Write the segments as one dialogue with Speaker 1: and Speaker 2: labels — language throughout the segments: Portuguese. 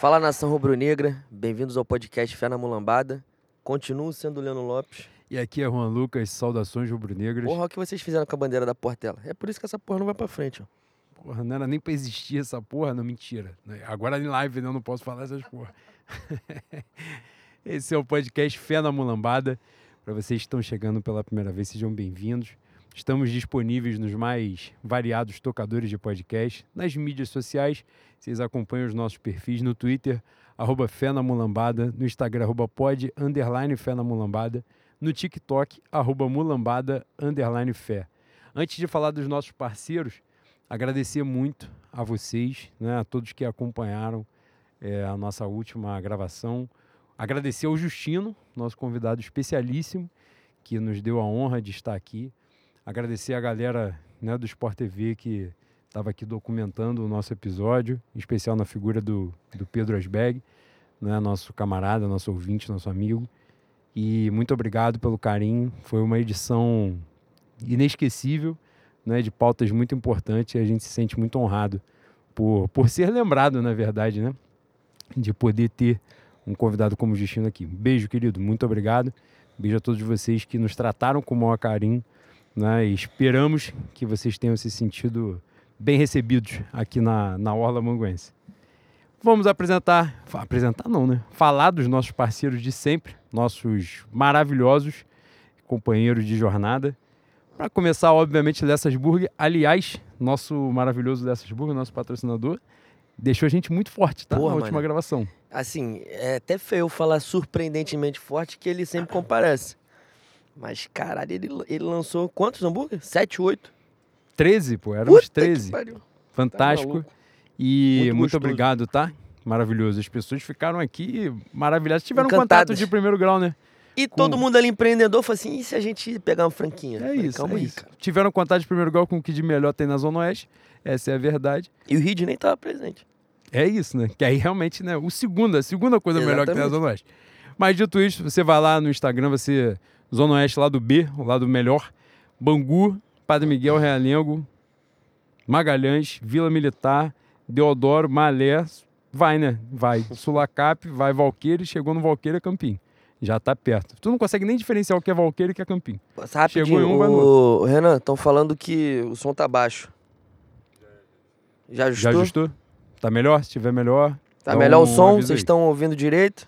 Speaker 1: Fala nação rubro-negra, bem-vindos ao podcast Fé na Mulambada. Continuo sendo o Leandro Lopes.
Speaker 2: E aqui é Juan Lucas, saudações rubro-negras.
Speaker 1: Porra, o que vocês fizeram com a bandeira da Portela? É por isso que essa porra não vai pra frente, ó.
Speaker 2: Porra, não era nem pra existir essa porra, não, mentira. Agora em live né, eu não posso falar essas porra. Esse é o podcast Fé na Mulambada. Para vocês que estão chegando pela primeira vez, sejam bem-vindos. Estamos disponíveis nos mais variados tocadores de podcast, nas mídias sociais. Vocês acompanham os nossos perfis no Twitter, arroba Fé na Mulambada, no Instagram, arroba pod, underline Fé na Mulambada, no TikTok, arroba Mulambada, underline Fé. Antes de falar dos nossos parceiros, agradecer muito a vocês, né, a todos que acompanharam é, a nossa última gravação. Agradecer ao Justino, nosso convidado especialíssimo, que nos deu a honra de estar aqui. Agradecer a galera né, do Sport TV que estava aqui documentando o nosso episódio, em especial na figura do, do Pedro Asberg, né, nosso camarada, nosso ouvinte, nosso amigo. E muito obrigado pelo carinho. Foi uma edição inesquecível, né, de pautas muito importantes e a gente se sente muito honrado por, por ser lembrado, na verdade, né, de poder ter um convidado como o Justino aqui. Beijo, querido, muito obrigado. Beijo a todos vocês que nos trataram com o maior carinho. Né? E esperamos que vocês tenham se sentido bem recebidos aqui na, na Orla Manguense. Vamos apresentar, apresentar não, né? Falar dos nossos parceiros de sempre, nossos maravilhosos companheiros de jornada. Para começar, obviamente, Lessas Burger. Aliás, nosso maravilhoso Lessas Burger, nosso patrocinador, deixou a gente muito forte, tá? Porra, na última mano. gravação.
Speaker 1: Assim, é até feio falar surpreendentemente forte que ele sempre comparece. Mas, caralho, ele, ele lançou quantos hambúrguer? Sete, oito?
Speaker 2: Treze, pô. Eram uns treze. Fantástico. Tá e muito, muito obrigado, tá? Maravilhoso. As pessoas ficaram aqui maravilhadas. Tiveram Encantadas. contato de primeiro grau, né?
Speaker 1: E com... todo mundo ali empreendedor falou assim: e se a gente pegar uma franquinha?
Speaker 2: É falei, isso, calma é aí, isso. Cara. Tiveram contato de primeiro grau com o que de melhor tem na Zona Oeste. Essa é a verdade.
Speaker 1: E o Rid nem estava presente.
Speaker 2: É isso, né? Que aí realmente, né? O segundo, a segunda coisa Exatamente. melhor que tem na Zona Oeste. Mas dito isso, você vai lá no Instagram, você. Zona Oeste, lado B, o lado melhor. Bangu, Padre Miguel, Realengo, Magalhães, Vila Militar, Deodoro, Malé. Vai, né? Vai. Sulacap, vai Valqueire, chegou no Valqueire, é Campim. Já tá perto. Tu não consegue nem diferenciar o que é Valqueire e o que é Campim.
Speaker 1: Rapidinho, Chegou em um, vai no outro. Renan, estão falando que o som tá baixo. Já ajustou?
Speaker 2: Já ajustou? Tá melhor? Se tiver melhor.
Speaker 1: Tá melhor um o som? Vocês estão ouvindo direito?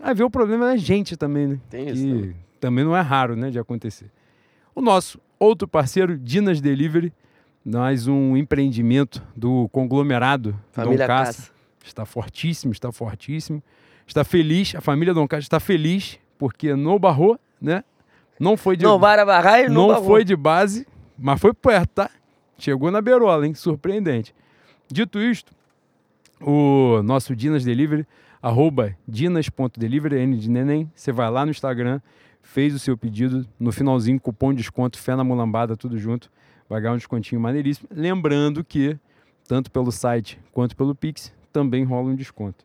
Speaker 2: Aí vê o problema da gente também, né?
Speaker 1: Tem isso. Que também.
Speaker 2: Também não é raro, né, de acontecer. O nosso outro parceiro, Dinas Delivery, mais um empreendimento do conglomerado
Speaker 1: Família
Speaker 2: Dom Cassa. Está fortíssimo, está fortíssimo. Está feliz, a família Dom Cassa está feliz, porque não barrou, né? Não foi de.
Speaker 1: Não barrar e
Speaker 2: não,
Speaker 1: não
Speaker 2: foi de base, mas foi perto, tá? Chegou na berola, hein? Surpreendente. Dito isto, o nosso Dinas Delivery, arroba dinas.delivery, N de neném. Você vai lá no Instagram, fez o seu pedido, no finalzinho, cupom de desconto, fé na mulambada, tudo junto. Vai ganhar um descontinho maneiríssimo. Lembrando que, tanto pelo site quanto pelo Pix, também rola um desconto.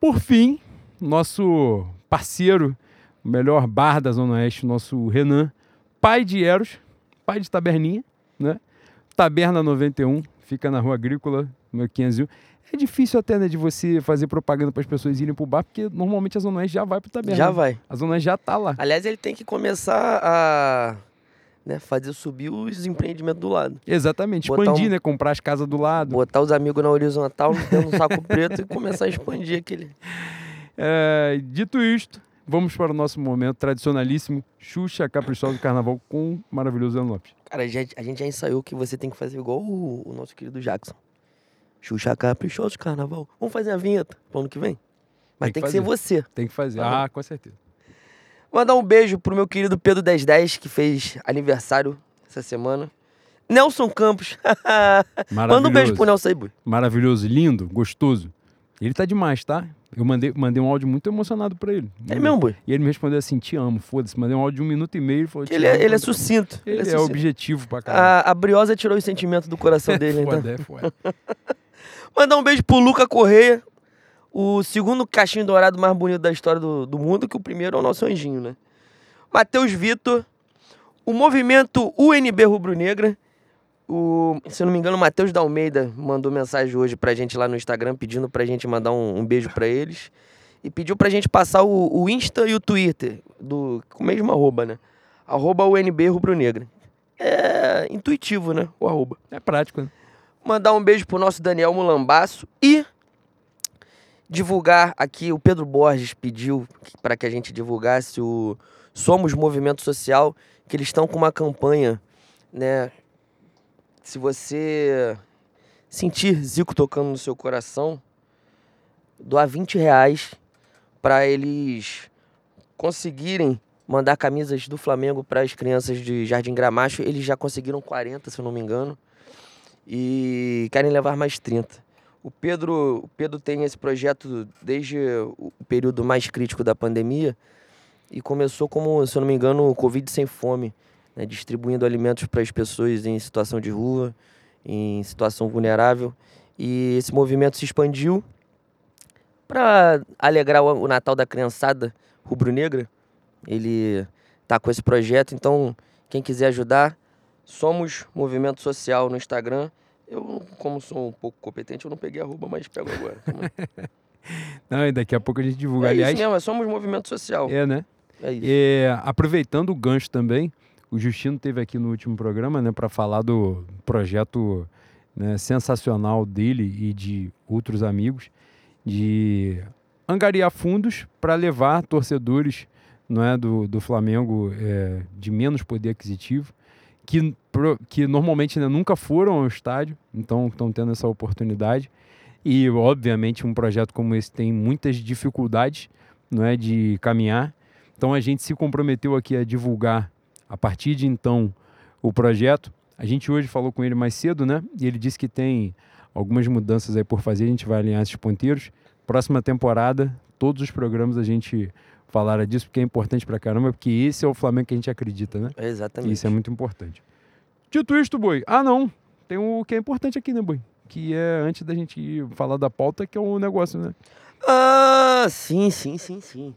Speaker 2: Por fim, nosso parceiro, o melhor bar da Zona Oeste, nosso Renan, pai de Eros, pai de Taberninha, né? Taberna 91, fica na Rua Agrícola, no 501. É difícil até, né, de você fazer propaganda para as pessoas irem pro bar, porque normalmente a Zona Oeste já vai pro taberna.
Speaker 1: Já vai.
Speaker 2: A Zona Oeste já tá lá.
Speaker 1: Aliás, ele tem que começar a né, fazer subir os empreendimentos do lado.
Speaker 2: Exatamente, botar expandir, um, né, comprar as casas do lado.
Speaker 1: Botar os amigos na horizontal, dentro um saco preto e começar a expandir aquele...
Speaker 2: É, dito isto, vamos para o nosso momento tradicionalíssimo, Xuxa Caprichosa do Carnaval com o maravilhoso Ana Lopes.
Speaker 1: Cara, a gente, a gente já ensaiou que você tem que fazer igual o, o nosso querido Jackson. Xuxa Caprichoso de Carnaval. Vamos fazer a vinheta pro ano que vem? Mas tem, que, tem que ser você.
Speaker 2: Tem que fazer. Tá ah, com certeza.
Speaker 1: Mandar um beijo pro meu querido Pedro 1010, que fez aniversário essa semana. Nelson Campos. Manda um beijo pro Nelson aí,
Speaker 2: Maravilhoso, lindo, gostoso. Ele tá demais, tá? Eu mandei, mandei um áudio muito emocionado pra ele.
Speaker 1: É mesmo, boi?
Speaker 2: E ele me respondeu assim: te amo, foda-se. Mandei um áudio de um minuto e meio. Falou,
Speaker 1: ele, é, ele é sucinto.
Speaker 2: Ele,
Speaker 1: ele é,
Speaker 2: é
Speaker 1: sucinto.
Speaker 2: objetivo pra
Speaker 1: caralho. A, a Briosa tirou o sentimento do coração dele,
Speaker 2: então.
Speaker 1: foda,
Speaker 2: É foda.
Speaker 1: Mandar um beijo pro Luca Correia, o segundo cachinho dourado mais bonito da história do, do mundo, que o primeiro é o nosso anjinho, né? Matheus Vitor, o movimento UNB Rubro Negra, O, se não me engano, o Matheus da Almeida mandou mensagem hoje pra gente lá no Instagram pedindo pra gente mandar um, um beijo pra eles. E pediu pra gente passar o, o Insta e o Twitter, do, com o mesmo arroba, né? Arroba UNB Rubro Negra. É intuitivo, né? O arroba.
Speaker 2: É prático, né?
Speaker 1: Mandar um beijo pro nosso Daniel Mulambaço e divulgar aqui, o Pedro Borges pediu para que a gente divulgasse o Somos Movimento Social, que eles estão com uma campanha, né? Se você sentir Zico tocando no seu coração, doar 20 reais para eles conseguirem mandar camisas do Flamengo para as crianças de Jardim Gramacho. Eles já conseguiram 40, se eu não me engano, e querem levar mais 30. O Pedro, o Pedro tem esse projeto desde o período mais crítico da pandemia e começou como, se eu não me engano, o Covid sem fome né, distribuindo alimentos para as pessoas em situação de rua, em situação vulnerável. E esse movimento se expandiu para alegrar o Natal da criançada rubro-negra. Ele está com esse projeto, então quem quiser ajudar, somos Movimento Social no Instagram. Eu, como sou um pouco competente, eu não peguei a roupa, mas pego agora.
Speaker 2: não, e daqui a pouco a gente divulga.
Speaker 1: É
Speaker 2: Aliás,
Speaker 1: isso mesmo, é somos Movimento Social.
Speaker 2: É, né?
Speaker 1: É isso.
Speaker 2: É, aproveitando o gancho também, o Justino teve aqui no último programa, né, para falar do projeto né, sensacional dele e de outros amigos de angariar fundos para levar torcedores não é, do, do Flamengo é, de menos poder aquisitivo, que, que normalmente né, nunca foram ao estádio, então estão tendo essa oportunidade. E, obviamente, um projeto como esse tem muitas dificuldades não é, de caminhar. Então, a gente se comprometeu aqui a divulgar a partir de então o projeto. A gente hoje falou com ele mais cedo, né? E ele disse que tem algumas mudanças aí por fazer, a gente vai alinhar esses ponteiros. Próxima temporada, todos os programas a gente falará disso, porque é importante pra caramba, porque esse é o Flamengo que a gente acredita, né?
Speaker 1: exatamente.
Speaker 2: isso é muito importante. Dito isto, Boi, ah não, tem o que é importante aqui, né, Boi? Que é, antes da gente falar da pauta, que é o negócio, né?
Speaker 1: Ah, sim, sim, sim, sim.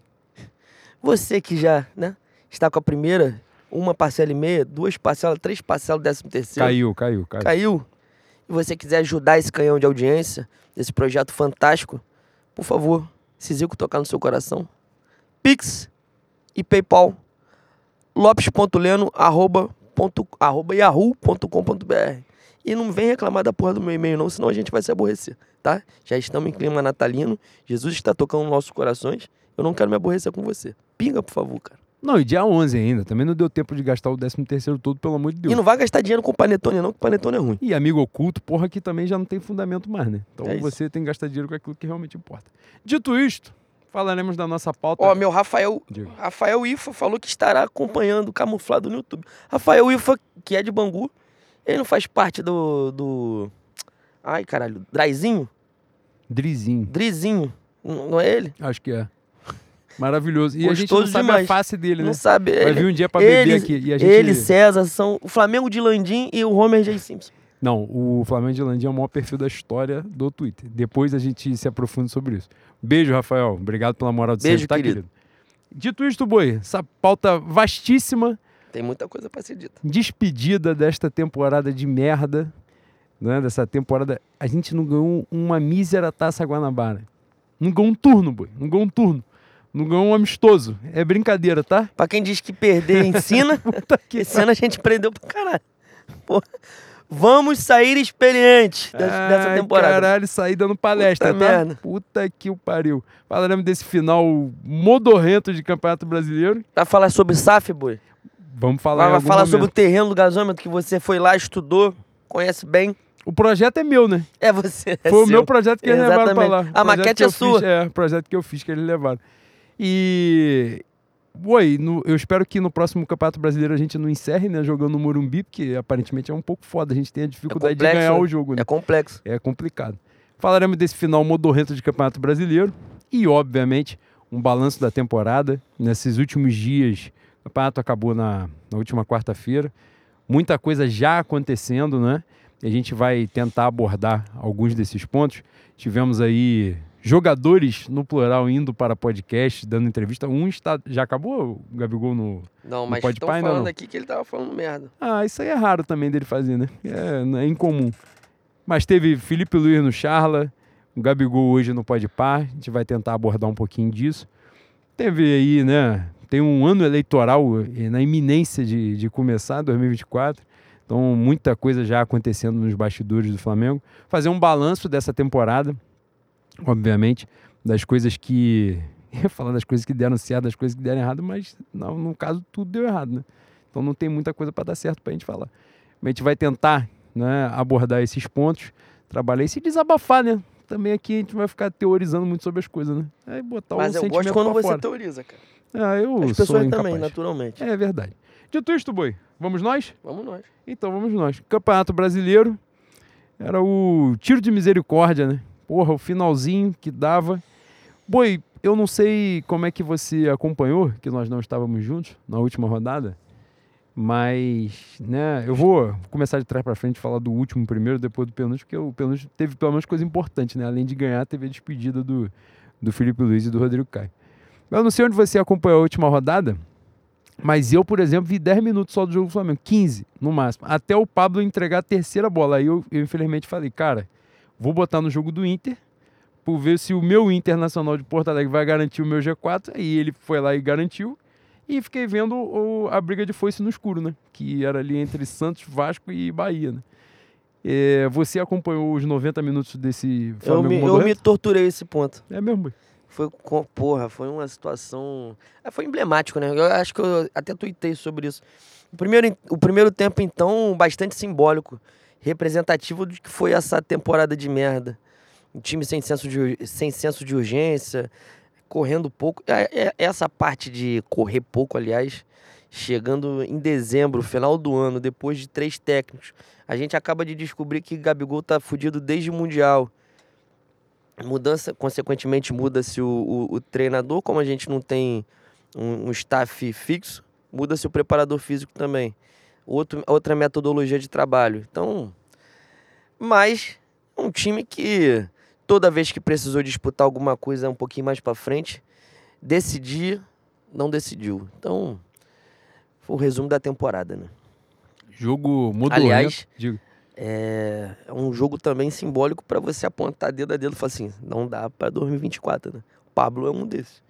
Speaker 1: Você que já, né, está com a primeira uma parcela e meia, duas parcelas, três parcelas, décimo terceiro.
Speaker 2: Caiu, caiu, caiu.
Speaker 1: Caiu. E você quiser ajudar esse canhão de audiência, esse projeto fantástico, por favor, se Zico tocar no seu coração. Pix e PayPal. lopes.leno arroba, ponto, arroba yahoo.com.br E não vem reclamar da porra do meu e-mail não, senão a gente vai se aborrecer, tá? Já estamos em clima natalino, Jesus está tocando nos nossos corações, eu não quero me aborrecer com você. Pinga, por favor, cara.
Speaker 2: Não, e dia 11 ainda. Também não deu tempo de gastar o 13 terceiro todo, pelo amor de Deus.
Speaker 1: E não vai gastar dinheiro com panetone não, que panetone é ruim.
Speaker 2: E amigo oculto, porra, aqui também já não tem fundamento mais, né? Então é você tem que gastar dinheiro com aquilo que realmente importa. Dito isto, falaremos da nossa pauta.
Speaker 1: Ó, meu Rafael, Digo. Rafael Ifa falou que estará acompanhando camuflado no YouTube. Rafael Ifa, que é de Bangu, ele não faz parte do... do... Ai, caralho, Draizinho?
Speaker 2: Drizinho.
Speaker 1: Drizinho. Não é ele?
Speaker 2: Acho que é. Maravilhoso. E Gostoso a gente não sabe demais. a face dele, né?
Speaker 1: Não sabe.
Speaker 2: Vai
Speaker 1: vir
Speaker 2: um dia pra beber aqui. E a gente...
Speaker 1: Ele, César, são o Flamengo de Landim e o Homer J. Simpson.
Speaker 2: Não, o Flamengo de Landim é o maior perfil da história do Twitter. Depois a gente se aprofunda sobre isso. Beijo, Rafael. Obrigado pela moral de
Speaker 1: Beijo,
Speaker 2: sempre, tá,
Speaker 1: querido.
Speaker 2: querido? Dito isto, Boi, essa pauta vastíssima.
Speaker 1: Tem muita coisa pra ser dita.
Speaker 2: Despedida desta temporada de merda. Né? Dessa temporada. A gente não ganhou uma mísera taça Guanabara. Não ganhou um turno, Boi. Não ganhou um turno. Não ganhou um amistoso. É brincadeira, tá?
Speaker 1: Pra quem diz que perder ensina, esse ano a gente prendeu pra caralho. Pô, vamos sair experientes dessa temporada.
Speaker 2: Caralho, sair dando palestra,
Speaker 1: Puta
Speaker 2: tá?
Speaker 1: Merda.
Speaker 2: Puta que o pariu. Falaremos desse final modorrento de Campeonato Brasileiro.
Speaker 1: Vai falar sobre SAF, boi?
Speaker 2: Vamos falar
Speaker 1: Vai, falar momento. sobre o terreno do gasômetro que você foi lá, estudou, conhece bem.
Speaker 2: O projeto é meu, né?
Speaker 1: É você. É
Speaker 2: Foi
Speaker 1: seu.
Speaker 2: o meu projeto que eles levaram pra lá.
Speaker 1: A maquete é sua.
Speaker 2: Fiz, é, o projeto que eu fiz que eles levaram. E. Oi, no, eu espero que no próximo Campeonato Brasileiro a gente não encerre, né? Jogando no Morumbi, porque aparentemente é um pouco foda. A gente tem a dificuldade é complexo, de ganhar o jogo, né?
Speaker 1: É complexo.
Speaker 2: É complicado. Falaremos desse final modorrento de Campeonato Brasileiro e, obviamente, um balanço da temporada. Nesses últimos dias, o campeonato acabou na, na última quarta-feira. Muita coisa já acontecendo, né? E a gente vai tentar abordar alguns desses pontos. Tivemos aí jogadores, no plural, indo para podcast, dando entrevista. Um está. Já acabou o Gabigol no.
Speaker 1: Não,
Speaker 2: No
Speaker 1: mas estão falando
Speaker 2: não.
Speaker 1: aqui que ele tava falando merda.
Speaker 2: Ah, isso aí é raro também dele fazer, né? É, é incomum. Mas teve Felipe Luiz no Charla, o Gabigol hoje no Pode Par. A gente vai tentar abordar um pouquinho disso. Teve aí, né? Tem um ano eleitoral eh, na iminência de, de começar, 2024. Então, muita coisa já acontecendo nos bastidores do Flamengo. Fazer um balanço dessa temporada, obviamente, das coisas que. Eu ia falar das coisas que deram certo, das coisas que deram errado, mas não, no caso tudo deu errado, né? Então não tem muita coisa para dar certo para a gente falar. Mas a gente vai tentar né, abordar esses pontos, trabalhar e se desabafar, né? Também aqui a gente vai ficar teorizando muito sobre as coisas, né? Aí botar
Speaker 1: mas
Speaker 2: o
Speaker 1: eu gosto quando você
Speaker 2: fora.
Speaker 1: teoriza, cara.
Speaker 2: Ah, eu
Speaker 1: As pessoas
Speaker 2: incapaz.
Speaker 1: também, naturalmente.
Speaker 2: É verdade. Dito isto, Boi, vamos nós?
Speaker 1: Vamos nós.
Speaker 2: Então vamos nós. Campeonato Brasileiro era o tiro de misericórdia, né? Porra, o finalzinho que dava. Boi, eu não sei como é que você acompanhou, que nós não estávamos juntos na última rodada, mas, né, eu vou começar de trás para frente falar do último primeiro, depois do penúltimo, porque o penúltimo teve pelo menos coisa importante, né? Além de ganhar, teve a despedida do, do Felipe Luiz e do Rodrigo Caio. Eu não sei onde você acompanhou a última rodada, mas eu, por exemplo, vi 10 minutos só do jogo do Flamengo, 15 no máximo, até o Pablo entregar a terceira bola. Aí eu, eu infelizmente falei, cara, vou botar no jogo do Inter, por ver se o meu Internacional de Porto Alegre vai garantir o meu G4. Aí ele foi lá e garantiu. E fiquei vendo o- a briga de foice no escuro, né? Que era ali entre Santos, Vasco e Bahia, né? É, você acompanhou os 90 minutos desse
Speaker 1: Eu
Speaker 2: Flamengo
Speaker 1: me, eu me torturei esse ponto.
Speaker 2: É mesmo?
Speaker 1: Foi, porra, foi uma situação. ah, Foi emblemático, né? Eu acho que eu até tuitei sobre isso. O primeiro, o primeiro tempo, então, bastante simbólico, representativo do que foi essa temporada de merda. Um time sem senso de, sem senso de urgência, correndo pouco. É- é- Essa parte de correr pouco, aliás, chegando em dezembro, final do ano, depois de três técnicos, a gente acaba de descobrir que Gabigol tá fudido desde o Mundial. Mudança, consequentemente, muda-se o, o- o treinador, como a gente não tem um, um staff fixo, muda-se o preparador físico também. Outro, outra metodologia de trabalho. Então, mas um time que toda vez que precisou disputar alguma coisa um pouquinho mais pra frente, decidir, não decidiu. Então, foi o resumo da temporada, né?
Speaker 2: Jogo Modorrento.
Speaker 1: Aliás,
Speaker 2: digo,
Speaker 1: É é um jogo também simbólico pra você apontar dedo a dedo e falar assim, não dá pra 2024, né? O Pablo é um desses.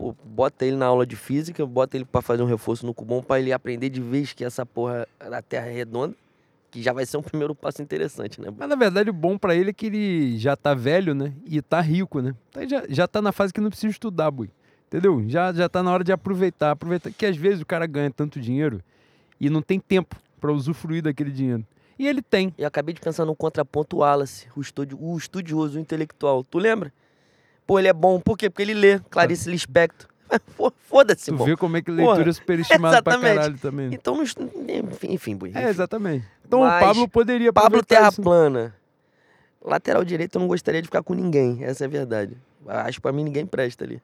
Speaker 1: Pô, bota ele na aula de física, bota ele pra fazer um reforço no cubão pra ele aprender de vez que essa porra da Terra é redonda, que já vai ser um primeiro passo interessante, né?
Speaker 2: Mas na verdade o bom pra ele é que ele já tá velho, né? E tá rico, né? Então, já, já tá na fase que não precisa estudar, boi. Entendeu? Já, já tá na hora de aproveitar. Aproveitar que às vezes o cara ganha tanto dinheiro e não tem tempo pra usufruir daquele dinheiro. E ele tem.
Speaker 1: Eu acabei de pensar no contraponto Wallace, o, estudi o estudioso, o intelectual. Tu lembra? Pô, ele é bom. Por quê? Porque ele lê Clarice Lispector. Fo- Foda-se,
Speaker 2: Tu
Speaker 1: bom.
Speaker 2: vê como é que leitura
Speaker 1: Porra,
Speaker 2: é superestimada pra caralho também.
Speaker 1: Então, enfim, enfim.
Speaker 2: É, exatamente. Então
Speaker 1: Mas
Speaker 2: o Pablo poderia
Speaker 1: Pablo Terra
Speaker 2: isso.
Speaker 1: Plana. Lateral direito eu não gostaria de ficar com ninguém, essa é a verdade. Acho que pra mim ninguém presta ali.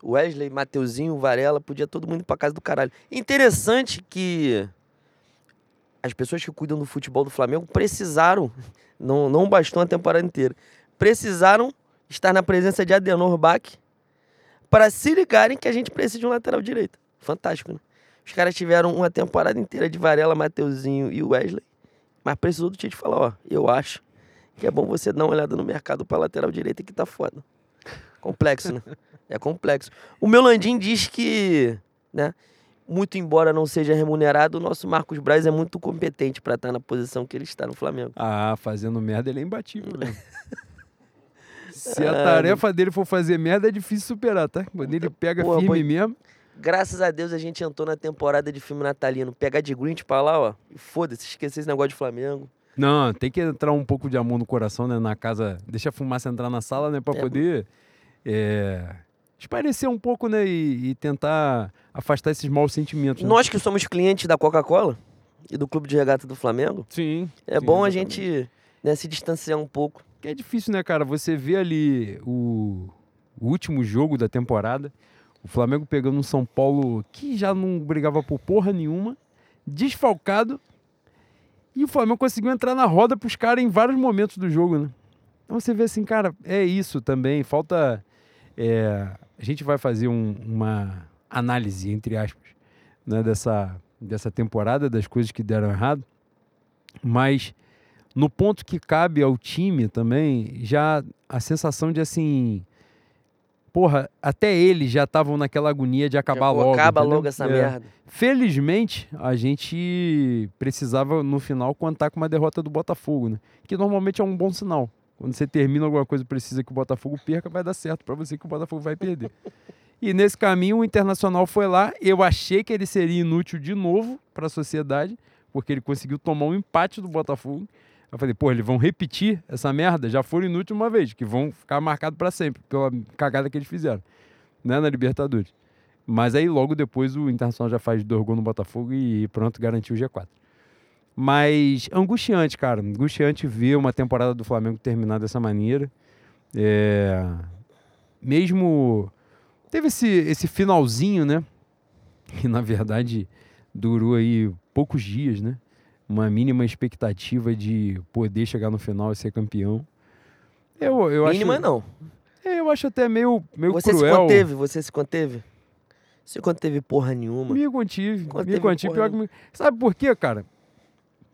Speaker 1: Wesley, Mateuzinho, Varela, podia todo mundo ir pra casa do caralho. Interessante que as pessoas que cuidam do futebol do Flamengo precisaram, não, não bastou a temporada inteira, precisaram estar na presença de Adenor Bach para se ligarem que a gente precisa de um lateral direito. Fantástico, né? Os caras tiveram uma temporada inteira de Varela, Mateuzinho e Wesley. Mas precisou do Tite falar, ó, eu acho que é bom você dar uma olhada no mercado pra lateral direita que tá foda. Complexo, né? É complexo. O meu Landim diz que, né, muito embora não seja remunerado, o nosso Marcos Braz é muito competente pra estar na posição que ele está no Flamengo.
Speaker 2: Ah, fazendo merda ele é imbatível, né? Se a
Speaker 1: Ah,
Speaker 2: tarefa dele for fazer merda, é difícil superar, tá? Quando ele pega
Speaker 1: Porra,
Speaker 2: firme
Speaker 1: boi.
Speaker 2: mesmo.
Speaker 1: Graças a Deus a gente entrou na temporada de filme natalino. Pegar de Grinch pra lá, ó. Foda-se, esquecer esse negócio de Flamengo.
Speaker 2: Não, tem que entrar um pouco de amor no coração, né? Na casa. Deixa a fumaça entrar na sala, né? Pra
Speaker 1: É.
Speaker 2: poder. É, esparecer um pouco, né? E, e tentar afastar esses maus sentimentos. Né?
Speaker 1: Nós que somos clientes da Coca-Cola e do Clube de Regata do Flamengo,
Speaker 2: Sim.
Speaker 1: é
Speaker 2: sim,
Speaker 1: bom a
Speaker 2: exatamente.
Speaker 1: gente né, se distanciar um pouco.
Speaker 2: Que é difícil, né, cara? Você vê ali o, o último jogo da temporada, o Flamengo pegando um São Paulo que já não brigava por porra nenhuma, desfalcado, e o Flamengo conseguiu entrar na roda pros caras em vários momentos do jogo, né? Então você vê assim, cara, é isso também. Falta. é, a gente vai fazer um- uma análise, entre aspas, né, dessa, dessa temporada, das coisas que deram errado. Mas no ponto que cabe ao time também, já a sensação de assim. Porra, até eles já estavam naquela agonia de acabar logo.
Speaker 1: Acaba
Speaker 2: entendeu?
Speaker 1: logo essa
Speaker 2: É.
Speaker 1: merda.
Speaker 2: Felizmente, a gente precisava no final contar com uma derrota do Botafogo, né? Que normalmente é um bom sinal. Quando você termina alguma coisa e precisa que o Botafogo perca, vai dar certo pra você que o Botafogo vai perder. e nesse caminho, o Internacional foi lá. Eu achei que ele seria inútil de novo para a sociedade, porque ele conseguiu tomar um empate do Botafogo. Eu falei, pô, eles vão repetir essa merda? Já foram inúteis uma vez, que vão ficar marcados para sempre, pela cagada que eles fizeram, né, na Libertadores. Mas aí logo depois o Internacional já faz dois gols no Botafogo e pronto, garantiu o G4. Mas angustiante, cara. Angustiante ver uma temporada do Flamengo terminar dessa maneira. É, Mesmo. Teve esse, esse finalzinho, né? Que na verdade durou aí poucos dias, né? Uma mínima expectativa de poder chegar no final e ser campeão. Eu, eu
Speaker 1: Mínima
Speaker 2: acho,
Speaker 1: não.
Speaker 2: É, eu acho até meio, meio
Speaker 1: Você
Speaker 2: cruel.
Speaker 1: se conteve, você se conteve? Se conteve porra nenhuma.
Speaker 2: Me contive.
Speaker 1: Quando
Speaker 2: Me contive. Pior que me... Sabe por quê, cara?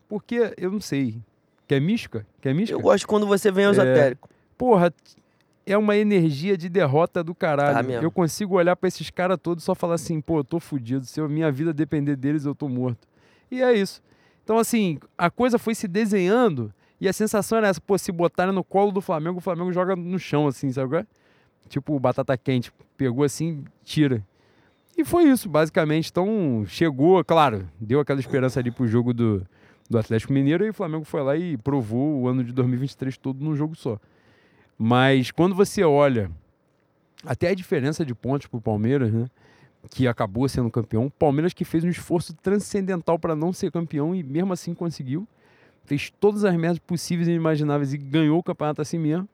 Speaker 2: Porque, eu não sei. Quer mística? Quer mística?
Speaker 1: Eu gosto quando você vem ao esotérico.
Speaker 2: Porra, é uma energia de derrota do caralho.
Speaker 1: Tá
Speaker 2: eu consigo olhar pra esses caras todos e só falar assim, pô, eu tô fudido. Se a minha vida depender deles, eu tô morto. E é isso. Então, assim, a coisa foi se desenhando e a sensação era essa, pô, se botarem no colo do Flamengo, o Flamengo joga no chão, assim, sabe é? Tipo, batata quente. Pegou assim, tira. E foi isso, basicamente. Então, chegou, claro, deu aquela esperança ali pro jogo do, do Atlético Mineiro e o Flamengo foi lá e provou o ano de 2023 todo num jogo só. Mas quando você olha até a diferença de pontos pro Palmeiras, né? Que acabou sendo campeão. Palmeiras que fez um esforço transcendental para não ser campeão e mesmo assim conseguiu. Fez todas as merdas possíveis e inimagináveis e ganhou o campeonato assim mesmo.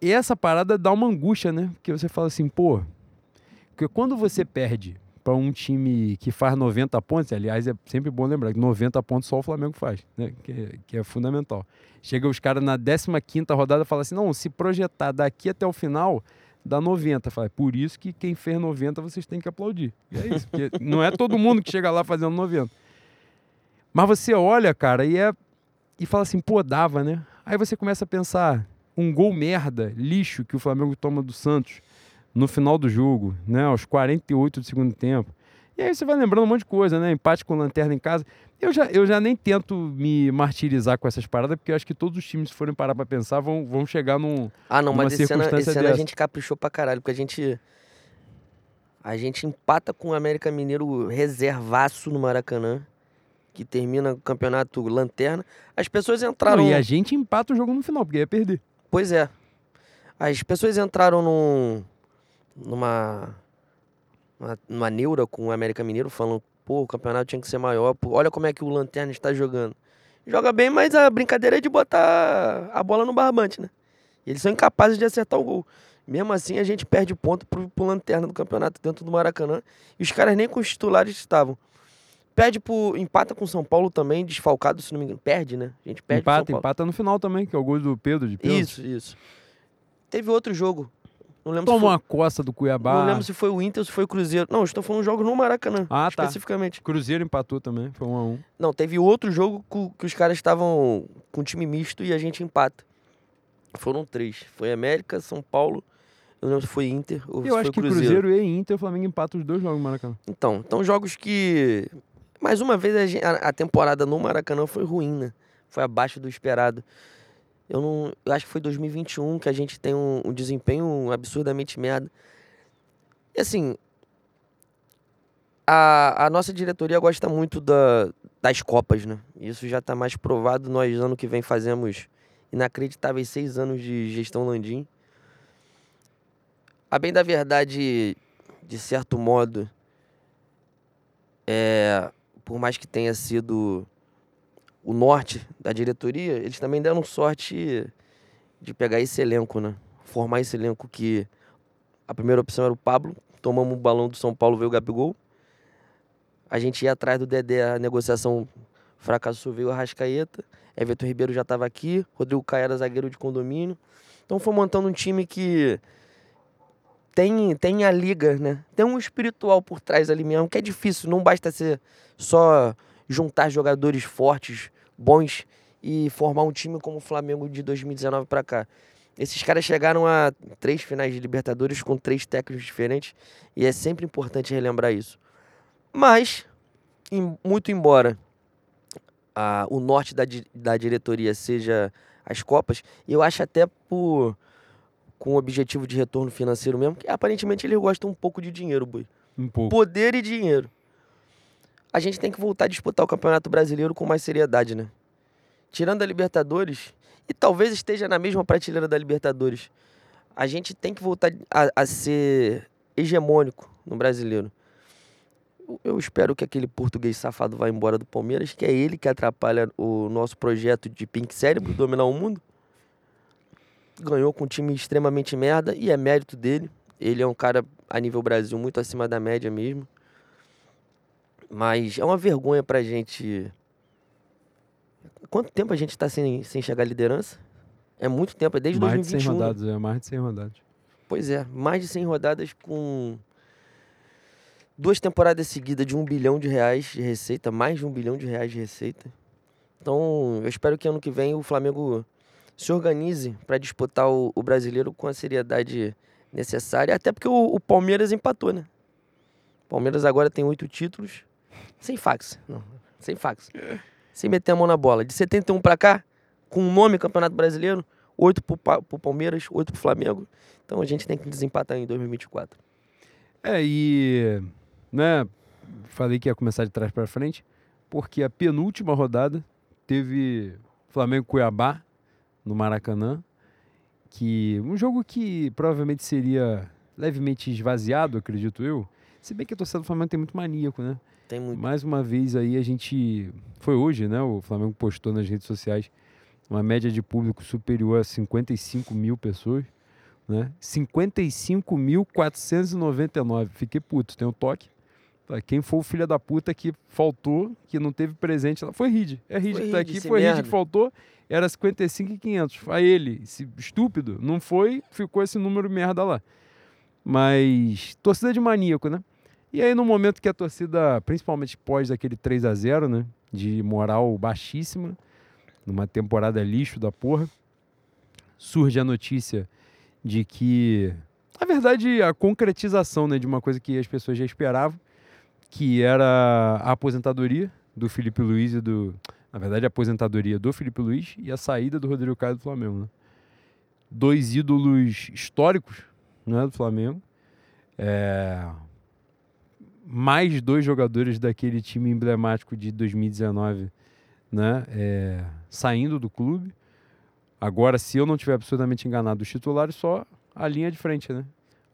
Speaker 2: E essa parada dá uma angústia, né? Porque você fala assim, pô. Porque quando você perde para um time que faz 90 pontos, aliás, é sempre bom lembrar que 90 pontos só o Flamengo faz, né? Que, é- que é fundamental. Chega os caras na 15 rodada e fala assim: não, se projetar daqui até o final, dá 90. Fala, é por isso que quem fez 90 vocês têm que aplaudir. E é isso, porque não é todo mundo que chega lá fazendo 90. Mas você olha, cara, e é. E fala assim, pô, dava, né? Aí você começa a pensar, um gol merda, lixo que o Flamengo toma do Santos no final do jogo, né? Aos 48 do segundo tempo. E aí você vai lembrando um monte de coisa, né? Empate com lanterna em casa. Eu já, eu já nem tento me martirizar com essas paradas, porque eu acho que todos os times, se forem parar pra pensar, vão, vão chegar num.
Speaker 1: Ah, não, mas esse ano, esse ano a gente caprichou pra caralho, porque a gente. A gente empata com o América Mineiro reservaço no Maracanã, que termina o campeonato lanterna. As pessoas entraram.
Speaker 2: Não, e a gente empata o jogo no final, porque ia perder.
Speaker 1: Pois é. As pessoas entraram num, numa, numa, numa neura com o América Mineiro, falando, pô, o campeonato tinha que ser maior, pô, olha como é que o Lanterna está jogando. Joga bem, mas a brincadeira é de botar a bola no barbante, né? Eles são incapazes de acertar o gol. Mesmo assim, a gente perde ponto pro, pro Lanterna do campeonato dentro do Maracanã. E os caras nem com os titulares estavam. Perde pro. Empata com o São Paulo também, desfalcado, se não me engano. Perde, né? A gente perde
Speaker 2: empata, empata no final também, que é o gol do Pedro de pênalti.
Speaker 1: Isso, isso. Teve outro jogo. Não lembro, se
Speaker 2: Toma
Speaker 1: foi,
Speaker 2: uma costa do Cuiabá.
Speaker 1: não lembro se foi o Inter ou se foi o Cruzeiro. Não, estou falando jogos no Maracanã.
Speaker 2: Ah, tá.
Speaker 1: especificamente.
Speaker 2: Cruzeiro empatou também, foi um a um.
Speaker 1: Não, teve outro jogo que os caras estavam com time misto e a gente empata. Foram três. Foi América, São Paulo. Eu não lembro se foi Inter ou se
Speaker 2: Eu
Speaker 1: foi
Speaker 2: acho que
Speaker 1: Cruzeiro.
Speaker 2: Cruzeiro e Inter, o Flamengo empata os dois jogos no Maracanã.
Speaker 1: Então, então jogos que. Mais uma vez a- a temporada no Maracanã foi ruim, né? Foi abaixo do esperado. Eu não. Eu acho que foi 2021 que a gente tem um, um desempenho absurdamente merda. E assim. A, a nossa diretoria gosta muito da, das Copas, né? Isso já está mais provado. Nós, ano que vem, fazemos inacreditáveis seis anos de gestão Landim. A bem da verdade, de certo modo, é, por mais que tenha sido o norte da diretoria, eles também deram sorte de pegar esse elenco, né? Formar esse elenco que a primeira opção era o Pablo, tomamos o balão do São Paulo, veio o Gabigol. A gente ia atrás do Dedé, a negociação fracassou, veio o Arrascaeta. Everton Ribeiro já estava aqui, Rodrigo Caio era zagueiro de condomínio. Então foi montando um time que tem, tem a liga, né? Tem um espiritual por trás ali mesmo, que é difícil, não basta ser só juntar jogadores fortes, bons e formar um time como o Flamengo de 2019 para cá. Esses caras chegaram a três finais de Libertadores com três técnicos diferentes e é sempre importante relembrar isso. Mas, em, muito embora a, o norte da, da diretoria seja as Copas, eu acho até por com o objetivo de retorno financeiro mesmo, que aparentemente eles gostam um pouco de dinheiro, Boi.
Speaker 2: Um pouco.
Speaker 1: Poder e dinheiro. A gente tem que voltar a disputar o Campeonato Brasileiro com mais seriedade, né? Tirando a Libertadores, e talvez esteja na mesma prateleira da Libertadores, a gente tem que voltar a, a ser hegemônico no brasileiro. Eu espero que aquele português safado vá embora do Palmeiras, que é ele que atrapalha o nosso projeto de Pink Cérebro, dominar o mundo ganhou com um time extremamente merda e é mérito dele. Ele é um cara a nível Brasil muito acima da média mesmo. Mas é uma vergonha pra gente. Quanto tempo a gente tá sem, sem chegar à liderança? É muito tempo, é desde
Speaker 2: mais
Speaker 1: 2021.
Speaker 2: de 100
Speaker 1: né?
Speaker 2: rodadas, é mais de 100 rodadas.
Speaker 1: Pois é, mais de 100 rodadas com duas temporadas seguidas de um bilhão de reais de receita, mais de um bilhão de reais de receita. Então, eu espero que ano que vem o Flamengo se organize para disputar o, o, brasileiro com a seriedade necessária, até porque o, o, Palmeiras empatou, né? O Palmeiras agora tem oito títulos, sem fax, não, sem fax, sem meter a mão na bola. De 71 para cá, com o nome Campeonato Brasileiro, oito para o Palmeiras, oito para o Flamengo. Então a gente tem que desempatar em 2024.
Speaker 2: É, e né, falei que ia começar de trás para frente, porque a penúltima rodada teve Flamengo Cuiabá no Maracanã, que um jogo que provavelmente seria levemente esvaziado, acredito eu. Se bem que a torcida do Flamengo tem muito maníaco, né?
Speaker 1: Tem muito.
Speaker 2: Mais uma vez aí a gente foi hoje, né? O Flamengo postou nas redes sociais uma média de público superior a 55 mil pessoas, né? 55.499. Fiquei puto, tem um toque. Quem foi o filho da puta que faltou, que não teve presente lá, foi Ride. É Ride que tá aqui, foi Ride que faltou era 55,500. Aí ele, esse estúpido, não foi, ficou esse número merda lá. Mas torcida de maníaco, né? E aí no momento que a torcida, principalmente pós aquele 3 a 0 né, de moral baixíssima, numa temporada lixo da porra, surge a notícia de que, na verdade, a concretização, né, de uma coisa que as pessoas já esperavam, que era a aposentadoria do Felipe Luiz e do na verdade, a aposentadoria do Felipe Luiz e a saída do Rodrigo Caio do Flamengo. Né? Dois ídolos históricos né, do Flamengo. É... Mais dois jogadores daquele time emblemático de 2019 né, é... saindo do clube. Agora, se eu não tiver absolutamente enganado, os titulares só a linha de frente, né?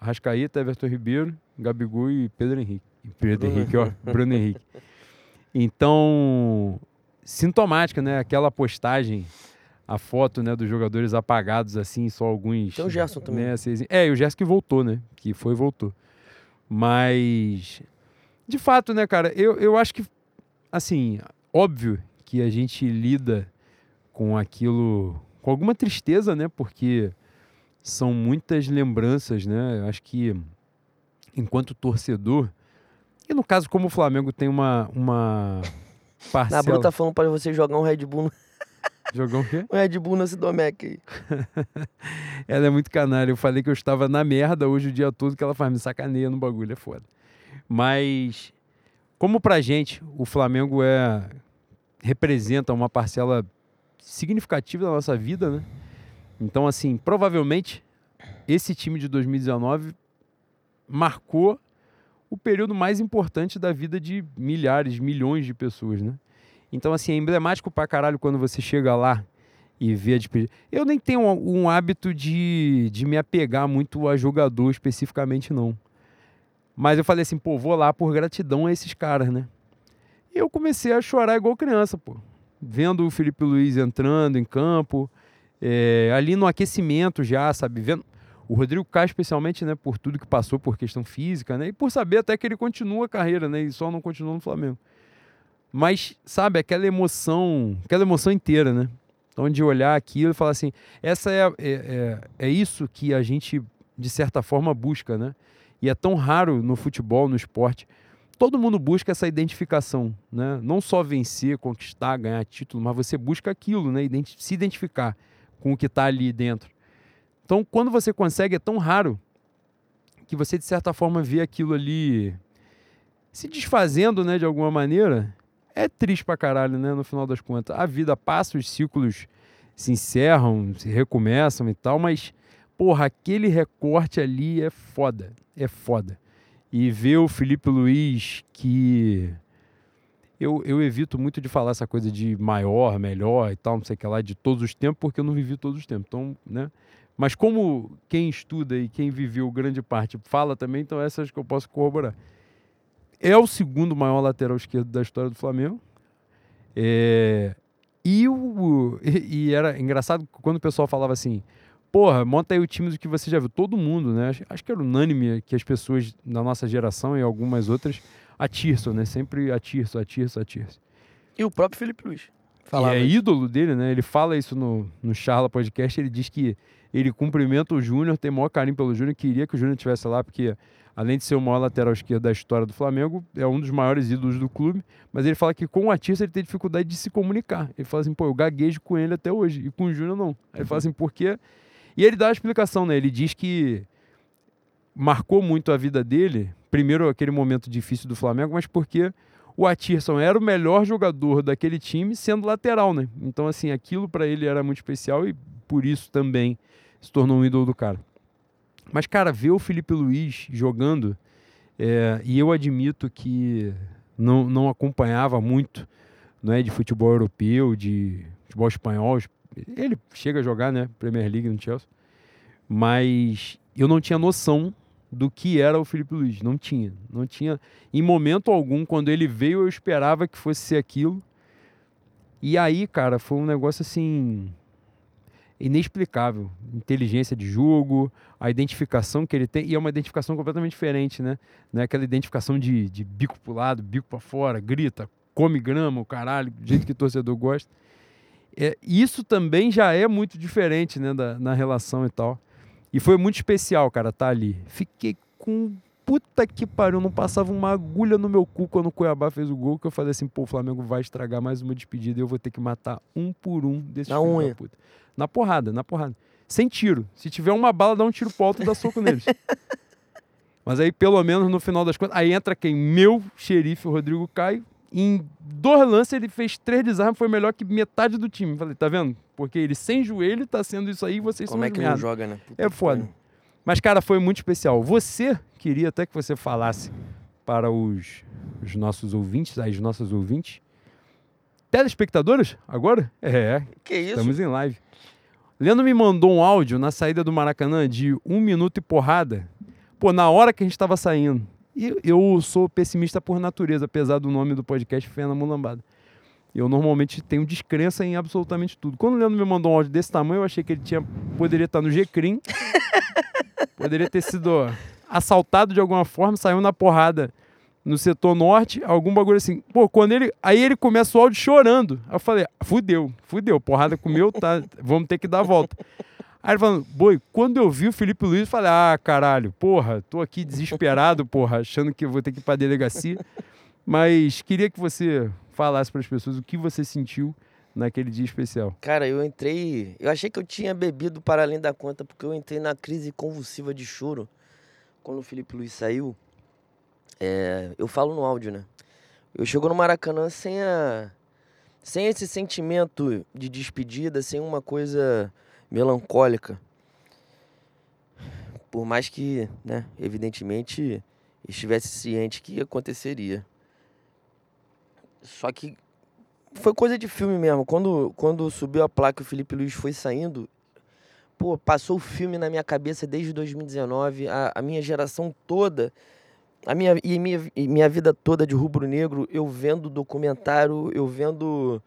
Speaker 2: Arrascaeta, Everton Ribeiro, Gabigol e Pedro Henrique. Pedro Henrique, ó, Bruno Henrique. Então, sintomática, né? Aquela postagem, a foto né, dos jogadores apagados, assim, só alguns.
Speaker 1: Tem o Gerson também.
Speaker 2: Né, assim, é, e o Gerson que voltou, né? Que foi e voltou. Mas, de fato, né, cara, eu, eu acho que, assim, óbvio que a gente lida com aquilo com alguma tristeza, né? Porque são muitas lembranças, né? Eu acho que, enquanto torcedor, e no caso, como o Flamengo tem uma, uma Parcela.
Speaker 1: Na Bru tá falando pra você jogar um Red Bull.
Speaker 2: Jogar um quê?
Speaker 1: Um Red Bull no Sidomec aí.
Speaker 2: ela é muito canalha. Eu falei que eu estava na merda hoje o dia todo, que ela faz me sacaneia no bagulho, é foda. Mas, como pra gente, o Flamengo é representa uma parcela significativa da nossa vida, né? Então, assim, provavelmente esse time de 2019 marcou o período mais importante da vida de milhares, milhões de pessoas, né? Então, assim, é emblemático pra caralho quando você chega lá e vê a despedida. Eu nem tenho um, um hábito de, de me apegar muito a jogador especificamente, não. Mas eu falei assim, pô, vou lá por gratidão a esses caras, né? E eu comecei a chorar igual criança, pô. Vendo o Felipe Luiz entrando em campo, é, ali no aquecimento já, sabe? Vendo, o Rodrigo Caio, especialmente, né, por tudo que passou por questão física, né, e por saber até que ele continua a carreira, né, e só não continua no Flamengo. Mas, sabe, aquela emoção, aquela emoção inteira, né? Então, de olhar aquilo e falar assim, essa é, é, é, é isso que a gente, de certa forma, busca, né? E é tão raro no futebol, no esporte. Todo mundo busca essa identificação, né? Não só vencer, conquistar, ganhar título, mas você busca aquilo, né? Identi se identificar com o que está ali dentro. Então, quando você consegue, é tão raro que você, de certa forma, vê aquilo ali se desfazendo, né, de alguma maneira. É triste pra caralho, né, no final das contas. A vida passa, os ciclos se encerram, se recomeçam e tal, mas, porra, aquele recorte ali é foda. É foda. E ver o Felipe Luiz que. Eu, eu evito muito de falar essa coisa de maior, melhor e tal, não sei o que lá, de todos os tempos, porque eu não vivi todos os tempos. Então, né? Mas como quem estuda e quem viveu grande parte fala também, então essas que eu posso corroborar. É o segundo maior lateral esquerdo da história do Flamengo. É, e, o, e, era engraçado quando o pessoal falava assim, porra, monta aí o time do que você já viu. Todo mundo, né? Acho, acho que era unânime que as pessoas da nossa geração e algumas outras a Tirso, né? Sempre a Tirso, a Tirso, a Tirso.
Speaker 1: E o próprio Felipe Luiz.
Speaker 2: Falava e é isso. ídolo dele, né? Ele fala isso no, no Charla Podcast. Ele diz que ele cumprimenta o Júnior, tem maior carinho pelo Júnior, queria que o Júnior estivesse lá, porque além de ser o maior lateral esquerdo da história do Flamengo, é um dos maiores ídolos do clube. Mas ele fala que com o artista ele tem dificuldade de se comunicar. Ele fala assim, pô, eu gaguejo com ele até hoje, e com o Júnior não. Aí ele fala assim, por quê? E ele dá a explicação, né? Ele diz que marcou muito a vida dele, primeiro aquele momento difícil do Flamengo, mas porque o Atirson era o melhor jogador daquele time sendo lateral, né? Então, assim, aquilo para ele era muito especial e por isso também se tornou um ídolo do cara. Mas, cara, ver o Felipe Luiz jogando, é, e eu admito que não, não acompanhava muito não é, de futebol europeu, de futebol espanhol. Ele chega a jogar, né? Premier League no Chelsea. Mas eu não tinha noção do que era o Felipe Luiz. Não tinha. Não tinha. Em momento algum, quando ele veio, eu esperava que fosse ser aquilo. E aí, cara, foi um negócio assim inexplicável. Inteligência de jogo, a identificação que ele tem, e é uma identificação completamente diferente, né? Não é aquela identificação de, de bico pro lado, bico para fora, grita, come grama, o caralho, do jeito que o torcedor gosta. É, isso também já é muito diferente, né, da, na relação e tal. E foi muito especial, cara, tá ali. Fiquei com puta que pariu, não passava uma agulha no meu cu quando o Cuiabá fez o gol, que eu falei assim, pô, o Flamengo vai estragar mais uma despedida e eu vou ter que matar um por um desses
Speaker 1: na unha.
Speaker 2: puta. Na porrada, na porrada. Sem tiro. Se tiver uma bala, dá um tiro pro alto e dá soco neles. Mas aí, pelo menos, no final das contas, aí entra quem? Meu xerife, o Rodrigo Caio. Em dois lances, ele fez três desarmes, foi melhor que metade do time. Falei, tá vendo? Porque ele sem joelho tá sendo isso aí e vocês
Speaker 1: Como
Speaker 2: são
Speaker 1: é que não joga, né?
Speaker 2: Puta é foda. Mas, cara, foi muito especial. Você queria até que você falasse para os, os nossos ouvintes, as nossas ouvintes. Telespectadores, agora? É.
Speaker 1: Que isso?
Speaker 2: Estamos em live. Leandro me mandou um áudio na saída do Maracanã de um minuto e porrada. Pô, na hora que a gente estava saindo. E eu sou pessimista por natureza, apesar do nome do podcast Fena Mulambada. Eu normalmente tenho descrença em absolutamente tudo. Quando o Leandro me mandou um áudio desse tamanho, eu achei que ele tinha, poderia estar no G-Crim. poderia ter sido assaltado de alguma forma, saiu na porrada no setor norte, algum bagulho assim. Pô, quando ele. Aí ele começa o áudio chorando. Aí eu falei, fudeu, fudeu, porrada comeu, tá, vamos ter que dar a volta. Aí ele falando, boi, quando eu vi o Felipe Luiz, eu falei, ah, caralho, porra, tô aqui desesperado, porra, achando que eu vou ter que ir pra delegacia. Mas queria que você falasse para as pessoas o que você sentiu naquele dia especial.
Speaker 1: Cara, eu entrei. Eu achei que eu tinha bebido para além da conta, porque eu entrei na crise convulsiva de choro quando o Felipe Luiz saiu. É, eu falo no áudio, né? Eu chego no Maracanã sem a. Sem esse sentimento de despedida, sem uma coisa melancólica. Por mais que, né, evidentemente, estivesse ciente que aconteceria. Só que foi coisa de filme mesmo. Quando, quando subiu a placa e o Felipe Luiz foi saindo, pô, passou o filme na minha cabeça desde 2019. A, a minha geração toda, a minha, e minha, e minha vida toda de rubro-negro, eu vendo documentário, eu vendo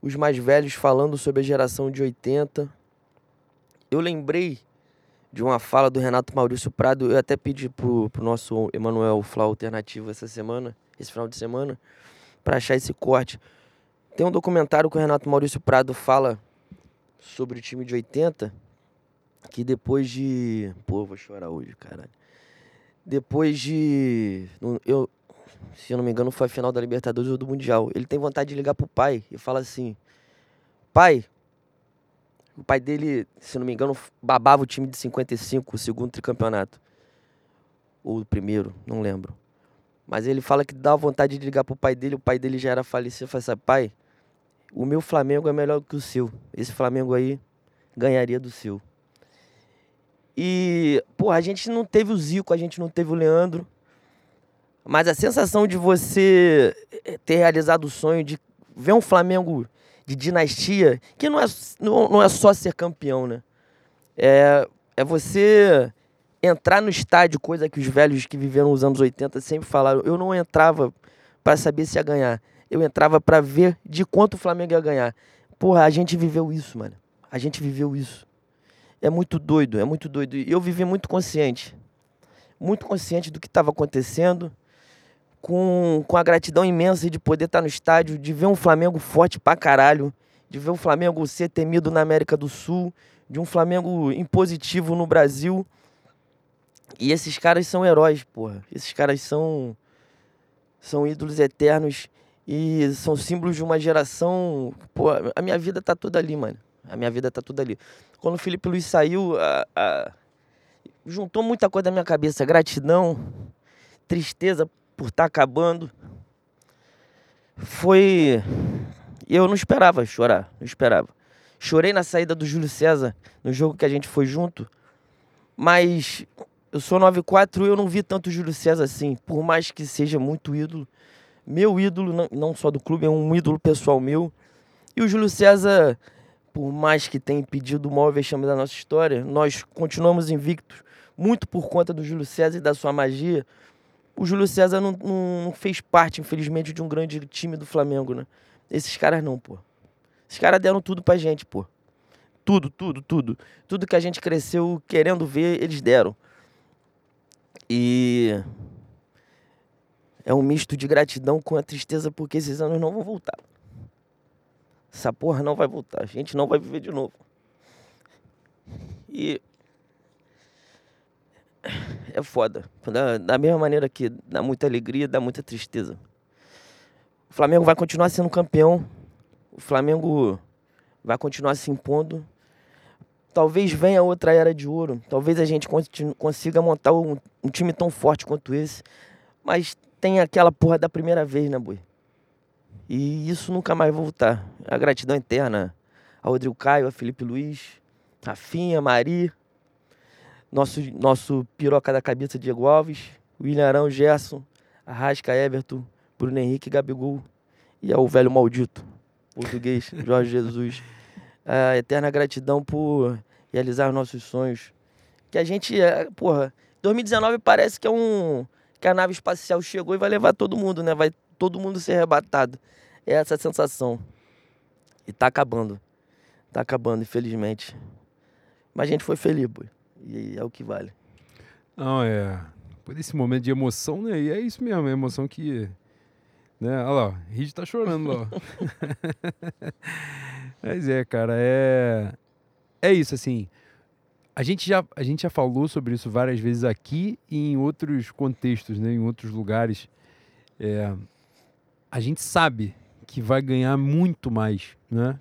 Speaker 1: os mais velhos falando sobre a geração de 80. Eu lembrei de uma fala do Renato Maurício Prado, eu até pedi pro, pro nosso Emanuel Flau Alternativo essa semana, esse final de semana, para achar esse corte. Tem um documentário que o Renato Maurício Prado fala sobre o time de 80, que depois de. Pô, vou chorar hoje, caralho. Depois de. Eu, se eu não me engano, foi a final da Libertadores ou do Mundial. Ele tem vontade de ligar pro pai e fala assim: Pai, o pai dele, se não me engano, babava o time de 55, o segundo tricampeonato. Ou o primeiro, não lembro. Mas ele fala que dá vontade de ligar pro pai dele, o pai dele já era falecido. Fala assim, pai, o meu Flamengo é melhor que o seu. Esse Flamengo aí ganharia do seu. E, pô, a gente não teve o Zico, a gente não teve o Leandro. Mas a sensação de você eh, ter realizado o sonho de ver um Flamengo de dinastia, que não é, não, não é só ser campeão, né? É, é você entrar no estádio, coisa que os velhos que viveram os anos 80 sempre falaram. Eu não entrava para saber se ia ganhar. Eu entrava para ver de quanto o Flamengo ia ganhar. Porra, a gente viveu isso, mano. A gente viveu isso. É muito doido, é muito doido. E eu vivi muito consciente. Muito consciente do que estava acontecendo. Com, com a gratidão imensa de poder estar no estádio, de ver um Flamengo forte pra caralho, de ver o Flamengo ser temido na América do Sul, de um Flamengo impositivo no Brasil. E esses caras são heróis, porra. Esses caras são são ídolos eternos e são símbolos de uma geração. Pô, a minha vida tá toda ali, mano. A minha vida tá toda ali. Quando o Felipe Luiz saiu, a, a... juntou muita coisa na minha cabeça. Gratidão, tristeza por estar tá acabando. Foi. Eu não esperava chorar, não esperava. Chorei na saída do Júlio César, no jogo que a gente foi junto. Mas eu sou 94 e eu não vi tanto Júlio César assim, por mais que seja muito ídolo. Meu ídolo, não só do clube, é um ídolo pessoal meu. E o Júlio César, por mais que tenha impedido o maior vexame da nossa história, nós continuamos invictos, muito por conta do Júlio César e da sua magia. O Júlio César não, não, fez parte, infelizmente, de um grande time do Flamengo, né? Esses caras não, pô. Esses caras deram tudo pra gente, pô. Tudo, tudo, tudo. Tudo que a gente cresceu querendo ver, eles deram. E é um misto de gratidão com a tristeza porque esses anos não vão voltar. Essa porra não vai voltar. A gente não vai viver de novo. E é foda. Da, da mesma maneira que dá muita alegria, dá muita tristeza. O Flamengo vai continuar sendo campeão. O Flamengo vai continuar se impondo. Talvez venha outra era de ouro. Talvez a gente consiga montar um, um, time tão forte quanto esse. Mas tem aquela porra da primeira vez, né, boi? E isso nunca mais vai voltar. A gratidão eterna a Rodrigo Caio, a Felipe Luiz, a Finha, a Mari, nosso, nosso piroca da cabeça Diego Alves, William Arão, Gerson, Arrasca, Everton, Bruno Henrique, Gabigol e ao velho maldito, português, Jorge Jesus a eterna gratidão por realizar nossos sonhos. Que a gente, é, porra, 2019 parece que é um que a nave espacial chegou e vai levar todo mundo, né? Vai todo mundo ser arrebatado. É essa a sensação. E tá acabando. Tá acabando, infelizmente. Mas a gente foi feliz, boy. E é o que vale.
Speaker 2: Não, é. Por esse momento de emoção, né? E é isso mesmo, é emoção que. Né? Olha lá, Reed tá chorando lá. Mas é, cara, é. É isso, assim. A gente, já, a gente já falou sobre isso várias vezes aqui e em outros contextos, né, em outros lugares. É, a gente sabe que vai ganhar muito mais, né?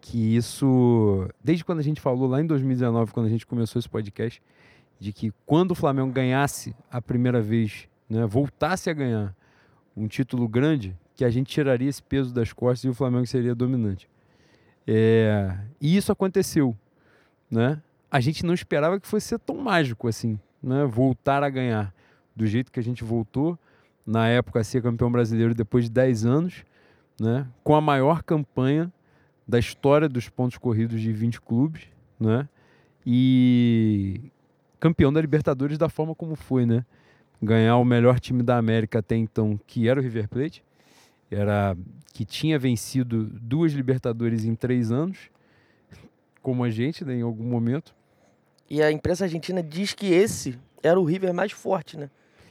Speaker 2: Que isso, desde quando a gente falou lá em 2019, quando a gente começou esse podcast, de que quando o Flamengo ganhasse a primeira vez, né, voltasse a ganhar um título grande, que a gente tiraria esse peso das costas e o Flamengo seria dominante. É, e isso aconteceu, né? A gente não esperava que fosse ser tão mágico assim, né? Voltar a ganhar do jeito que a gente voltou, na época a ser campeão brasileiro depois de 10 anos, né? Com a maior campanha da história dos pontos corridos de 20 clubes, né? E campeão da Libertadores da forma como foi, né? Ganhar o melhor time da América até então, que era o River Plate, era que tinha vencido duas Libertadores em três anos, como a gente, né, em algum momento.
Speaker 1: E a imprensa argentina diz que esse era o River mais forte, né?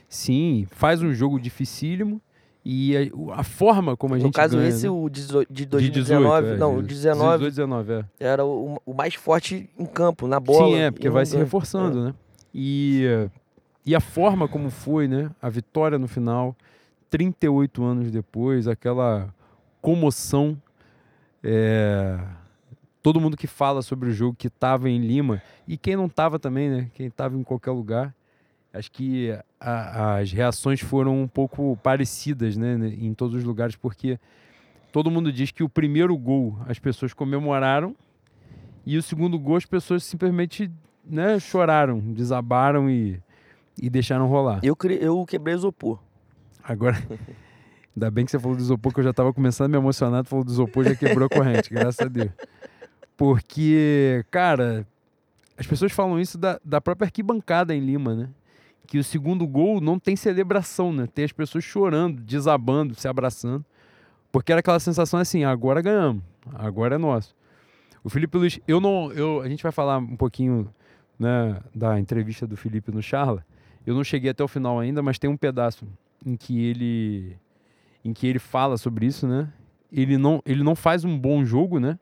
Speaker 2: Sim, faz um jogo dificílimo E a, a forma como a
Speaker 1: no
Speaker 2: gente
Speaker 1: caso,
Speaker 2: ganha,
Speaker 1: esse,
Speaker 2: né?
Speaker 1: o dezo- de
Speaker 2: De
Speaker 1: 2019,
Speaker 2: 18, é,
Speaker 1: não, o
Speaker 2: de
Speaker 1: 19
Speaker 2: 18, 19, é.
Speaker 1: era o, o mais forte em campo, na bola.
Speaker 2: Sim, é, porque vai se
Speaker 1: ganha.
Speaker 2: reforçando, né? E, e a forma como foi, né? A vitória no final, 38 anos depois, aquela comoção. é, todo mundo que fala sobre o jogo que estava em Lima, e quem não estava também, né? Quem estava em qualquer lugar. Acho que a- as reações foram um pouco parecidas, né? Em todos os lugares, porque todo mundo diz que o primeiro gol as pessoas comemoraram e o segundo gol as pessoas simplesmente né, choraram, desabaram e, e deixaram rolar.
Speaker 1: Eu, cre- eu quebrei o isopor.
Speaker 2: Agora, ainda bem que você falou do isopor, que eu já estava começando a me emocionar, falou do isopor, já quebrou a corrente, graças a Deus. Porque, cara, as pessoas falam isso da, da própria arquibancada em Lima, né? Que o segundo gol não tem celebração, né? Tem as pessoas chorando, desabando, se abraçando. Porque era aquela sensação assim, agora ganhamos, agora é nosso. O Felipe Luiz, eu não, eu, a gente vai falar um pouquinho né, da entrevista do Felipe no Charla. Eu não cheguei até o final ainda, mas tem um pedaço em que ele em que ele fala sobre isso, né? Ele não, ele não faz um bom jogo, né?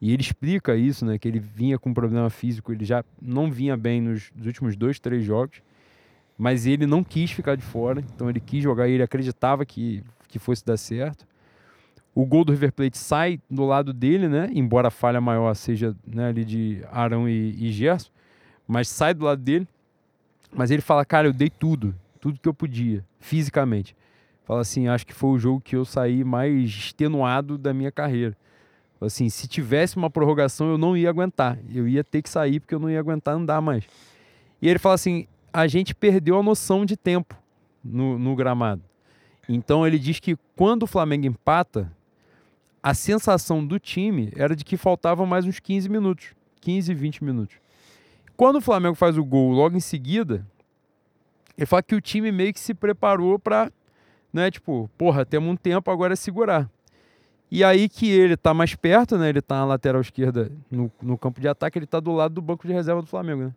Speaker 2: E ele explica isso, né? Que ele vinha com problema físico, ele já não vinha bem nos, nos últimos dois, três jogos, mas ele não quis ficar de fora, então ele quis jogar e ele acreditava que, que fosse dar certo. O gol do River Plate sai do lado dele, né? Embora a falha maior seja né, ali de Arão e, e Gerson, mas sai do lado dele. Mas ele fala, cara, eu dei tudo, tudo que eu podia, fisicamente. Fala assim, acho que foi o jogo que eu saí mais extenuado da minha carreira. Fala assim, se tivesse uma prorrogação, eu não ia aguentar. Eu ia ter que sair porque eu não ia aguentar andar mais. E ele fala assim, a gente perdeu a noção de tempo no, no gramado. Então ele diz que quando o Flamengo empata, a sensação do time era de que faltavam mais uns 15 minutos, 15, 20 minutos. Quando o Flamengo faz o gol logo em seguida, ele fala que o time meio que se preparou para, né, tipo, porra, temos um tempo agora é segurar. E aí que ele tá mais perto, né? Ele tá na lateral esquerda no, no campo de ataque, ele tá do lado do banco de reserva do Flamengo, né?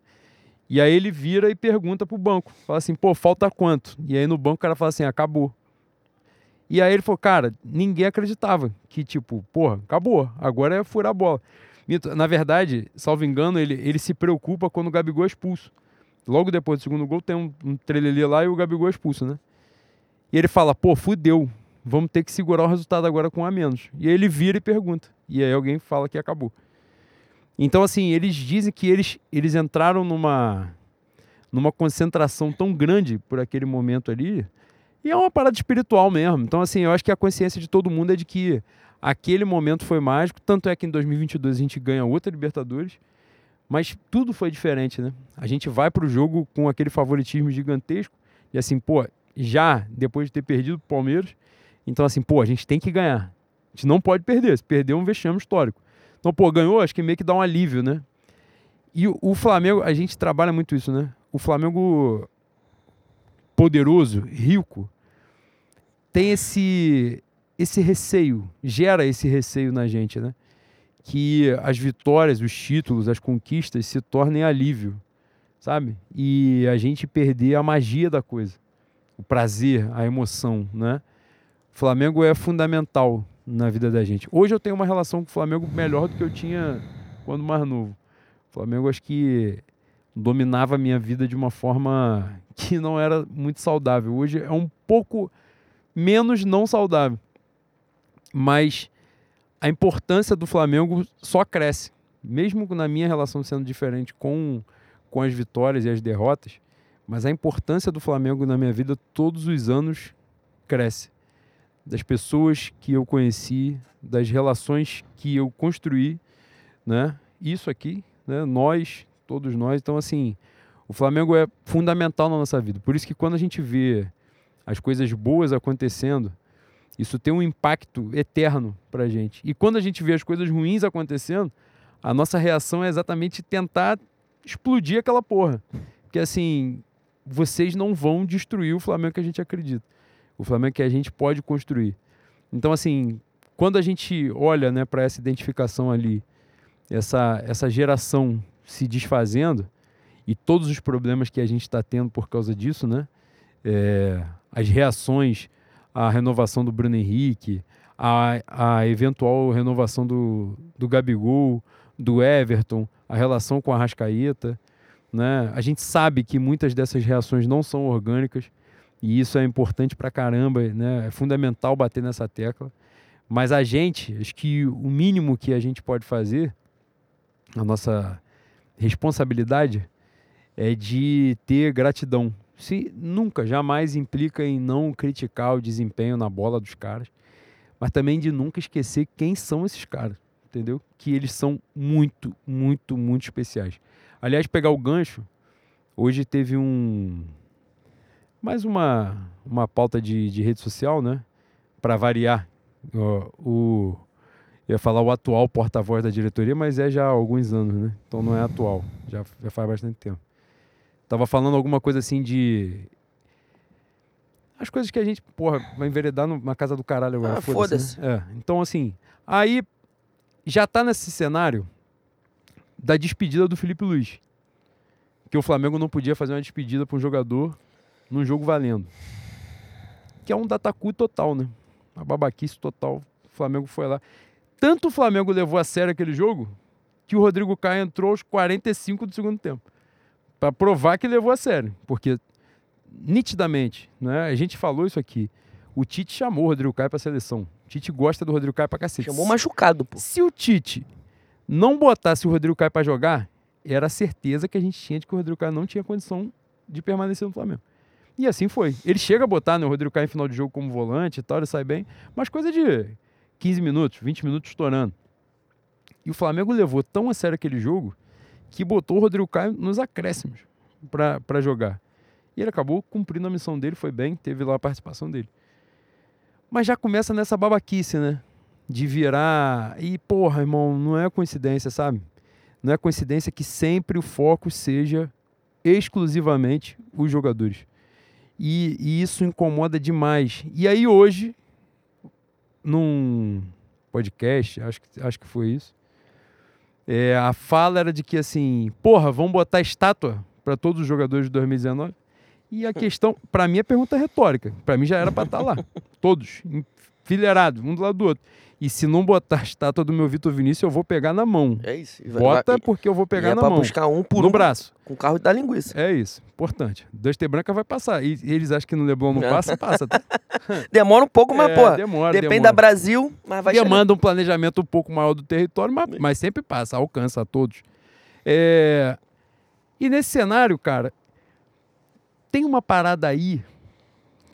Speaker 2: E aí ele vira e pergunta pro banco, fala assim, pô, falta quanto? E aí no banco o cara fala assim, acabou. E aí ele falou, cara, ninguém acreditava que, tipo, porra, acabou, agora é furar a bola. Na verdade, salvo engano, ele, ele se preocupa quando o Gabigol é expulso. Logo depois do segundo gol tem um, um trelelê lá e o Gabigol é expulso, né? E ele fala, pô, fudeu, vamos ter que segurar o resultado agora com um a menos. E aí ele vira e pergunta. E aí alguém fala que acabou. Então, assim, eles dizem que eles, eles entraram numa, numa concentração tão grande por aquele momento ali. E é uma parada espiritual mesmo. Então, assim, eu acho que a consciência de todo mundo é de que aquele momento foi mágico. Tanto é que em 2022 a gente ganha outra Libertadores. Mas tudo foi diferente, né? A gente vai pro jogo com aquele favoritismo gigantesco. E assim, pô, já depois de ter perdido o Palmeiras. Então, assim, pô, a gente tem que ganhar. A gente não pode perder. Se perder, é um vexame histórico. Então, pô, ganhou, acho que meio que dá um alívio, né? E o, Flamengo, a gente trabalha muito isso, né? O Flamengo poderoso, rico, tem esse esse receio, gera esse receio na gente, né? Que as vitórias, os títulos, as conquistas se tornem alívio, sabe? E a gente perder a magia da coisa, o prazer, a emoção, né? O Flamengo é fundamental na vida da gente. Hoje eu tenho uma relação com o Flamengo melhor do que eu tinha quando mais novo. O Flamengo acho que dominava a minha vida de uma forma que não era muito saudável. Hoje é um pouco menos não saudável. Mas a importância do Flamengo só cresce. Mesmo na minha relação sendo diferente com, com as vitórias e as derrotas, mas a importância do Flamengo na minha vida todos os anos cresce. Das pessoas que eu conheci, das relações que eu construí, né? Isso aqui, né? Nós, todos nós. Então, assim, o Flamengo é fundamental na nossa vida. Por isso que quando a gente vê as coisas boas acontecendo, isso tem um impacto eterno pra gente. E quando a gente vê as coisas ruins acontecendo, a nossa reação é exatamente tentar explodir aquela porra. Porque assim, vocês não vão destruir o Flamengo que a gente acredita. O Flamengo que a gente pode construir. Então assim, quando a gente olha, né, para essa identificação ali, essa essa geração se desfazendo e todos os problemas que a gente está tendo por causa disso, né? É, as reações a renovação do Bruno Henrique, a, a eventual renovação do, do Gabigol, do Everton, a relação com a Rascaeta. Né? A gente sabe que muitas dessas reações não são orgânicas e isso é importante para caramba, né? é fundamental bater nessa tecla. Mas a gente, acho que o mínimo que a gente pode fazer, a nossa responsabilidade, é de ter gratidão. Se nunca, jamais implica em não criticar o desempenho na bola dos caras, mas também de nunca esquecer quem são esses caras, entendeu? Que eles são muito, muito, muito especiais. Aliás, pegar o gancho, hoje teve um mais uma uma pauta de, de rede social, né? Para variar, o, o eu ia falar o atual porta-voz da diretoria, mas é já há alguns anos, né? Então não é atual, já, já faz bastante tempo. Tava falando alguma coisa assim de. As coisas que a gente, porra, vai enveredar na casa do caralho agora.
Speaker 1: Ah, foda-se.
Speaker 2: Foda né? é. Então, assim, aí já tá nesse cenário da despedida do Felipe Luiz. Que o Flamengo não podia fazer uma despedida para um jogador num jogo valendo. Que é um datacu total, né? Uma babaquice total. O Flamengo foi lá. Tanto o Flamengo levou a sério aquele jogo que o Rodrigo Caio entrou aos 45 do segundo tempo. Para provar que levou a sério. Porque, nitidamente, né? a gente falou isso aqui. O Tite chamou o Rodrigo Caio para a seleção. O Tite gosta do Rodrigo Caio para cacete.
Speaker 1: Chamou machucado, pô.
Speaker 2: Se o Tite não botasse o Rodrigo Caio para jogar, era a certeza que a gente tinha de que o Rodrigo Caio não tinha condição de permanecer no Flamengo. E assim foi. Ele chega a botar né, o Rodrigo Caio em final de jogo como volante e tal, ele sai bem, mas coisa de 15 minutos, 20 minutos estourando. E o Flamengo levou tão a sério aquele jogo que botou o Rodrigo Caio nos acréscimos para jogar. E ele acabou cumprindo a missão dele, foi bem, teve lá a participação dele. Mas já começa nessa babaquice, né? De virar. E, porra, irmão, não é coincidência, sabe? Não é coincidência que sempre o foco seja exclusivamente os jogadores. E, e isso incomoda demais. E aí, hoje, num podcast, acho que, acho que foi isso, é, a fala era de que assim, porra, vamos botar estátua para todos os jogadores de 2019? E a questão, para mim, é pergunta retórica. Para mim já era para estar tá lá. Todos, enfileirados, um do lado do outro. E se não botar a estátua do meu Vitor Vinícius, eu vou pegar na mão.
Speaker 1: É isso.
Speaker 2: Bota porque eu vou pegar
Speaker 1: é
Speaker 2: na mão.
Speaker 1: buscar um por
Speaker 2: no
Speaker 1: um
Speaker 2: braço.
Speaker 1: Com o carro da linguiça.
Speaker 2: É isso. Importante. Duster Branca vai passar. E eles acham que no Leblon não passa, passa. Tá?
Speaker 1: demora um pouco, mas,
Speaker 2: é,
Speaker 1: pô.
Speaker 2: Demora,
Speaker 1: depende
Speaker 2: demora.
Speaker 1: da Brasil, mas vai
Speaker 2: Demanda um planejamento um pouco maior do território, mas, mas sempre passa, alcança a todos. É... E nesse cenário, cara, tem uma parada aí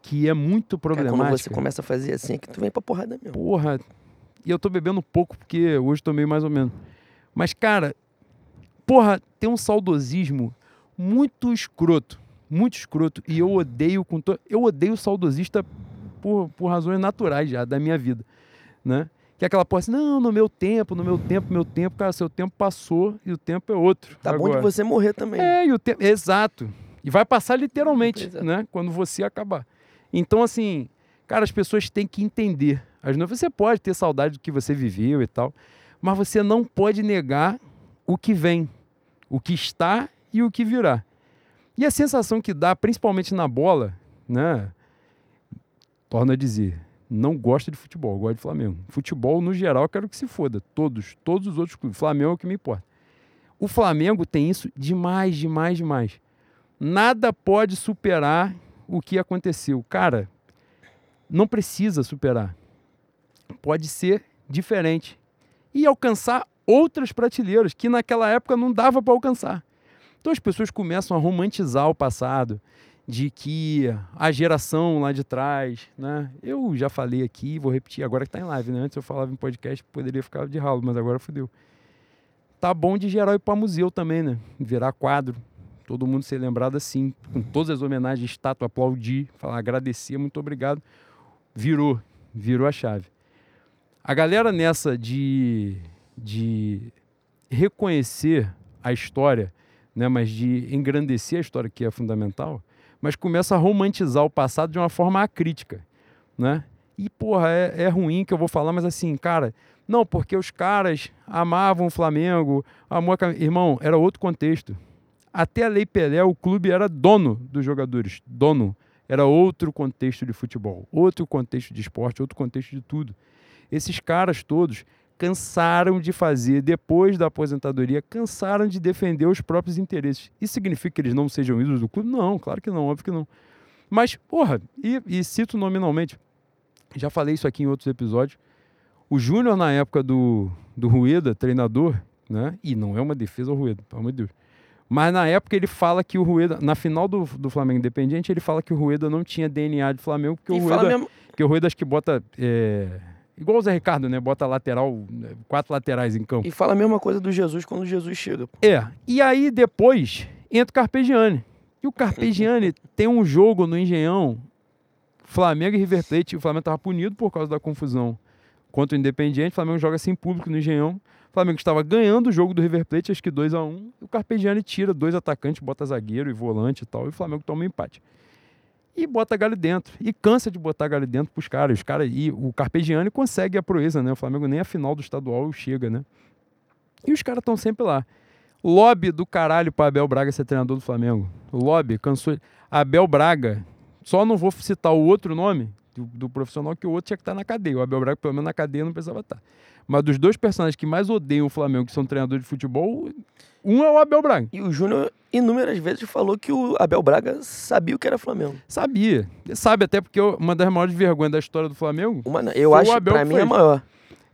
Speaker 2: que é muito problemática.
Speaker 1: quando você começa a fazer assim, é que tu vem pra porrada mesmo.
Speaker 2: Porra, e eu tô bebendo pouco, porque hoje tomei mais ou menos. Mas, cara, porra, tem um saudosismo muito escroto. Muito escroto. E eu odeio com to... Eu odeio saudosista por, por razões naturais já da minha vida. Né? Que é aquela porra assim, não, no meu tempo, no meu tempo, meu tempo, cara, seu tempo passou e o tempo é outro.
Speaker 1: Tá
Speaker 2: agora.
Speaker 1: bom de você morrer também.
Speaker 2: É, e o tempo. Exato. E vai passar literalmente, né? Quando você acabar. Então, assim, cara, as pessoas têm que entender. As noivas, você pode ter saudade do que você viveu e tal, mas você não pode negar o que vem, o que está e o que virá. E a sensação que dá, principalmente na bola, né? Torna a dizer, não gosto de futebol, gosto de Flamengo. Futebol, no geral, quero que se foda. Todos, todos os outros clubes. Flamengo é o que me importa. O Flamengo tem isso demais, demais, demais. Nada pode superar o que aconteceu. Cara, não precisa superar. Pode ser diferente. E alcançar outras prateleiras que naquela época não dava para alcançar. Então as pessoas começam a romantizar o passado, de que a geração lá de trás, né? Eu já falei aqui, vou repetir agora que está em live, né? Antes eu falava em podcast, poderia ficar de ralo, mas agora fodeu. Tá bom de geral ir para museu também, né? Virar quadro, todo mundo ser lembrado assim, com todas as homenagens, estátua, aplaudir, falar, agradecer, muito obrigado. Virou, virou a chave. A galera nessa de, de reconhecer a história, né, mas de engrandecer a história, que é fundamental, mas começa a romantizar o passado de uma forma acrítica, né? E, porra, é, é ruim que eu vou falar, mas assim, cara, não, porque os caras amavam o Flamengo, amor, irmão, era outro contexto. Até a Lei Pelé, o clube era dono dos jogadores, dono. Era outro contexto de futebol, outro contexto de esporte, outro contexto de tudo. Esses caras todos cansaram de fazer, depois da aposentadoria, cansaram de defender os próprios interesses. Isso significa que eles não sejam ídolos do clube? Não, claro que não, óbvio que não. Mas, porra, e, e cito nominalmente, já falei isso aqui em outros episódios, o Júnior, na época do, do Rueda, treinador, né? E não é uma defesa ao Rueda, pelo amor de Deus. Mas na época ele fala que o Rueda, na final do, do Flamengo Independiente, ele fala que o Rueda não tinha DNA de Flamengo, porque
Speaker 1: E
Speaker 2: o Rueda,
Speaker 1: mesmo-
Speaker 2: que o Rueda acho que bota. é, igual o Zé Ricardo, né? Bota lateral, quatro laterais em campo.
Speaker 1: E fala a mesma coisa do Jesus quando Jesus chega. pô.
Speaker 2: É. E aí depois entra o Carpegiani. E o Carpegiani tem um jogo no Engenhão, Flamengo e River Plate. O Flamengo estava punido por causa da confusão contra o Independiente. O Flamengo joga sem público no Engenhão. O Flamengo estava ganhando o jogo do River Plate, acho que 2 a 1 um, E o Carpegiani tira dois atacantes, bota zagueiro e volante e tal. E o Flamengo toma um empate. E bota Galho dentro. E cansa de botar Galho dentro pros caras. Os caras e o Carpegiani consegue a proeza, né? O Flamengo nem a final do estadual chega, né? E os caras estão sempre lá. Lobby do caralho para Abel Braga ser treinador do Flamengo. Lobby, cansou. Abel Braga, só não vou citar o outro nome do, do profissional, que o outro tinha que estar na cadeia. O Abel Braga, pelo menos na cadeia, não precisava estar. Mas dos dois personagens que mais odeiam o Flamengo, que são treinadores de futebol, um é o Abel Braga.
Speaker 1: E o Júnior inúmeras vezes falou que o Abel Braga sabia o que era Flamengo.
Speaker 2: Sabia. Sabe até porque eu- uma das maiores vergonhas da história do Flamengo.
Speaker 1: Uma, eu acho,
Speaker 2: Abel
Speaker 1: pra
Speaker 2: que
Speaker 1: mim, é maior.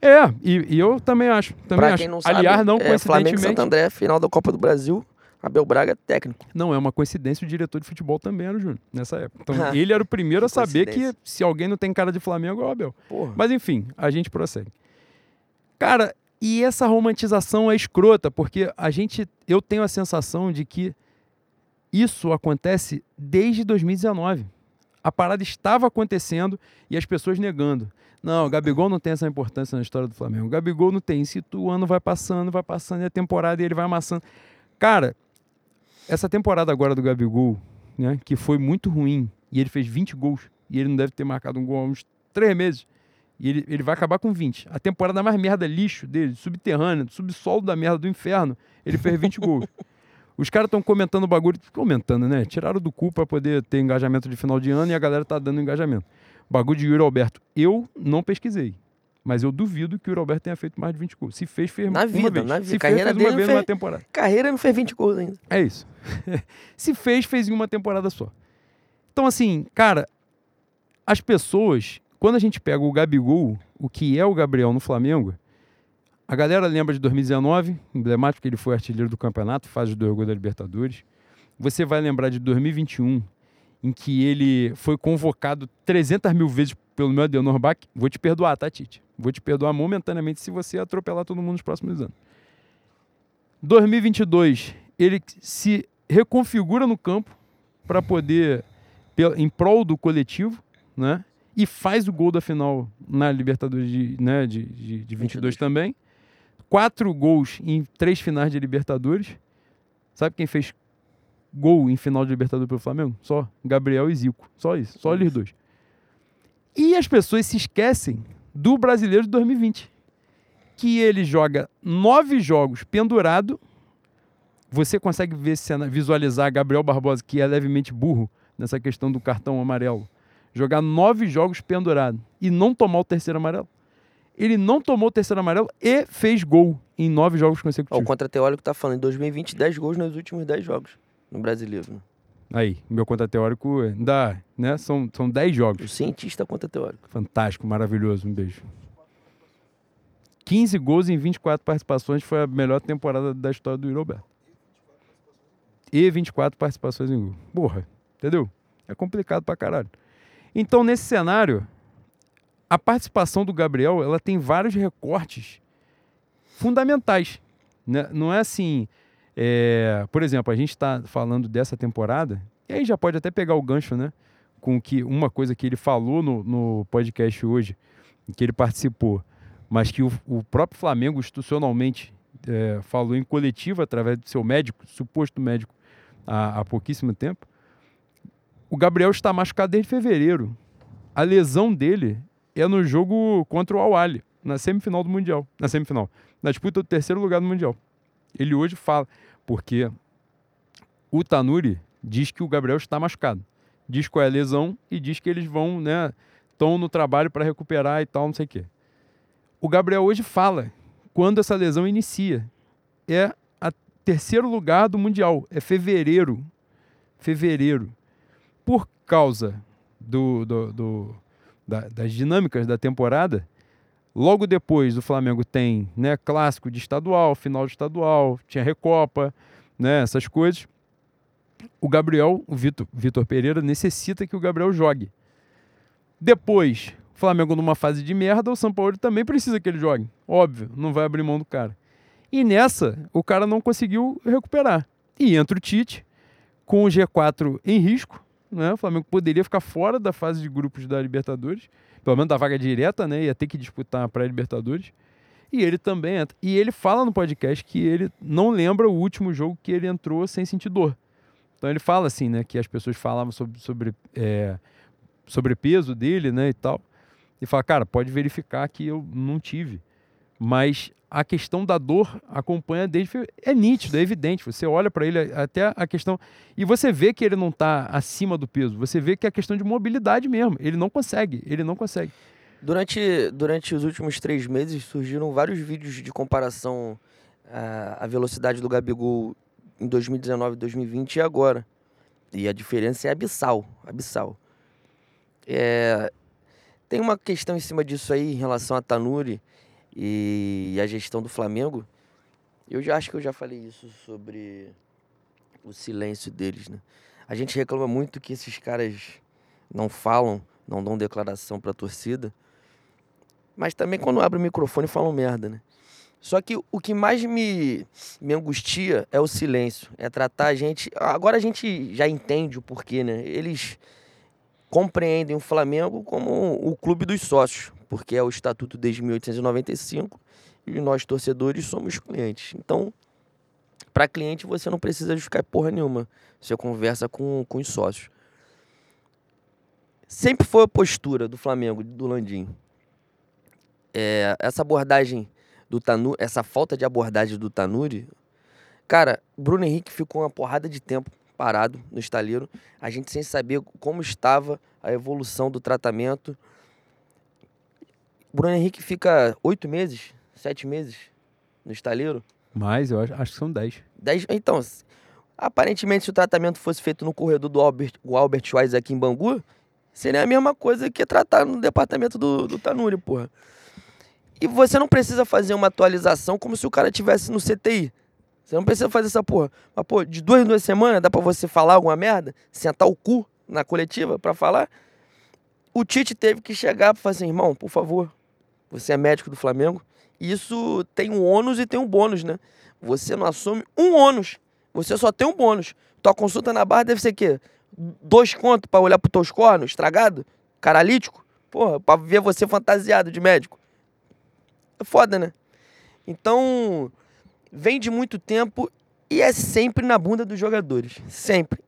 Speaker 2: É, e, e eu também acho. Também
Speaker 1: Pra
Speaker 2: acho.
Speaker 1: quem não sabe,
Speaker 2: Aliás, não
Speaker 1: é, Flamengo e. Santo André, final da Copa do Brasil, Abel Braga é técnico.
Speaker 2: Não é uma coincidência, o diretor de futebol também era o Júnior, nessa época. Então,
Speaker 1: Ah,
Speaker 2: ele era o primeiro a saber que se alguém não tem cara de Flamengo, é o Abel.
Speaker 1: Porra.
Speaker 2: Mas enfim, a gente prossegue. Cara, e essa romantização é escrota, porque a gente, eu tenho a sensação de que isso acontece desde 2019. A parada estava acontecendo e as pessoas negando. Não, o Gabigol não tem essa importância na história do Flamengo. O Gabigol não tem. Se o ano vai passando, vai passando, e a temporada e ele vai amassando. Cara, essa temporada agora do Gabigol, né, que foi muito ruim, e ele fez 20 gols, e ele não deve ter marcado um gol há uns três meses. E ele, ele vai acabar com 20. A temporada mais merda lixo dele, subterrânea, subsolo da merda do inferno, ele fez 20 gols. Os caras estão comentando o bagulho, comentando, né? Tiraram do cu pra poder ter engajamento de final de ano e a galera tá dando engajamento. Bagulho de Yuri Alberto. Eu não pesquisei. Mas eu duvido que o Yuri Alberto tenha feito mais de 20 gols. Se fez, fez
Speaker 1: Na
Speaker 2: uma
Speaker 1: vida,
Speaker 2: vez.
Speaker 1: na vida.
Speaker 2: Se
Speaker 1: Carreira
Speaker 2: fez, fez uma vez
Speaker 1: fez-
Speaker 2: numa temporada.
Speaker 1: Carreira não fez 20 gols ainda.
Speaker 2: É isso. Se fez, fez em uma temporada só. Então, assim, cara, as pessoas, quando a gente pega o Gabigol, o que é o Gabriel no Flamengo, a galera lembra de 2019, emblemático que ele foi artilheiro do campeonato, fase do orgulho da Libertadores. Você vai lembrar de 2021, em que ele foi convocado 300 mil vezes pelo meu Adenor Bach. Vou te perdoar, tá, Tite? Vou te perdoar momentaneamente se você atropelar todo mundo nos próximos anos. 2022, ele se reconfigura no campo para poder, em prol do coletivo, né? E faz o gol da final na Libertadores de, né, de, de, de 22
Speaker 1: 22.
Speaker 2: também. Quatro gols em três finais de Libertadores. Sabe quem fez gol em final de Libertadores pelo Flamengo? Só Gabriel e Zico. Só isso. Só eles dois. E as pessoas se esquecem do brasileiro de 2020. Que ele joga nove jogos pendurado. Você consegue ver visualizar Gabriel Barbosa, que é levemente burro nessa questão do cartão amarelo. Jogar nove jogos pendurado e não tomar o terceiro amarelo. Ele não tomou o terceiro amarelo e fez gol em nove jogos
Speaker 1: Ó, o
Speaker 2: consecutivos.
Speaker 1: contra-teórico tá falando em 2020, 10 gols nos últimos 10 jogos no brasileiro. né?
Speaker 2: Aí, meu conta teórico dá, né? São, são 10
Speaker 1: O
Speaker 2: jogos.
Speaker 1: cientista contra-teórico.
Speaker 2: Fantástico, maravilhoso. Um beijo. 15 gols em 24 participações foi a melhor temporada da história do Yuri Alberto. E 24 participações em gol. Porra, entendeu? É complicado pra caralho. Então, nesse cenário, a participação do Gabriel, ela tem vários recortes fundamentais. Né? Não é assim... é, por exemplo, a gente está falando dessa temporada, e aí já pode até pegar o gancho, né? Com que uma coisa que ele falou no, no podcast hoje, em que ele participou, mas que o, o próprio Flamengo institucionalmente é, falou em coletivo através do seu médico, suposto médico, há, há pouquíssimo tempo. O Gabriel está machucado desde fevereiro. A lesão dele é no jogo contra o Al-Ali, na semifinal do Mundial. Na semifinal. Na disputa do terceiro lugar do Mundial. Ele hoje fala, porque o Tanuri diz que o Gabriel está machucado. diz qual é a lesão e diz que eles vão, né, estão no trabalho para recuperar e tal, não sei o quê. O Gabriel hoje fala quando essa lesão inicia. É a terceiro lugar do Mundial, é fevereiro. Fevereiro. Por causa do, do, do da, das dinâmicas da temporada, logo depois o Flamengo tem né, clássico de estadual, final de estadual, tinha Recopa, né, essas coisas. O Gabriel, o Vitor, Vitor Pereira, necessita que o Gabriel jogue. Depois, o Flamengo numa fase de merda, o São Paulo também precisa que ele jogue. Óbvio, não vai abrir mão do cara. E nessa, o cara não conseguiu recuperar. E entra o Tite, com o G4 em risco. Né? O Flamengo poderia ficar fora da fase de grupos da Libertadores, pelo menos da vaga direta, né? Ia ter que disputar a pré-Libertadores. E ele também entra. E ele fala no podcast que ele não lembra o último jogo que ele entrou sem sentir dor. Então ele fala assim, né? Que as pessoas falavam sobre, sobre é, sobrepeso dele, né? E tal. E fala, cara, pode verificar que eu não tive. Mas a questão da dor acompanha desde. É nítido, é evidente. Você olha para ele, até a questão. E você vê que ele não está acima do peso. Você vê que é questão de mobilidade mesmo. Ele não consegue. Ele não consegue.
Speaker 1: Durante, durante os últimos três meses surgiram vários vídeos de comparação à, à velocidade do Gabigol em 2019, 2020 e agora. E a diferença é abissal. abissal. É, tem uma questão em cima disso aí em relação a Tanuri e a gestão do Flamengo. Eu já acho que eu já falei isso sobre o silêncio deles, né? A gente reclama muito que esses caras não falam, não dão declaração para a torcida, mas também quando abre o microfone falam merda, né? Só que o que mais me, me angustia é o silêncio, é tratar a gente. Agora a gente já entende o porquê, né? Eles compreendem o Flamengo como o clube dos sócios, porque é o estatuto desde 1895 e nós torcedores somos clientes. Então, para cliente você não precisa justificar porra nenhuma. Você conversa com, com os sócios. Sempre foi a postura do Flamengo, do Landim. É, essa abordagem do Tanuri, essa falta de abordagem do Tanuri, cara, Bruno Henrique ficou uma porrada de tempo parado no estaleiro, a gente sem saber como estava a evolução do tratamento. Bruno Henrique fica oito meses, sete meses no estaleiro.
Speaker 2: Mais, eu acho, acho que são dez.
Speaker 1: Dez, então, aparentemente se o tratamento fosse feito no corredor do Albert, o Albert Schweitz aqui em Bangu, seria a mesma coisa que tratar no departamento do, do Tanuri, porra. E você não precisa fazer uma atualização como se o cara tivesse no CTI. Você não precisa fazer essa porra. Mas, pô, de duas em duas semanas dá pra você falar alguma merda? Sentar o cu na coletiva pra falar? O Tite teve que chegar pra falar assim, irmão, por favor, você é médico do Flamengo. Isso tem um ônus e tem um bônus, né? Você não assume um ônus. Você só tem um bônus. Tua consulta na barra deve ser o quê? Dois contos pra olhar pros teus cornos, estragado? Caralítico? Porra, pra ver você fantasiado de médico. É foda, né? Então, vem de muito tempo e é sempre na bunda dos jogadores. Sempre.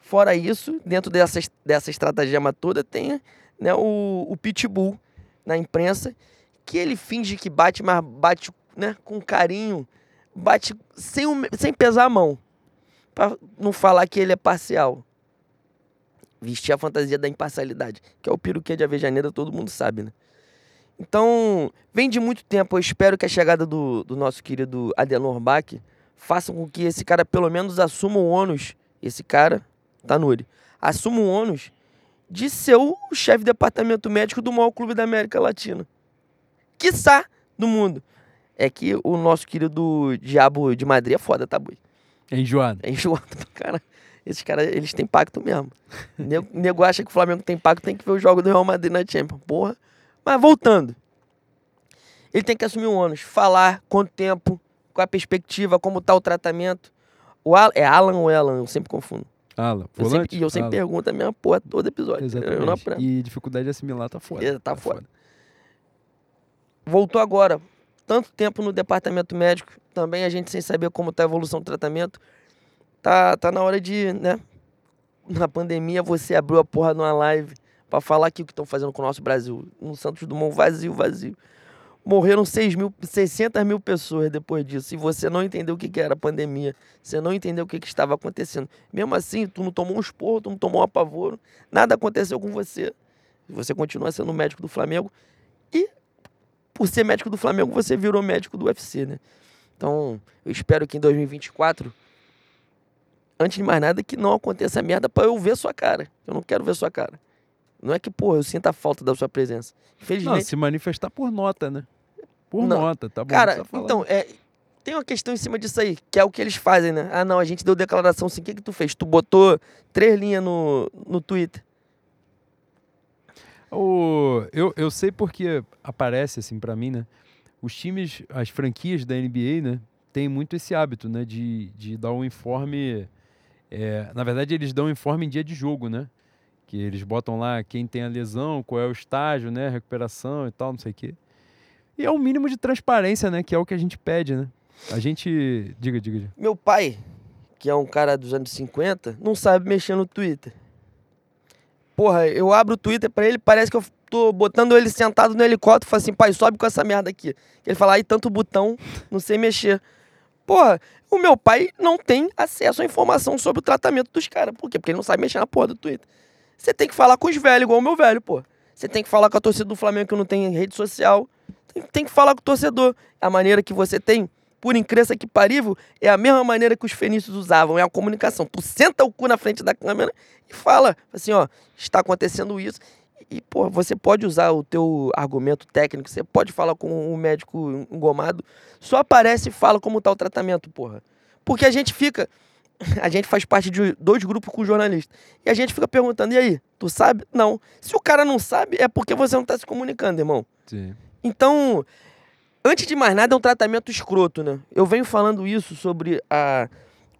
Speaker 1: Fora isso, dentro dessa, dessa estratagema toda, tem né, o, o Pitbull na imprensa, que ele finge que bate, mas bate né, com carinho, bate sem, sem pesar a mão. Pra não falar que ele é parcial. Vestir a fantasia da imparcialidade, que é o peruquê de Avejaneira, todo mundo sabe, né? Então, vem de muito tempo. Eu espero que a chegada do, do nosso querido Adenor Bach faça com que esse cara pelo menos assuma o ônus. Esse cara, Tanuri, assuma o ônus de ser o chefe de departamento médico do maior clube da América Latina. Quiçá do mundo. É que o nosso querido Diabo de Madrid é foda, tá, boi?
Speaker 2: É enjoado.
Speaker 1: É enjoado pra cara. Esses caras, eles têm pacto mesmo. nego, nego acha que o Flamengo tem pacto, tem que ver o jogo do Real Madrid na Champions. Porra. Mas voltando. Ele tem que assumir um ônus, falar quanto tempo, qual a perspectiva, como está o tratamento. O Al é Alan ou Alan? Eu sempre confundo.
Speaker 2: Alan,
Speaker 1: eu sempre, E eu sempre Alan. pergunto a mesma porra todo episódio.
Speaker 2: Exatamente. E dificuldade de assimilar tá fora.
Speaker 1: É, tá, tá foda. Voltou agora. Tanto tempo no departamento médico, também a gente sem saber como está a evolução do tratamento. Tá, tá na hora de, né? Na pandemia você abriu a porra numa live para falar aqui o que estão fazendo com o nosso Brasil. Um Santos Dumont vazio, vazio. Morreram 6 mil, 600 mil pessoas depois disso. E você não entendeu o que, era a pandemia. Você não entendeu o que, que estava acontecendo. Mesmo assim, tu não tomou um esporro, tu não tomou um apavoro. Nada aconteceu com você. Você continua sendo médico do Flamengo. E, por ser médico do Flamengo, você virou médico do UFC, né? Então, eu espero que em 2024, antes de mais nada, que não aconteça merda para eu ver sua cara. Eu não quero ver sua cara. Não é que, pô, eu sinta a falta da sua presença. Infelizmente.
Speaker 2: Não, se manifestar por nota, né? Por
Speaker 1: Não.
Speaker 2: nota, tá bom?
Speaker 1: Cara, então, é, tem uma questão em cima disso aí, que é o que eles fazem, né? Ah, não, a gente deu declaração assim. O que, que tu fez? Tu botou três linhas no, no Twitter.
Speaker 2: O, eu, eu sei porque aparece assim pra mim, né? Os times, as franquias da NBA, né? Tem muito esse hábito, né? De, de dar um informe. é, na verdade, eles dão um informe em dia de jogo, né? Que eles botam lá quem tem a lesão, qual é o estágio, né? Recuperação e tal, não sei o quê. E é o mínimo de transparência, né? Que é o que a gente pede, né? A gente. Diga, diga, diga.
Speaker 1: Meu pai, que é um cara dos anos 50, não sabe mexer no Twitter. Porra, eu abro o Twitter pra ele, parece que eu tô botando ele sentado no helicóptero falo assim, pai, sobe com essa merda aqui. Ele fala, ai, tanto botão, não sei mexer. Porra, o meu pai não tem acesso à informação sobre o tratamento dos caras. Por quê? Porque ele não sabe mexer na porra do Twitter. Você tem que falar com os velhos, igual o meu velho, pô. Você tem que falar com a torcida do Flamengo que não tem rede social. Tem, tem que falar com o torcedor. A maneira que você tem, por incrível que parível, é a mesma maneira que os fenícios usavam, é a comunicação. Tu senta o cu na frente da câmera e fala, assim, ó, está acontecendo isso. E, pô, você pode usar o teu argumento técnico, você pode falar com o médico engomado, só aparece e fala como tá o tratamento, porra. Porque a gente fica, a gente faz parte de dois grupos com jornalistas, e a gente fica perguntando, e aí, tu sabe? Não. Se o cara não sabe, é porque você não tá se comunicando, irmão.
Speaker 2: Sim.
Speaker 1: Então, antes de mais nada, é um tratamento escroto, né? Eu venho falando isso sobre a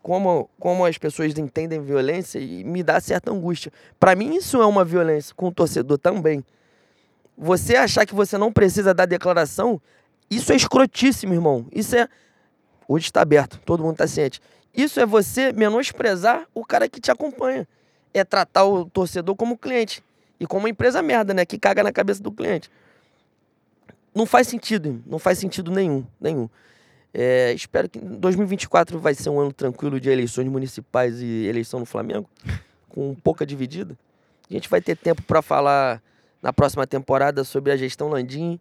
Speaker 1: como, como as pessoas entendem violência e me dá certa angústia. Pra mim, isso é uma violência com o torcedor também. Você achar que você não precisa dar declaração, isso é escrotíssimo, irmão. Isso é. Hoje está aberto, todo mundo está ciente. Isso é você menosprezar o cara que te acompanha. É tratar o torcedor como cliente. E como uma empresa merda, né? Que caga na cabeça do cliente não faz sentido, não faz sentido nenhum, nenhum. É, espero que 2024 vai ser um ano tranquilo de eleições municipais e eleição no Flamengo, com pouca dividida. A gente vai ter tempo para falar na próxima temporada sobre a gestão Landim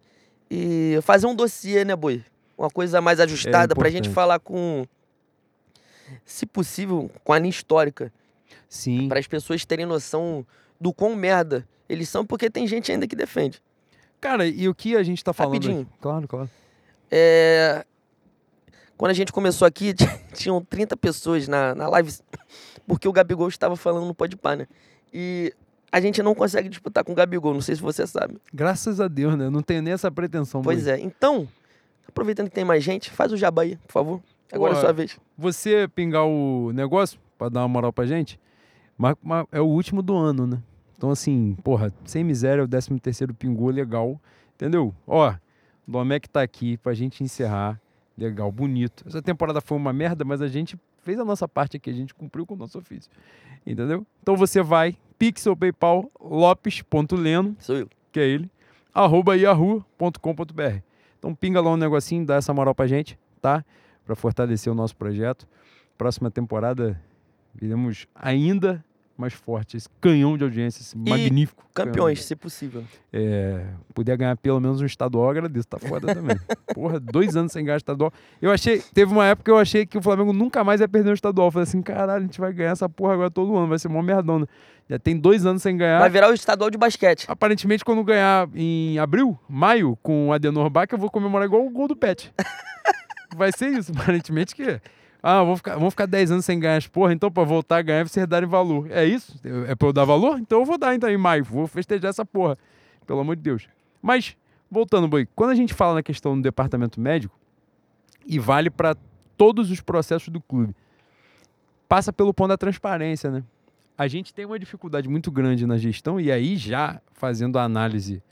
Speaker 1: e fazer um dossiê, né, Boi? Uma coisa mais ajustada para a gente falar com, se possível, com a linha histórica,
Speaker 2: Sim.
Speaker 1: para as pessoas terem noção do quão merda eles são, porque tem gente ainda que defende.
Speaker 2: Cara, e o que a gente tá falando?
Speaker 1: Rapidinho.
Speaker 2: aqui? Claro, claro.
Speaker 1: É, Quando a gente começou aqui, tinham 30 pessoas na, na live, porque o Gabigol estava falando no Podpah, né? E a gente não consegue disputar com o Gabigol, não sei se você sabe.
Speaker 2: Graças a Deus, né? Eu não tenho nem essa pretensão.
Speaker 1: Pois é. Então, aproveitando que tem mais gente, faz o jabá aí, por favor. Agora é sua vez.
Speaker 2: Você pingar o negócio pra dar uma moral pra gente, mas, mas é o último do ano, né? Então, assim, porra, sem miséria, o 13 terceiro pingou, legal. Entendeu? Ó, o Domecq tá aqui pra gente encerrar. Legal, bonito. Essa temporada foi uma merda, mas a gente fez a nossa parte aqui, a gente cumpriu com o nosso ofício. Entendeu? Então você vai, pixel, paypal, lopes.leno,
Speaker 1: Sou eu.
Speaker 2: que é ele, arroba yahoo.com.br. Então pinga lá um negocinho, dá essa moral pra gente, tá? Pra fortalecer o nosso projeto. Próxima temporada viremos ainda mais forte. Esse canhão de audiência, esse magnífico. canhão.
Speaker 1: Campeões, se possível.
Speaker 2: É, puder ganhar pelo menos um estadual, agradeço. Tá foda também. Porra, dois anos sem ganhar estadual. Eu achei, teve uma época que eu achei que o Flamengo nunca mais ia perder um estadual. Eu falei assim, caralho, a gente vai ganhar essa porra agora todo ano, vai ser mó merdona. Já tem dois anos sem ganhar.
Speaker 1: Vai virar o estadual de basquete.
Speaker 2: Aparentemente, quando ganhar em abril, maio, com o Adenor Bach, eu vou comemorar igual o gol do Pet. Vai ser isso, aparentemente que. Ah, vou ficar, vou ficar 10 anos sem ganhar as porra, então pra voltar a ganhar vocês darem valor. É isso? Eu- É pra eu dar valor? Então eu vou dar então em maio. Vou festejar essa porra. Pelo amor de Deus. Mas, voltando, Boi, quando a gente fala na questão do departamento médico, e vale para todos os processos do clube, passa pelo ponto da transparência, né? A gente tem uma dificuldade muito grande na gestão, e aí já fazendo a análise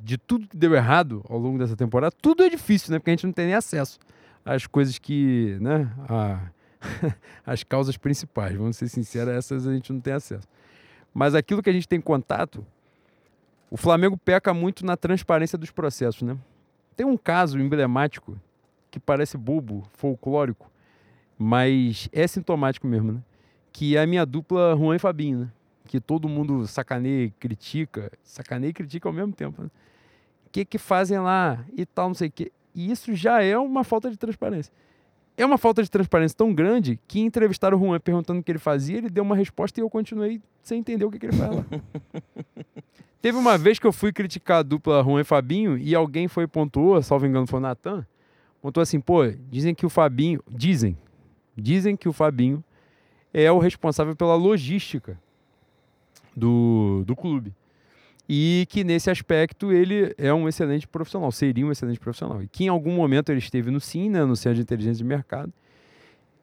Speaker 2: de tudo que deu errado ao longo dessa temporada, tudo é difícil, né? Porque a gente não tem nem acesso às coisas que, né? A, as causas principais, vamos ser sinceros, essas a gente não tem acesso. Mas aquilo que a gente tem contato, o Flamengo peca muito na transparência dos processos, né? Tem um caso emblemático que parece bobo, folclórico, mas é sintomático mesmo, né? Que é a minha dupla Juan e Fabinho, né? Que todo mundo sacaneia, critica, sacaneia e critica ao mesmo tempo, né? Que que fazem lá e tal, não sei o quê. E isso já é uma falta de transparência. É uma falta de transparência tão grande que entrevistaram o Juan perguntando o que ele fazia, ele deu uma resposta e eu continuei sem entender o que, que ele faz lá. Teve uma vez que eu fui criticar a dupla Juan e Fabinho e alguém foi pontuou, salvo engano foi o Natan, pontuou assim, pô, dizem que o Fabinho, dizem, dizem que o Fabinho é o responsável pela logística do, do clube. E que nesse aspecto ele é um excelente profissional, seria um excelente profissional. E que em algum momento ele esteve no SIM, né, no Centro de Inteligência de Mercado.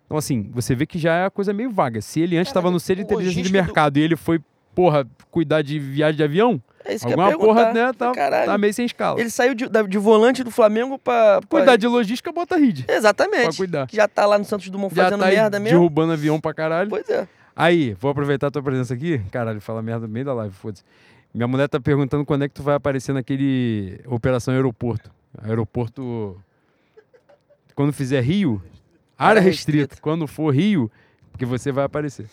Speaker 2: Então, assim, você vê que já é a coisa meio vaga. Se ele antes estava no Centro de Inteligência de Mercado do... e ele foi, porra, cuidar de viagem de avião,
Speaker 1: é isso
Speaker 2: Alguma porra, né? Tá, tá, meio sem escala.
Speaker 1: Ele saiu de, de volante do Flamengo pra, pra.
Speaker 2: Cuidar de logística, bota ride.
Speaker 1: Exatamente.
Speaker 2: Pra cuidar.
Speaker 1: Já tá lá no Santos Dumont
Speaker 2: Já
Speaker 1: fazendo
Speaker 2: tá
Speaker 1: merda mesmo.
Speaker 2: Derrubando avião pra caralho.
Speaker 1: Pois é.
Speaker 2: Aí, vou aproveitar a tua presença aqui. Caralho, fala merda no meio da live, foda-se. Minha mulher tá perguntando quando é que tu vai aparecer naquele Operação Aeroporto. Aeroporto. Quando fizer Rio, área, restrita. Quando for Rio, porque você vai aparecer.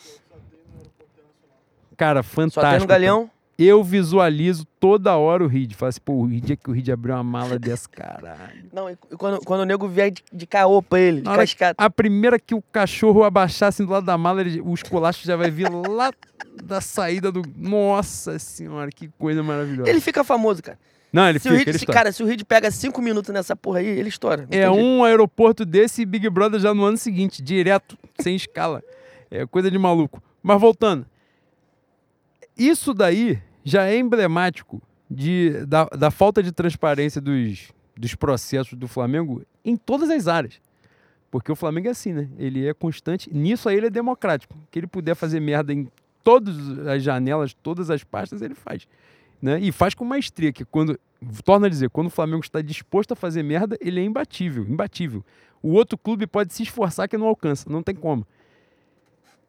Speaker 2: Cara, fantástico. Só tem no
Speaker 1: Galeão?
Speaker 2: Eu visualizo toda hora o Reed. Fala assim, pô, o Reed é que o Reed abriu uma mala dessa, caralho.
Speaker 1: Não, e quando, quando o nego vier de, de caô pra ele, de
Speaker 2: cascata. A primeira que o cachorro abaixar assim do lado da mala, ele, o esculacho já vai vir lá da saída do. Nossa senhora, que coisa maravilhosa.
Speaker 1: Ele fica famoso, cara.
Speaker 2: Não, ele
Speaker 1: se
Speaker 2: fica,
Speaker 1: Reed,
Speaker 2: ele
Speaker 1: se, Cara, se o Reed pega cinco minutos nessa porra aí, ele estoura.
Speaker 2: É um aeroporto desse e Big Brother já no ano seguinte, direto, sem escala. É coisa de maluco. Mas voltando. Isso daí já é emblemático de, da, da falta de transparência dos, dos processos do Flamengo em todas as áreas. Porque o Flamengo é assim, né? Ele é constante. Nisso aí ele é democrático. Que ele puder fazer merda em todas as janelas, todas as pastas, ele faz. Né? E faz com maestria, que quando. Torna a dizer, quando o Flamengo está disposto a fazer merda, ele é imbatível, imbatível. O outro clube pode se esforçar que não alcança, não tem como.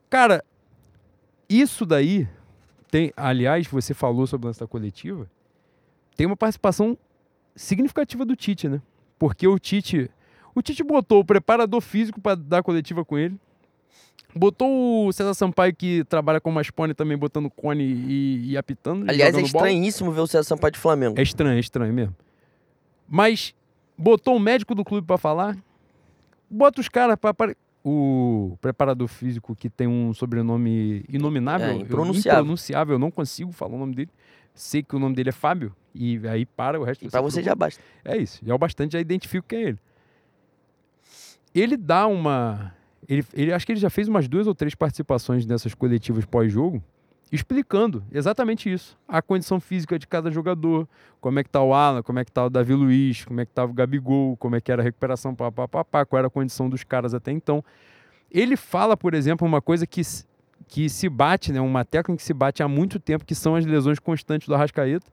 Speaker 2: Cara, isso daí tem, aliás, você falou sobre a lance da coletiva, tem uma participação significativa do Tite, né? Porque o Tite, o Tite botou o preparador físico para dar coletiva com ele. Botou o César Sampaio, que trabalha com mais pônei também, botando cone e, e apitando.
Speaker 1: Aliás, é estranhíssimo bola. ver o César Sampaio de Flamengo.
Speaker 2: É estranho, é estranho mesmo. Mas botou o médico do clube para falar. Bota os caras para o preparador físico que tem um sobrenome inominável, é,
Speaker 1: impronunciável.
Speaker 2: impronunciável, eu não consigo falar o nome dele. Sei que o nome dele é Fábio e aí para o resto.
Speaker 1: E para você já basta.
Speaker 2: É isso, já é o bastante, já identifico quem é ele. Ele dá uma, ele, ele acho que ele já fez umas duas ou três participações nessas coletivas pós-jogo explicando exatamente isso. A condição física de cada jogador, como é que tá o Alan, como é que tá o Davi Luiz, como é que tava o Gabigol, como é que era a recuperação, pá, pá, pá, pá, qual era a condição dos caras até então. Ele fala, por exemplo, uma coisa que, que se bate, né, uma técnica que se bate há muito tempo, que são as lesões constantes do Arrascaeta.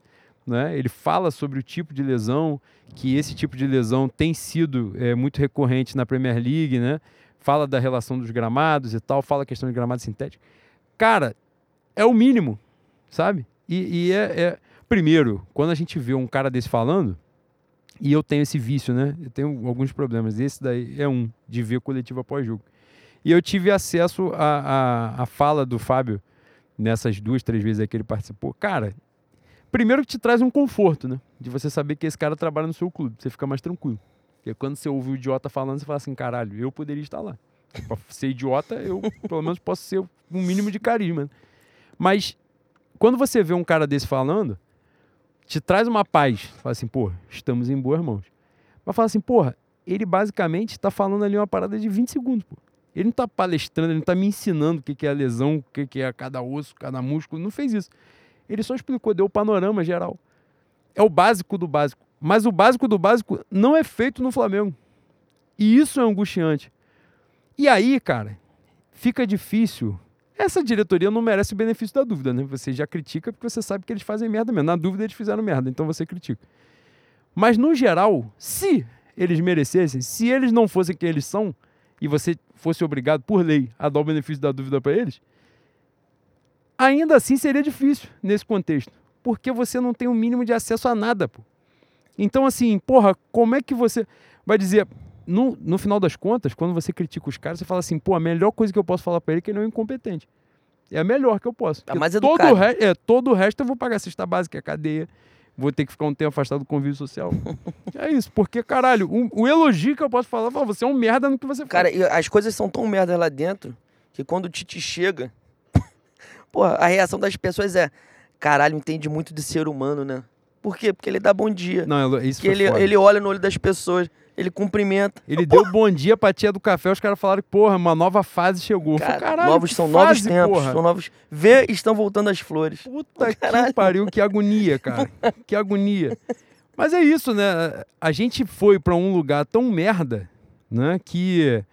Speaker 2: Né? Ele fala sobre o tipo de lesão, que esse tipo de lesão tem sido é, muito recorrente na Premier League, né? Fala da relação dos gramados e tal, fala a questão de gramado sintético. Cara, é o mínimo, sabe? E, e é, é, Primeiro, quando a gente vê um cara desse falando, e eu tenho esse vício, né? Eu tenho alguns problemas. Esse daí é um, de ver coletivo após jogo. E eu tive acesso à, fala do Fábio nessas duas, três vezes aí que ele participou. Cara, primeiro que te traz um conforto, né? De você saber que esse cara trabalha no seu clube. Você fica mais tranquilo. Porque quando você ouve o idiota falando, você fala assim, caralho, eu poderia estar lá. Pra ser idiota, eu pelo menos posso ser um mínimo de carisma. Mas quando você vê um cara desse falando, te traz uma paz. Fala assim, pô, estamos em boas mãos. Mas fala assim, porra, ele basicamente está falando ali uma parada de 20 segundos, pô. Ele não está palestrando, ele não está me ensinando o que, é a lesão, o que, que é cada osso, cada músculo. Não fez isso. Ele só explicou, deu o panorama geral. É o básico do básico. Mas o básico do básico não é feito no Flamengo. E isso é angustiante. E aí, cara, fica difícil essa diretoria não merece o benefício da dúvida, né? Você já critica porque você sabe que eles fazem merda mesmo. Na dúvida, eles fizeram merda, então você critica. Mas, no geral, se eles merecessem, se eles não fossem quem eles são, e você fosse obrigado, por lei, a dar o benefício da dúvida para eles, ainda assim seria difícil nesse contexto. Porque você não tem o um mínimo de acesso a nada, pô. Então, assim, porra, como é que você vai dizer. No, no final das contas, quando você critica os caras, você fala assim, pô, a melhor coisa que eu posso falar pra ele é que ele não é incompetente. É a melhor que eu posso.
Speaker 1: Tá
Speaker 2: Porque
Speaker 1: mais
Speaker 2: todo, o
Speaker 1: educado.
Speaker 2: re- é, todo o resto eu vou pagar cesta básica, cadeia. Vou ter que ficar um tempo afastado do convívio social. é isso, porque, caralho, o, o elogio que eu posso falar, fala, você é um merda no que você
Speaker 1: Cara,
Speaker 2: faz.
Speaker 1: e as coisas são tão merda lá dentro que quando o Tite chega, porra, a reação das pessoas é: caralho, entende muito de ser humano, né? Por quê? Porque ele dá bom dia.
Speaker 2: Não, isso
Speaker 1: que
Speaker 2: foi
Speaker 1: ele,
Speaker 2: foda.
Speaker 1: ele olha no olho das pessoas, ele cumprimenta.
Speaker 2: Ele deu bom dia pra tia do café, os caras falaram que, porra, uma nova fase chegou. Eu falei,
Speaker 1: Cara,
Speaker 2: caralho,
Speaker 1: novos
Speaker 2: que
Speaker 1: são novos
Speaker 2: fase,
Speaker 1: tempos,
Speaker 2: porra.
Speaker 1: são novos. Vê, estão voltando as flores.
Speaker 2: Puta que
Speaker 1: Caralho.
Speaker 2: pariu, que agonia, cara. que agonia. Mas é isso, né? A gente foi pra um lugar tão merda, né? Que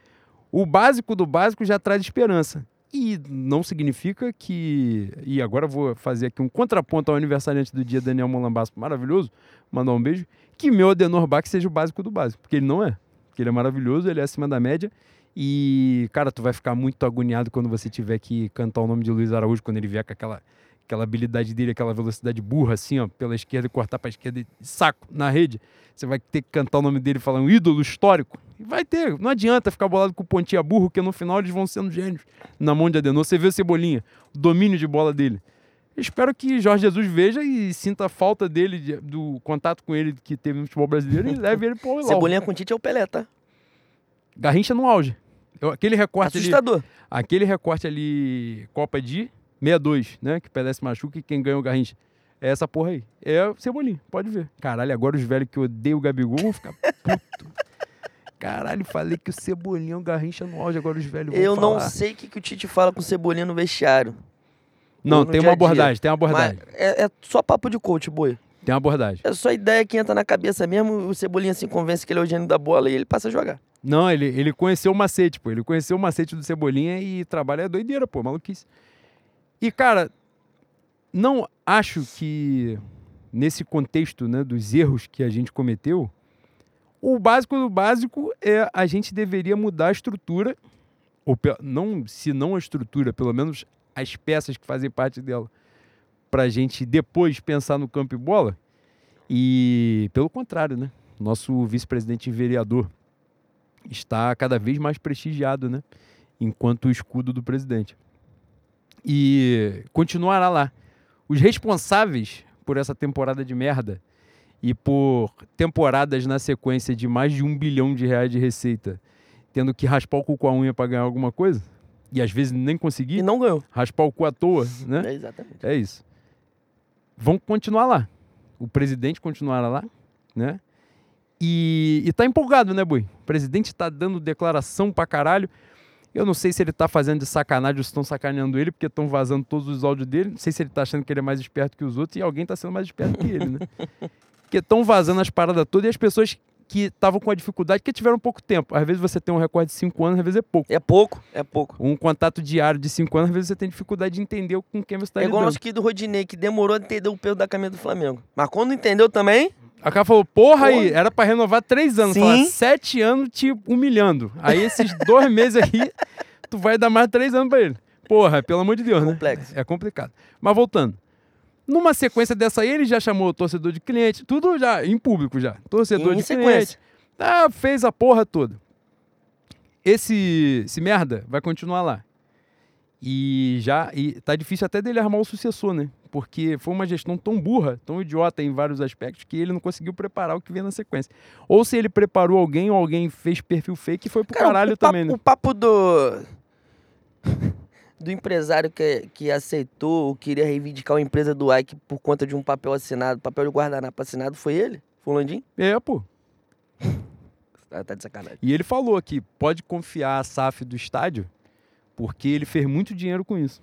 Speaker 2: o básico do básico já traz esperança. E não significa que. E agora eu vou fazer aqui um contraponto ao aniversariante do dia, Daniel Molambasco, maravilhoso, mandar um beijo. Que meu Adenor Bach seja o básico do básico. Porque ele não é. Porque ele é maravilhoso, ele é acima da média. E, cara, tu vai ficar muito agoniado quando você tiver que cantar o nome de Luiz Araújo, quando ele vier com aquela, aquela habilidade dele, aquela velocidade burra, assim, ó, pela esquerda e cortar pra esquerda e saco na rede. Você vai ter que cantar o nome dele e falar um ídolo histórico. E vai ter, não adianta ficar bolado com o Pontinha burro, porque no final eles vão sendo gênios na mão de Adenor. Você vê o Cebolinha, o domínio de bola dele. Espero que Jorge Jesus veja e sinta a falta dele, de- do contato com ele que teve no futebol brasileiro e leve ele pro Hilal.
Speaker 1: Cebolinha com Tite é o Pelé, tá?
Speaker 2: Garrincha no auge. Eu- aquele recorte ali,
Speaker 1: Assustador.
Speaker 2: aquele recorte ali, Copa de 62, né? Que Pelé se machuca e quem ganha o Garrincha. É essa porra aí. É o Cebolinha, pode ver. Caralho, agora os velhos que odeiam o Gabigol vão ficar puto. Caralho, falei que o Cebolinha é o Garrincha no auge, agora os velhos vão
Speaker 1: Eu não
Speaker 2: falar.
Speaker 1: sei o que, que o Tite fala com o Cebolinha no vestiário.
Speaker 2: Não,
Speaker 1: no
Speaker 2: tem uma
Speaker 1: dia.
Speaker 2: abordagem, tem uma abordagem.
Speaker 1: É, é só papo de coach, boi.
Speaker 2: Tem uma abordagem.
Speaker 1: É só ideia que entra na cabeça mesmo, o Cebolinha se convence que ele é o gênio da bola e ele passa a jogar.
Speaker 2: Não, ele, ele conheceu o macete, pô. Ele conheceu o macete do Cebolinha e trabalha é doideira, pô, maluquice. E, cara, não acho que nesse contexto, né, dos erros que a gente cometeu, o básico do básico é a gente deveria mudar a estrutura, ou não, se não a estrutura, pelo menos as peças que fazem parte dela, pra gente depois pensar no campo e bola. E, pelo contrário, né? Nosso vice-presidente e vereador está cada vez mais prestigiado, né? Enquanto o escudo do presidente. E continuará lá. Os responsáveis por essa temporada de merda e por temporadas na sequência de mais de um bilhão de reais de receita, tendo que raspar o cu com a unha para ganhar alguma coisa, e às vezes nem conseguir,
Speaker 1: E não ganhou.
Speaker 2: raspar o cu à toa, né?
Speaker 1: É, exatamente.
Speaker 2: É isso. Vão continuar lá. O presidente continuará lá, né? E, e tá empolgado, né, Bui? O presidente tá dando declaração pra caralho. Eu não sei se ele tá fazendo de sacanagem ou se estão sacaneando ele, porque estão vazando todos os áudios dele. Não sei se ele tá achando que ele é mais esperto que os outros e alguém tá sendo mais esperto que ele, né? Porque estão vazando as paradas todas e as pessoas que estavam com a dificuldade, que tiveram pouco tempo. Às vezes você tem um recorde de cinco anos, às vezes é pouco.
Speaker 1: É pouco, é pouco.
Speaker 2: Um contato diário de cinco anos, às vezes você tem dificuldade de entender com quem você tá
Speaker 1: é igual o
Speaker 2: lidando.
Speaker 1: nosso querido Rodinei, que demorou a entender o peso da camisa do Flamengo. Mas quando entendeu também,
Speaker 2: A cara falou, porra aí,
Speaker 1: Porra.
Speaker 2: era pra renovar três anos.
Speaker 1: Sim.
Speaker 2: Fala, sete anos te humilhando. Aí esses dois meses aí, tu vai dar mais três anos pra ele. Porra, pelo amor de Deus, né?
Speaker 1: complexo.
Speaker 2: É complicado. Mas voltando. Numa sequência dessa aí, ele já chamou o torcedor de cliente, tudo já em público já. Torcedor
Speaker 1: Em
Speaker 2: de
Speaker 1: sequência.
Speaker 2: cliente. Ah, fez a porra toda. Esse, esse merda vai continuar lá. E já e tá difícil até dele armar o sucessor, né? Porque foi uma gestão tão burra, tão idiota em vários aspectos, que ele não conseguiu preparar o que vem na sequência. Ou se ele preparou alguém, ou alguém fez perfil fake e foi pro
Speaker 1: Cara,
Speaker 2: caralho
Speaker 1: papo,
Speaker 2: também, né?
Speaker 1: O papo do. Do empresário que, que aceitou ou queria reivindicar a empresa do Ike por conta de um papel assinado, papel de guardanapo assinado, foi ele? Foi o Landim?
Speaker 2: É, pô.
Speaker 1: Tá, tá de sacanagem.
Speaker 2: E ele falou que pode confiar a SAF do estádio porque ele fez muito dinheiro com isso.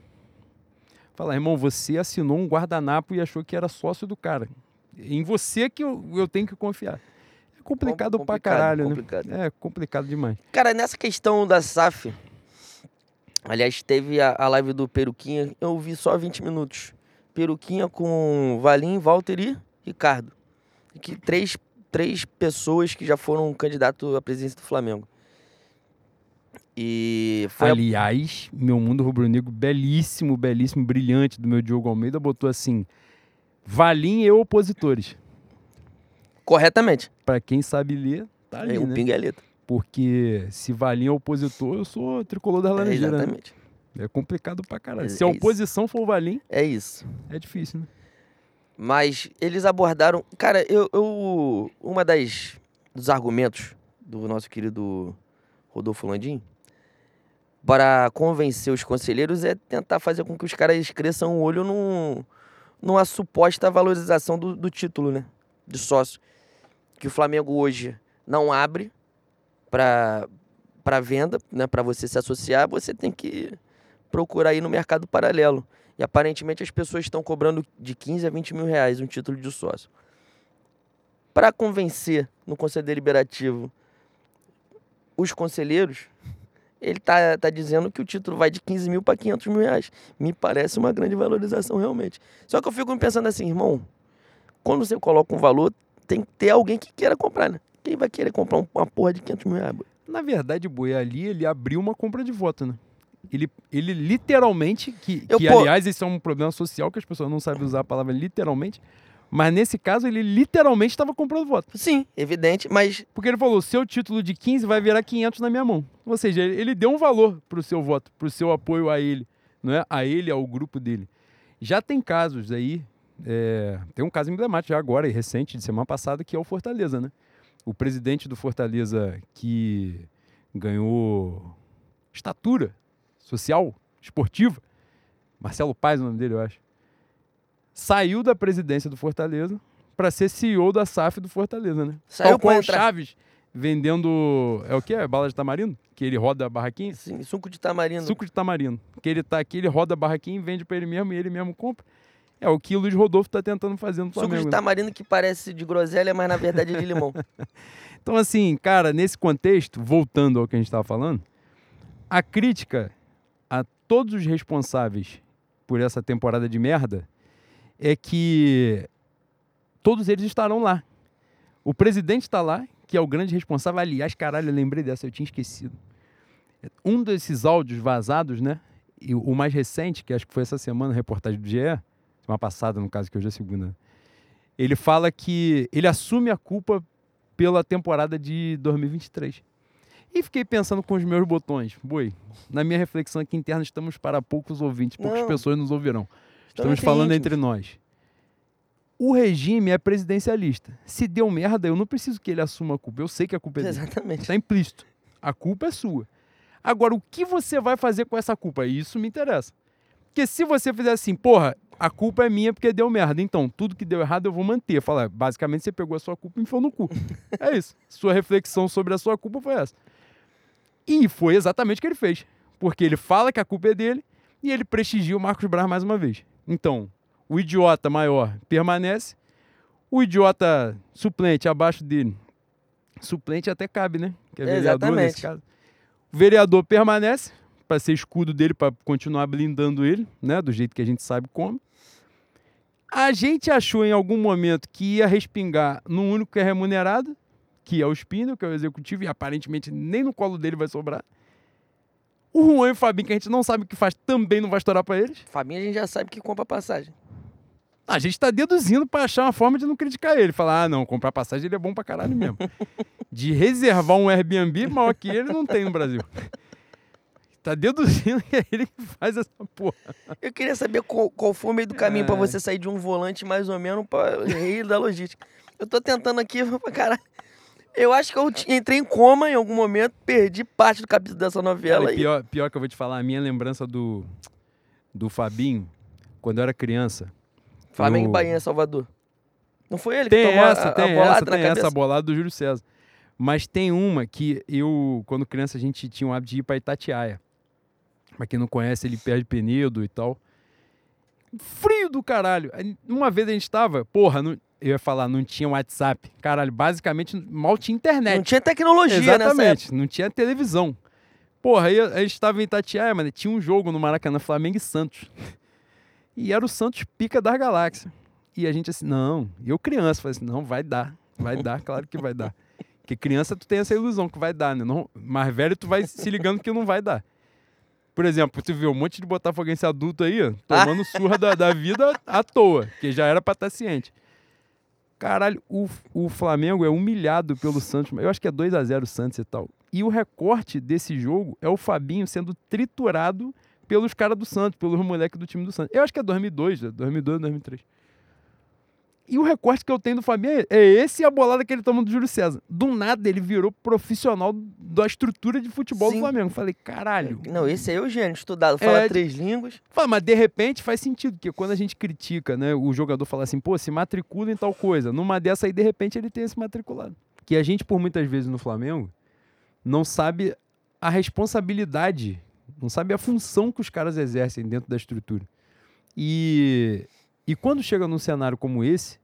Speaker 2: Fala, irmão, você assinou um guardanapo e achou que era sócio do cara. Em você que eu, eu tenho que confiar. É complicado, pra
Speaker 1: complicado,
Speaker 2: caralho,
Speaker 1: complicado.
Speaker 2: né? É complicado demais.
Speaker 1: Cara, nessa questão da SAF, aliás, teve a, a live do Peruquinha, eu vi só 20 minutos. Peruquinha com Valim, Walter e Ricardo. Que três, três pessoas que já foram candidato à presidência do Flamengo. E foi a-
Speaker 2: Aliás, meu mundo rubro-negro belíssimo, belíssimo, brilhante do meu Diogo Almeida botou assim: Valim e opositores.
Speaker 1: Corretamente.
Speaker 2: Pra quem sabe ler, tá ali,
Speaker 1: É, o
Speaker 2: né?
Speaker 1: pinga é letra.
Speaker 2: Porque se Valinho é opositor, eu sou tricolor da
Speaker 1: É,
Speaker 2: Laranjeira. né?
Speaker 1: exatamente.
Speaker 2: É complicado pra caralho.
Speaker 1: É-
Speaker 2: Se a
Speaker 1: é isso.
Speaker 2: oposição for o Valim,
Speaker 1: É isso.
Speaker 2: é difícil, né?
Speaker 1: Mas eles abordaram. Cara, eu. eu uma das. dos argumentos do nosso querido Rodolfo Landim para convencer os conselheiros é tentar fazer com que os caras cresçam o olho num, numa suposta valorização do, do título, né? De sócio. Que o Flamengo hoje não abre para venda, né? Para você se associar, você tem que procurar aí no mercado paralelo. E aparentemente as pessoas estão cobrando de 15 a 20 mil reais um título de sócio. Para convencer no Conselho Deliberativo os conselheiros, ele tá, tá dizendo que o título vai de 15 mil para 500 mil reais. Me parece uma grande valorização realmente. Só que eu fico pensando assim, irmão, quando você coloca um valor, tem que ter alguém que queira comprar, né? Quem vai querer comprar um- uma porra de 500 mil reais?
Speaker 2: Na verdade, Boi, ali ele abriu uma compra de voto, né? Ele, ele literalmente, que,
Speaker 1: Eu,
Speaker 2: que
Speaker 1: pô-
Speaker 2: aliás, isso é um problema social que as pessoas não sabem usar a palavra literalmente, mas nesse caso ele literalmente estava comprando voto.
Speaker 1: Sim, evidente, mas
Speaker 2: Porque ele falou, seu título de 15 vai virar 500 na minha mão. Ou seja, ele, deu um valor pro seu voto, pro seu apoio a ele, não é? A ele, ao grupo dele. Já tem casos aí, é, tem um caso emblemático já agora, e recente, de semana passada, que é o Fortaleza, né? O presidente do Fortaleza que ganhou estatura social, esportiva, Marcelo Paes, o nome dele, eu acho, saiu da presidência do Fortaleza para ser CEO da SAF do Fortaleza, né?
Speaker 1: Saiu
Speaker 2: Tal qual o Chaves vendendo, é o que? É bala de tamarindo? Que ele roda a barraquinha?
Speaker 1: assim, suco de tamarindo.
Speaker 2: Suco de tamarindo. Que ele tá aqui, ele roda a barraquinha e vende para ele mesmo e ele mesmo compra. É o que o Luiz Rodolfo tá tentando fazer no
Speaker 1: Suco
Speaker 2: Flamengo.
Speaker 1: de
Speaker 2: né?
Speaker 1: tamarindo que parece de groselha, mas na verdade é de limão.
Speaker 2: Então, assim, cara, nesse contexto, voltando ao que a gente estava falando, a crítica a todos os responsáveis por essa temporada de merda é que todos eles estarão lá. O presidente está lá, que é o grande responsável. Aliás, caralho, eu lembrei dessa, eu tinha esquecido. Um desses áudios vazados, né? E o mais recente, que acho que foi essa semana, reportagem do GE, semana passada, no caso, que hoje é segunda. Ele fala que ele assume a culpa pela temporada de 2023. E fiquei pensando com os meus botões. Boi, na minha reflexão aqui interna, estamos para poucos ouvintes, poucas
Speaker 1: Não.
Speaker 2: pessoas nos ouvirão.
Speaker 1: Estamos
Speaker 2: Estamos falando entre nós. O regime é presidencialista. Se deu merda, eu não preciso que ele assuma a culpa. Eu sei que a culpa é dele.
Speaker 1: Exatamente.
Speaker 2: Está implícito. A culpa é sua. Agora, o que você vai fazer com essa culpa? Isso me interessa. Porque se você fizer assim, porra, a culpa é minha porque deu merda. Então, tudo que deu errado eu vou manter. Falar, basicamente você pegou a sua culpa e enfiou no cu. é isso. Sua reflexão sobre a sua culpa foi essa. E foi exatamente o que ele fez. Porque ele fala que a culpa é dele e ele prestigia o Marcos Braz mais uma vez. Então, o idiota maior permanece, o idiota suplente abaixo dele. Suplente até cabe, né? Que é vereador nesse
Speaker 1: Exatamente.
Speaker 2: caso. O vereador permanece para ser escudo dele, para continuar blindando ele, né? Do jeito que a gente sabe como. A gente achou em algum momento que ia respingar num único que é remunerado, que é o Spindle, que é o executivo, e aparentemente nem no colo dele vai sobrar. O Juan e o Fabinho, que a gente não sabe o que faz, também não vai estourar para eles.
Speaker 1: Fabinho a gente já sabe que compra passagem.
Speaker 2: A gente tá deduzindo para achar uma forma de não criticar ele. Falar, ah, não, comprar passagem ele é bom pra caralho mesmo. de reservar um Airbnb maior que ele não tem no Brasil. Tá deduzindo que é ele que faz essa porra.
Speaker 1: Eu queria saber qual, qual foi o meio do caminho pra
Speaker 2: É.
Speaker 1: você sair de um volante mais ou menos para rei da logística. Eu tô tentando aqui pra caralho. Eu acho que eu entrei em coma em algum momento, perdi parte do capítulo dessa novela
Speaker 2: Cara,
Speaker 1: aí.
Speaker 2: pior, pior que eu vou te falar, a minha lembrança do, do Fabinho, quando eu era criança.
Speaker 1: Flamengo e Bahia, Salvador. Não foi ele
Speaker 2: Tem
Speaker 1: que tomou a-
Speaker 2: essa,
Speaker 1: a,
Speaker 2: tem
Speaker 1: bolada
Speaker 2: essa,
Speaker 1: na
Speaker 2: tem
Speaker 1: cabeça?
Speaker 2: essa bolada do Júlio César. Mas tem uma que eu, quando criança, a gente tinha o hábito de ir pra Itatiaia. Pra quem não conhece, ele perde Penedo e tal. Frio do caralho. Uma vez a gente tava, porra, não- eu ia falar, não tinha WhatsApp. Caralho, basicamente mal tinha internet.
Speaker 1: Não tinha tecnologia.
Speaker 2: Exatamente, não tinha televisão. Porra, aí a gente tava em Itatiaia, mano, tinha um jogo no Maracanã, Flamengo e Santos. E era o Santos pica das galáxias. E a gente assim, não, eu criança, falei assim, não, vai dar, vai dar, claro que vai dar. Porque criança tu tem essa ilusão que vai dar, né? Não, mais velho tu vai se ligando que não vai dar. Por exemplo, tu vê um monte de botafoguense adulto aí, ó, tomando surra da, da vida à toa, que já era pra estar ciente. Caralho, o, o Flamengo é humilhado pelo Santos. Eu acho que é 2 a 0 o Santos e tal. E o recorte desse jogo é o Fabinho sendo triturado pelos caras do Santos, pelos moleques do time do Santos. Eu acho que é 2002, 2002, 2003. E o recorte que eu tenho do Fabinho é esse e a bolada que ele toma do Júlio César. Do nada ele virou profissional da estrutura de futebol
Speaker 1: Sim.
Speaker 2: do Flamengo. Falei, caralho.
Speaker 1: Não, esse aí é o gênio, estudado, fala
Speaker 2: É,
Speaker 1: três línguas.
Speaker 2: Fala, mas de repente faz sentido, porque quando a gente critica, né, o jogador fala assim, pô, se matricula em tal coisa. Numa dessa aí, de repente, ele tem esse matriculado. Que a gente, por muitas vezes no Flamengo, não sabe a responsabilidade, não sabe a função que os caras exercem dentro da estrutura. E, e quando chega num cenário como esse,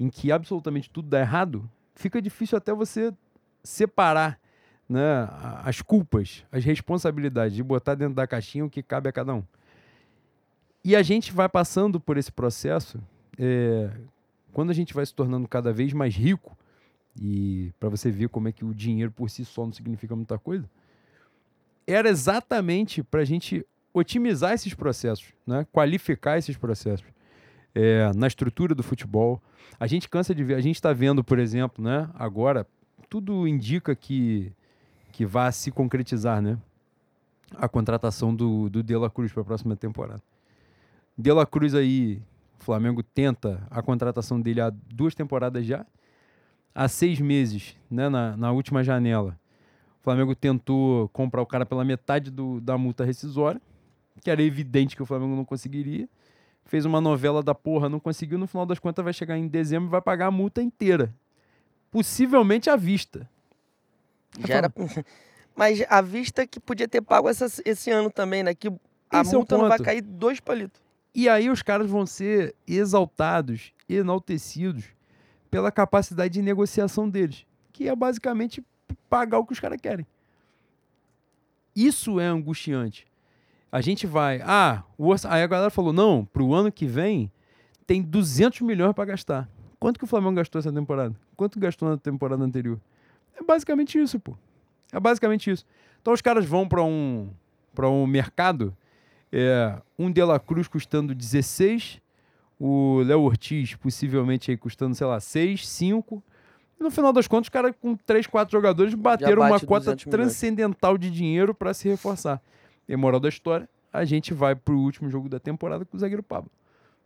Speaker 2: em que absolutamente tudo dá errado, fica difícil até você separar né, as culpas, as responsabilidades, de botar dentro da caixinha o que cabe a cada um. E a gente vai passando por esse processo, é, quando a gente vai se tornando cada vez mais rico, e para você ver como é que o dinheiro por si só não significa muita coisa, era exatamente para a gente otimizar esses processos, né? qualificar esses processos é, na estrutura do futebol. A gente cansa de ver, a gente está vendo, por exemplo, né? agora, tudo indica que, que vai se concretizar né? a contratação do, do De La Cruz para a próxima temporada. De La Cruz aí, o Flamengo tenta a contratação dele há duas temporadas já. Há seis meses, né, na, na última janela, o Flamengo tentou comprar o cara pela metade do, da multa rescisória, que era evidente que o Flamengo não conseguiria. Fez uma novela da porra, não conseguiu. No final das contas, vai chegar em dezembro e vai pagar a multa inteira. Possivelmente à vista.
Speaker 1: Já era... Mas à vista que podia ter pago essa- esse ano também, né? Que a
Speaker 2: Esse é
Speaker 1: multa não vai cair dois palitos.
Speaker 2: E aí os caras vão ser exaltados, enaltecidos pela capacidade de negociação deles, que é basicamente pagar o que os caras querem. Isso é angustiante. A gente vai, ah, o orça... aí a galera falou, não, pro ano que vem tem 200 milhões para gastar. Quanto que o Flamengo gastou essa temporada? Quanto gastou na temporada anterior? É basicamente isso, pô. É basicamente isso. Então os caras vão para um para um mercado é, um De La Cruz custando 16, o Léo Ortiz possivelmente aí custando, sei lá, 6, 5. E no final das contas, os caras com 3, 4 jogadores bateram uma cota
Speaker 1: 200 milhões.
Speaker 2: transcendental de dinheiro para se reforçar. E moral da história, a gente vai pro último jogo da temporada com o zagueiro Pablo.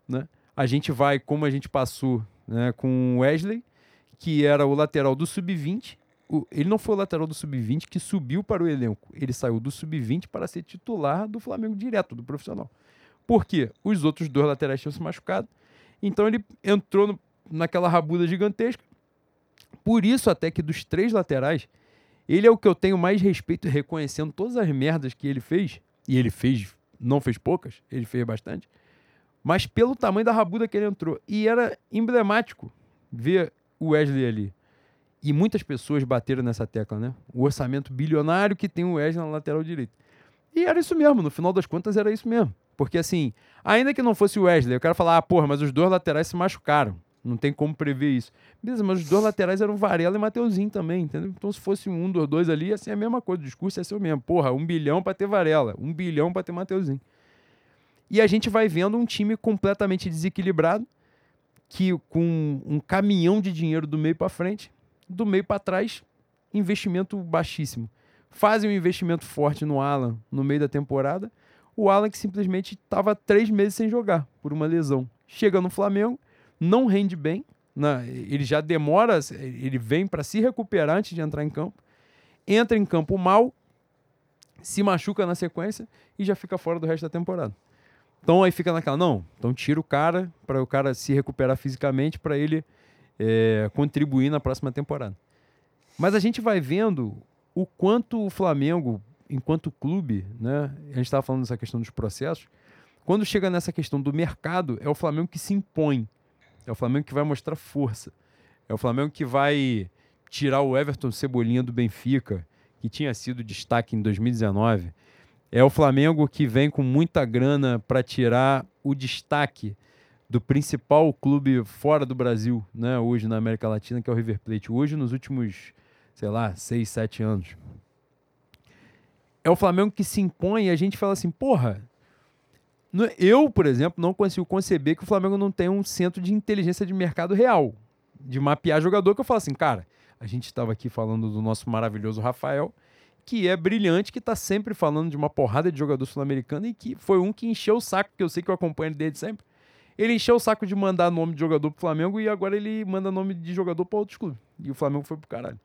Speaker 2: Né? A gente vai, como a gente passou né, com o Wesley, que era o lateral do Sub-20. O- Ele não foi o lateral do Sub-20 que subiu para o elenco. Ele saiu do Sub-20 para ser titular do Flamengo direto, do profissional. Por quê? Os outros dois laterais tinham se machucado. Então ele entrou no- naquela rabuda gigantesca. Por isso, até que dos três laterais, ele é o que eu tenho mais respeito, reconhecendo todas as merdas que ele fez. E ele fez, não fez poucas, ele fez bastante. Mas pelo tamanho da rabuda que ele entrou. E era emblemático ver o Wesley ali. E muitas pessoas bateram nessa tecla, né? O orçamento bilionário que tem o Wesley na lateral direita. E era isso mesmo, no final das contas era isso mesmo. Porque assim, ainda que não fosse o Wesley, eu quero falar, ah, porra, mas os dois laterais se machucaram. Não tem como prever isso. Beleza, mas os dois laterais eram Varela e Mateuzinho também, entendeu? Então se fosse um dos dois ali, ia ser a mesma coisa. O discurso ia ser o mesmo. Porra, um bilhão pra ter Varela, um bilhão pra ter Mateuzinho. E a gente vai vendo um time completamente desequilibrado, que com um caminhão de dinheiro do meio pra frente, do meio pra trás, investimento baixíssimo. Fazem um investimento forte no Alan no meio da temporada. O Alan que simplesmente estava três meses sem jogar por uma lesão. Chega no Flamengo, não rende bem. né? ele já demora, ele vem para se recuperar antes de entrar em campo. Entra em campo mal, se machuca na sequência e já fica fora do resto da temporada. Então aí fica naquela, não, então tira o cara para o cara se recuperar fisicamente para ele é, contribuir na próxima temporada. Mas a gente vai vendo o quanto o Flamengo, enquanto clube, né? A gente estava falando dessa questão dos processos. Quando chega nessa questão do mercado, é o Flamengo que se impõe. É o Flamengo que vai mostrar força. É o Flamengo que vai tirar o Everton Cebolinha do Benfica, que tinha sido destaque em 2019. É o Flamengo que vem com muita grana para tirar o destaque do principal clube fora do Brasil, né, hoje na América Latina, que é o River Plate. Hoje, nos últimos, sei lá, seis, sete anos. É o Flamengo que se impõe e a gente fala assim, porra, eu, por exemplo, não consigo conceber que o Flamengo não tem um centro de inteligência de mercado real. de mapear jogador que eu falo assim, cara, a gente estava aqui falando do nosso maravilhoso Rafael, que é brilhante, que está sempre falando de uma porrada de jogador sul-americano e que foi um que encheu o saco, que eu sei que eu acompanho desde sempre. Ele encheu o saco de mandar nome de jogador pro Flamengo e agora ele manda nome de jogador para outros clubes. E o Flamengo foi pro caralho.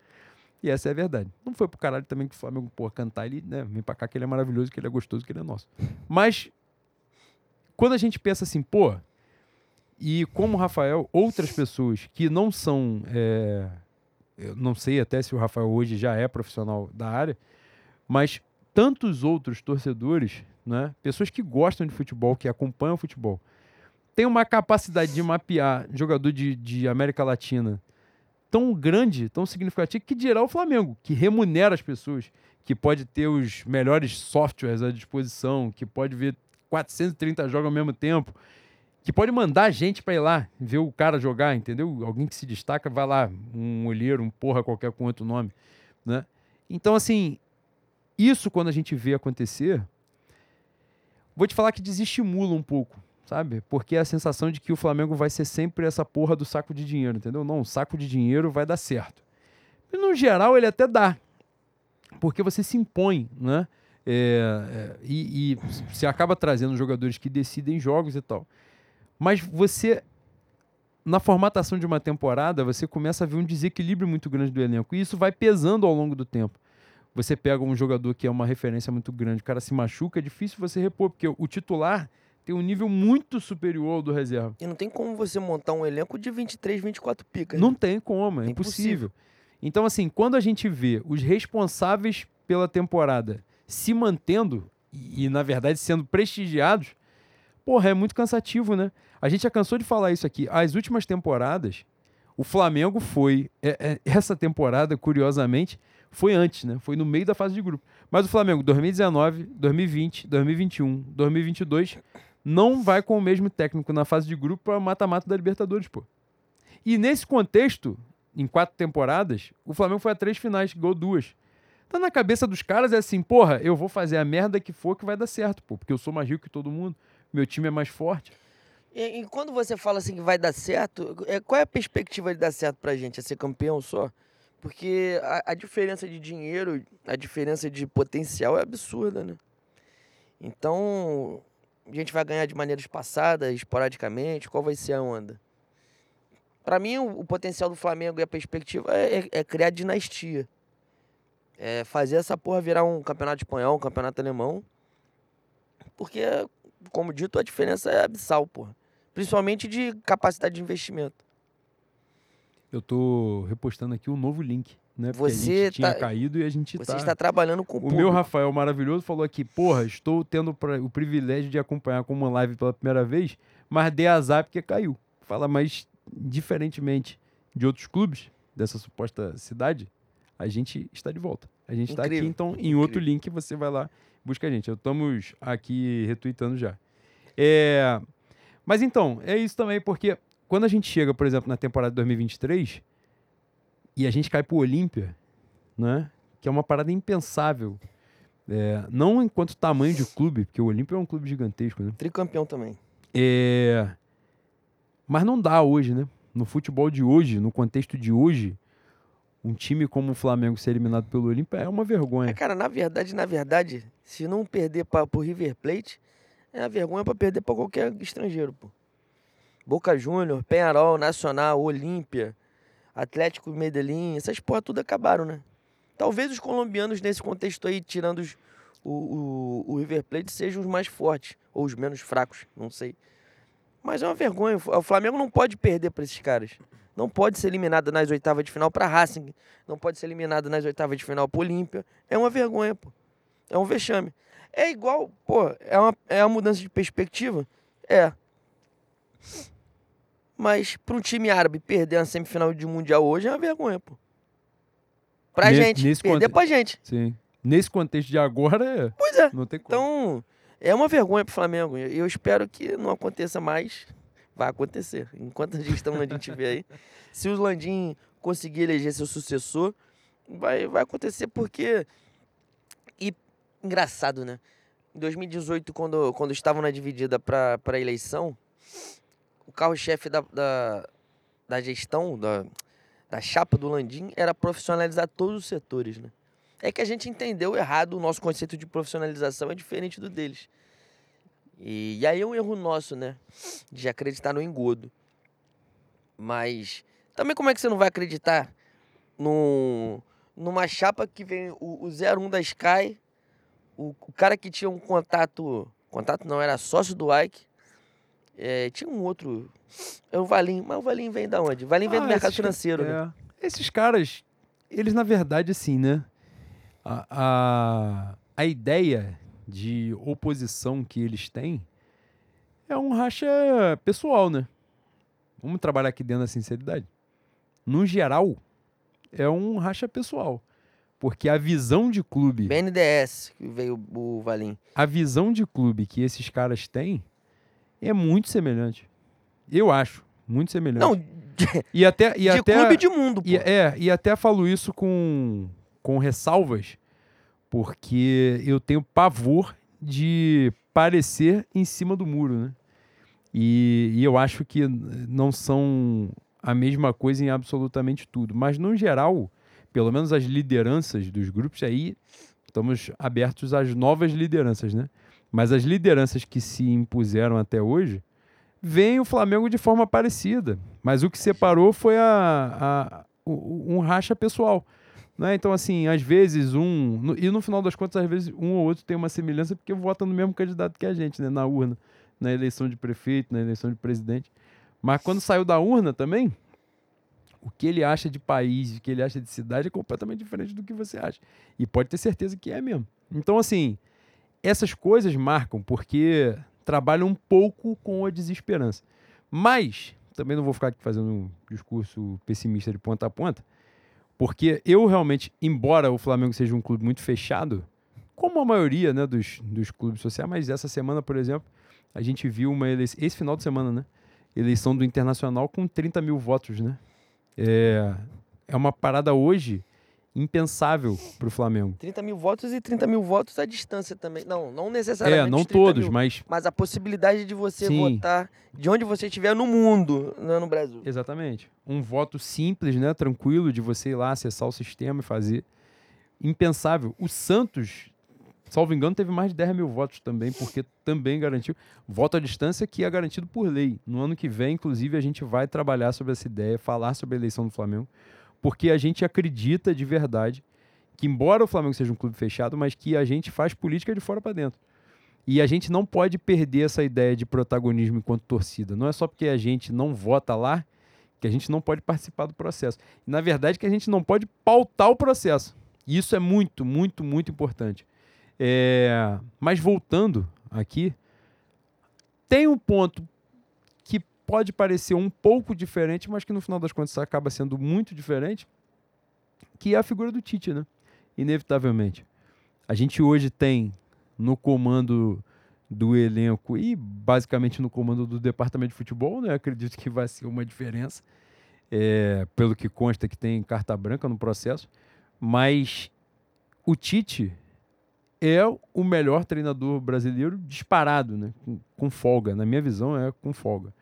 Speaker 2: E essa é a verdade. Não foi pro caralho também que o Flamengo, porra, cantar ele, né? Vem pra cá que ele é maravilhoso, que ele é gostoso, que ele é nosso. Mas, quando a gente pensa assim, pô, e como o Rafael, outras pessoas que não são. É, eu não sei até se o Rafael hoje já é profissional da área, mas tantos outros torcedores, né? Pessoas que gostam de futebol, que acompanham o futebol, tem uma capacidade de mapear jogador de, de América Latina tão grande, tão significativa, que dirá o Flamengo, que remunera as pessoas, que pode ter os melhores softwares à disposição, que pode ver 430 jogos ao mesmo tempo, que pode mandar gente para ir lá ver o cara jogar, entendeu? Alguém que se destaca, vai lá, um olheiro, um porra qualquer com outro nome, né? Então, assim, isso quando a gente vê acontecer, vou te falar que desestimula um pouco, sabe? Porque é a sensação de que o Flamengo vai ser sempre essa porra do saco de dinheiro, entendeu? Não, o saco de dinheiro vai dar certo. E no geral ele até dá, porque você se impõe, né? É, é, e, e você acaba trazendo jogadores que decidem jogos e tal. Mas você, na formatação de uma temporada, você começa a ver um desequilíbrio muito grande do elenco. E isso vai pesando ao longo do tempo. Você pega um jogador que é uma referência muito grande, o cara se machuca, é difícil você repor, porque o titular tem um nível muito superior ao do reserva.
Speaker 1: E não tem como você montar um elenco de 23, 24 picas.
Speaker 2: Não né? tem como, é, é impossível. impossível. Então, assim, quando a gente vê os responsáveis pela temporada se mantendo e, na verdade, sendo prestigiados, porra, é muito cansativo, né? A gente já cansou de falar isso aqui. As últimas temporadas, o Flamengo foi. É, é, essa temporada, curiosamente, foi antes, né? Foi no meio da fase de grupo. Mas o Flamengo, 2019, 2020, 2021, 2022, não vai com o mesmo técnico na fase de grupo para mata-mata da Libertadores, pô. E nesse contexto, em quatro temporadas, o Flamengo foi a três finais, gol duas. Tá na cabeça dos caras é assim, porra, eu vou fazer a merda que for que vai dar certo, pô, porque eu sou mais rico que todo mundo, meu time é mais forte.
Speaker 1: E, e quando você fala assim que vai dar certo, é, qual é a perspectiva de dar certo pra gente? É ser campeão só? Porque a, a, diferença de dinheiro, a diferença de potencial é absurda, né? Então, a gente vai ganhar de maneira espaçada, esporadicamente? Qual vai ser a onda? Para mim, o, o, potencial do Flamengo e a perspectiva é, é, é, criar dinastia. É fazer essa porra virar um campeonato espanhol, um campeonato alemão. Porque, como dito, a diferença é abissal, porra. Principalmente de capacidade de investimento.
Speaker 2: Eu tô repostando aqui um novo link, né? Porque você a gente tinha tá caído e a gente
Speaker 1: você
Speaker 2: tá...
Speaker 1: está trabalhando com o
Speaker 2: O
Speaker 1: público.
Speaker 2: meu Rafael maravilhoso falou aqui, porra, estou tendo o privilégio de acompanhar com uma live pela primeira vez, mas dei azar porque caiu. Fala, mas diferentemente de outros clubes dessa suposta cidade, a gente está de volta. A gente está aqui, então, em Incrível. outro link, você vai lá, busca a gente. Estamos aqui retweetando já. É... Mas então, é isso também, porque quando a gente chega, por exemplo, na temporada de 2023 e a gente cai pro Olímpia, né? Que é uma parada impensável. É, não enquanto tamanho de clube, porque o Olímpia é um clube gigantesco, né?
Speaker 1: Tricampeão também.
Speaker 2: É, mas não dá hoje, né? No futebol de hoje, no contexto de hoje, um time como o Flamengo ser eliminado pelo Olímpia é uma vergonha. É,
Speaker 1: cara, na verdade, na verdade, se não perder para o River Plate, é a vergonha para perder para qualquer estrangeiro, pô. Boca Júnior, Penharol, Nacional, Olímpia, Atlético Medellín, essas porra tudo acabaram, né? Talvez os colombianos nesse contexto aí, tirando os, o, o, o River Plate, sejam os mais fortes, ou os menos fracos, não sei. Mas é uma vergonha. O Flamengo não pode perder para esses caras. Não pode ser eliminado nas oitavas de final para Racing. Não pode ser eliminado nas oitavas de final para Olímpia. É uma vergonha, pô. É um vexame. É igual, pô, é uma, é uma mudança de perspectiva? É. Mas para um time árabe perder a semifinal de mundial hoje é uma vergonha, pô. Pra nesse, gente, nesse perder conte... pra gente.
Speaker 2: Sim. Nesse contexto de agora, é...
Speaker 1: Pois é. Não tem como. Então, é uma vergonha pro Flamengo. Eu espero que não aconteça mais. Vai acontecer. Enquanto a está a gente vê aí. Se o Landim conseguir eleger seu sucessor, vai, vai acontecer porque... E engraçado, né? Em 2018, quando, quando estavam na dividida para eleição o carro-chefe da, da, da gestão, da, da chapa do Landim, era profissionalizar todos os setores, né? É que a gente entendeu errado, o nosso conceito de profissionalização é diferente do deles. E, e aí é um erro nosso, né? De acreditar no engodo. Mas também como é que você não vai acreditar num, numa chapa que vem o, o 01 da Sky, o, o cara que tinha um contato, contato não, era sócio do Ike, é, tinha um outro, é o Valim, mas o Valim vem da onde? O Valim vem
Speaker 2: Ah,
Speaker 1: do mercado financeiro, né?
Speaker 2: É. Esses caras, eles na verdade, assim, né? A, a, a ideia de oposição que eles têm é um racha pessoal, né? Vamos trabalhar aqui dentro da sinceridade. No geral, é um racha pessoal. Porque a visão de clube,
Speaker 1: BNDES, que veio o Valim.
Speaker 2: a visão de clube que esses caras têm é muito semelhante. Eu acho, muito semelhante.
Speaker 1: Não, de,
Speaker 2: e até, e
Speaker 1: de
Speaker 2: até
Speaker 1: clube de mundo, pô.
Speaker 2: e, é, e até falo isso com, com ressalvas, porque eu tenho pavor de parecer em cima do muro, né? E, e eu acho que não são a mesma coisa em absolutamente tudo. Mas, no geral, pelo menos as lideranças dos grupos, aí estamos abertos às novas lideranças, né? Mas as lideranças que se impuseram até hoje, veem o Flamengo de forma parecida. Mas o que separou foi a, a- um racha pessoal. Né? Então, assim, às vezes um. no- e no final das contas, às vezes um ou outro tem uma semelhança porque vota no mesmo candidato que a gente, né? Na urna. Na eleição de prefeito, na eleição de presidente. Mas quando saiu da urna também, o que ele acha de país, o que ele acha de cidade é completamente diferente do que você acha. E pode ter certeza que é mesmo. Então, assim, essas coisas marcam porque trabalham um pouco com a desesperança. Mas, também não vou ficar aqui fazendo um discurso pessimista de ponta a ponta, porque eu realmente, embora o Flamengo seja um clube muito fechado, como a maioria né, dos, dos clubes sociais, mas essa semana, por exemplo, a gente viu uma eleição, esse final de semana, né? Eleição do Internacional com 30 mil votos, né? É, é uma parada hoje impensável para o Flamengo.
Speaker 1: 30 mil votos e 30 mil votos à distância também. Não, não necessariamente.
Speaker 2: É, não
Speaker 1: os 30
Speaker 2: todos,
Speaker 1: mil,
Speaker 2: mas
Speaker 1: Mas a possibilidade de você
Speaker 2: Sim.
Speaker 1: votar de onde você estiver no mundo, não no Brasil.
Speaker 2: Exatamente. Um voto simples, né? Tranquilo, de você ir lá acessar o sistema e fazer. Impensável. O Santos, salvo engano, teve mais de 10 mil votos também, porque também garantiu. Voto à distância que é garantido por lei. No ano que vem, inclusive, a gente vai trabalhar sobre essa ideia, falar sobre a eleição do Flamengo, porque a gente acredita de verdade que, embora o Flamengo seja um clube fechado, mas que a gente faz política de fora para dentro. E a gente não pode perder essa ideia de protagonismo enquanto torcida. Não é só porque a gente não vota lá que a gente não pode participar do processo. Na verdade, que a gente não pode pautar o processo. E isso é muito, muito, muito importante. É, Mas voltando aqui, tem um ponto pode parecer um pouco diferente, mas que no final das contas acaba sendo muito diferente, que é a figura do Tite, né? Inevitavelmente. A gente hoje tem no comando do elenco e basicamente no comando do departamento de futebol, né? Acredito que vai ser uma diferença, é, pelo que consta que tem carta branca no processo, mas o Tite é o melhor treinador brasileiro disparado, né? Com, com folga, na minha visão é com folga.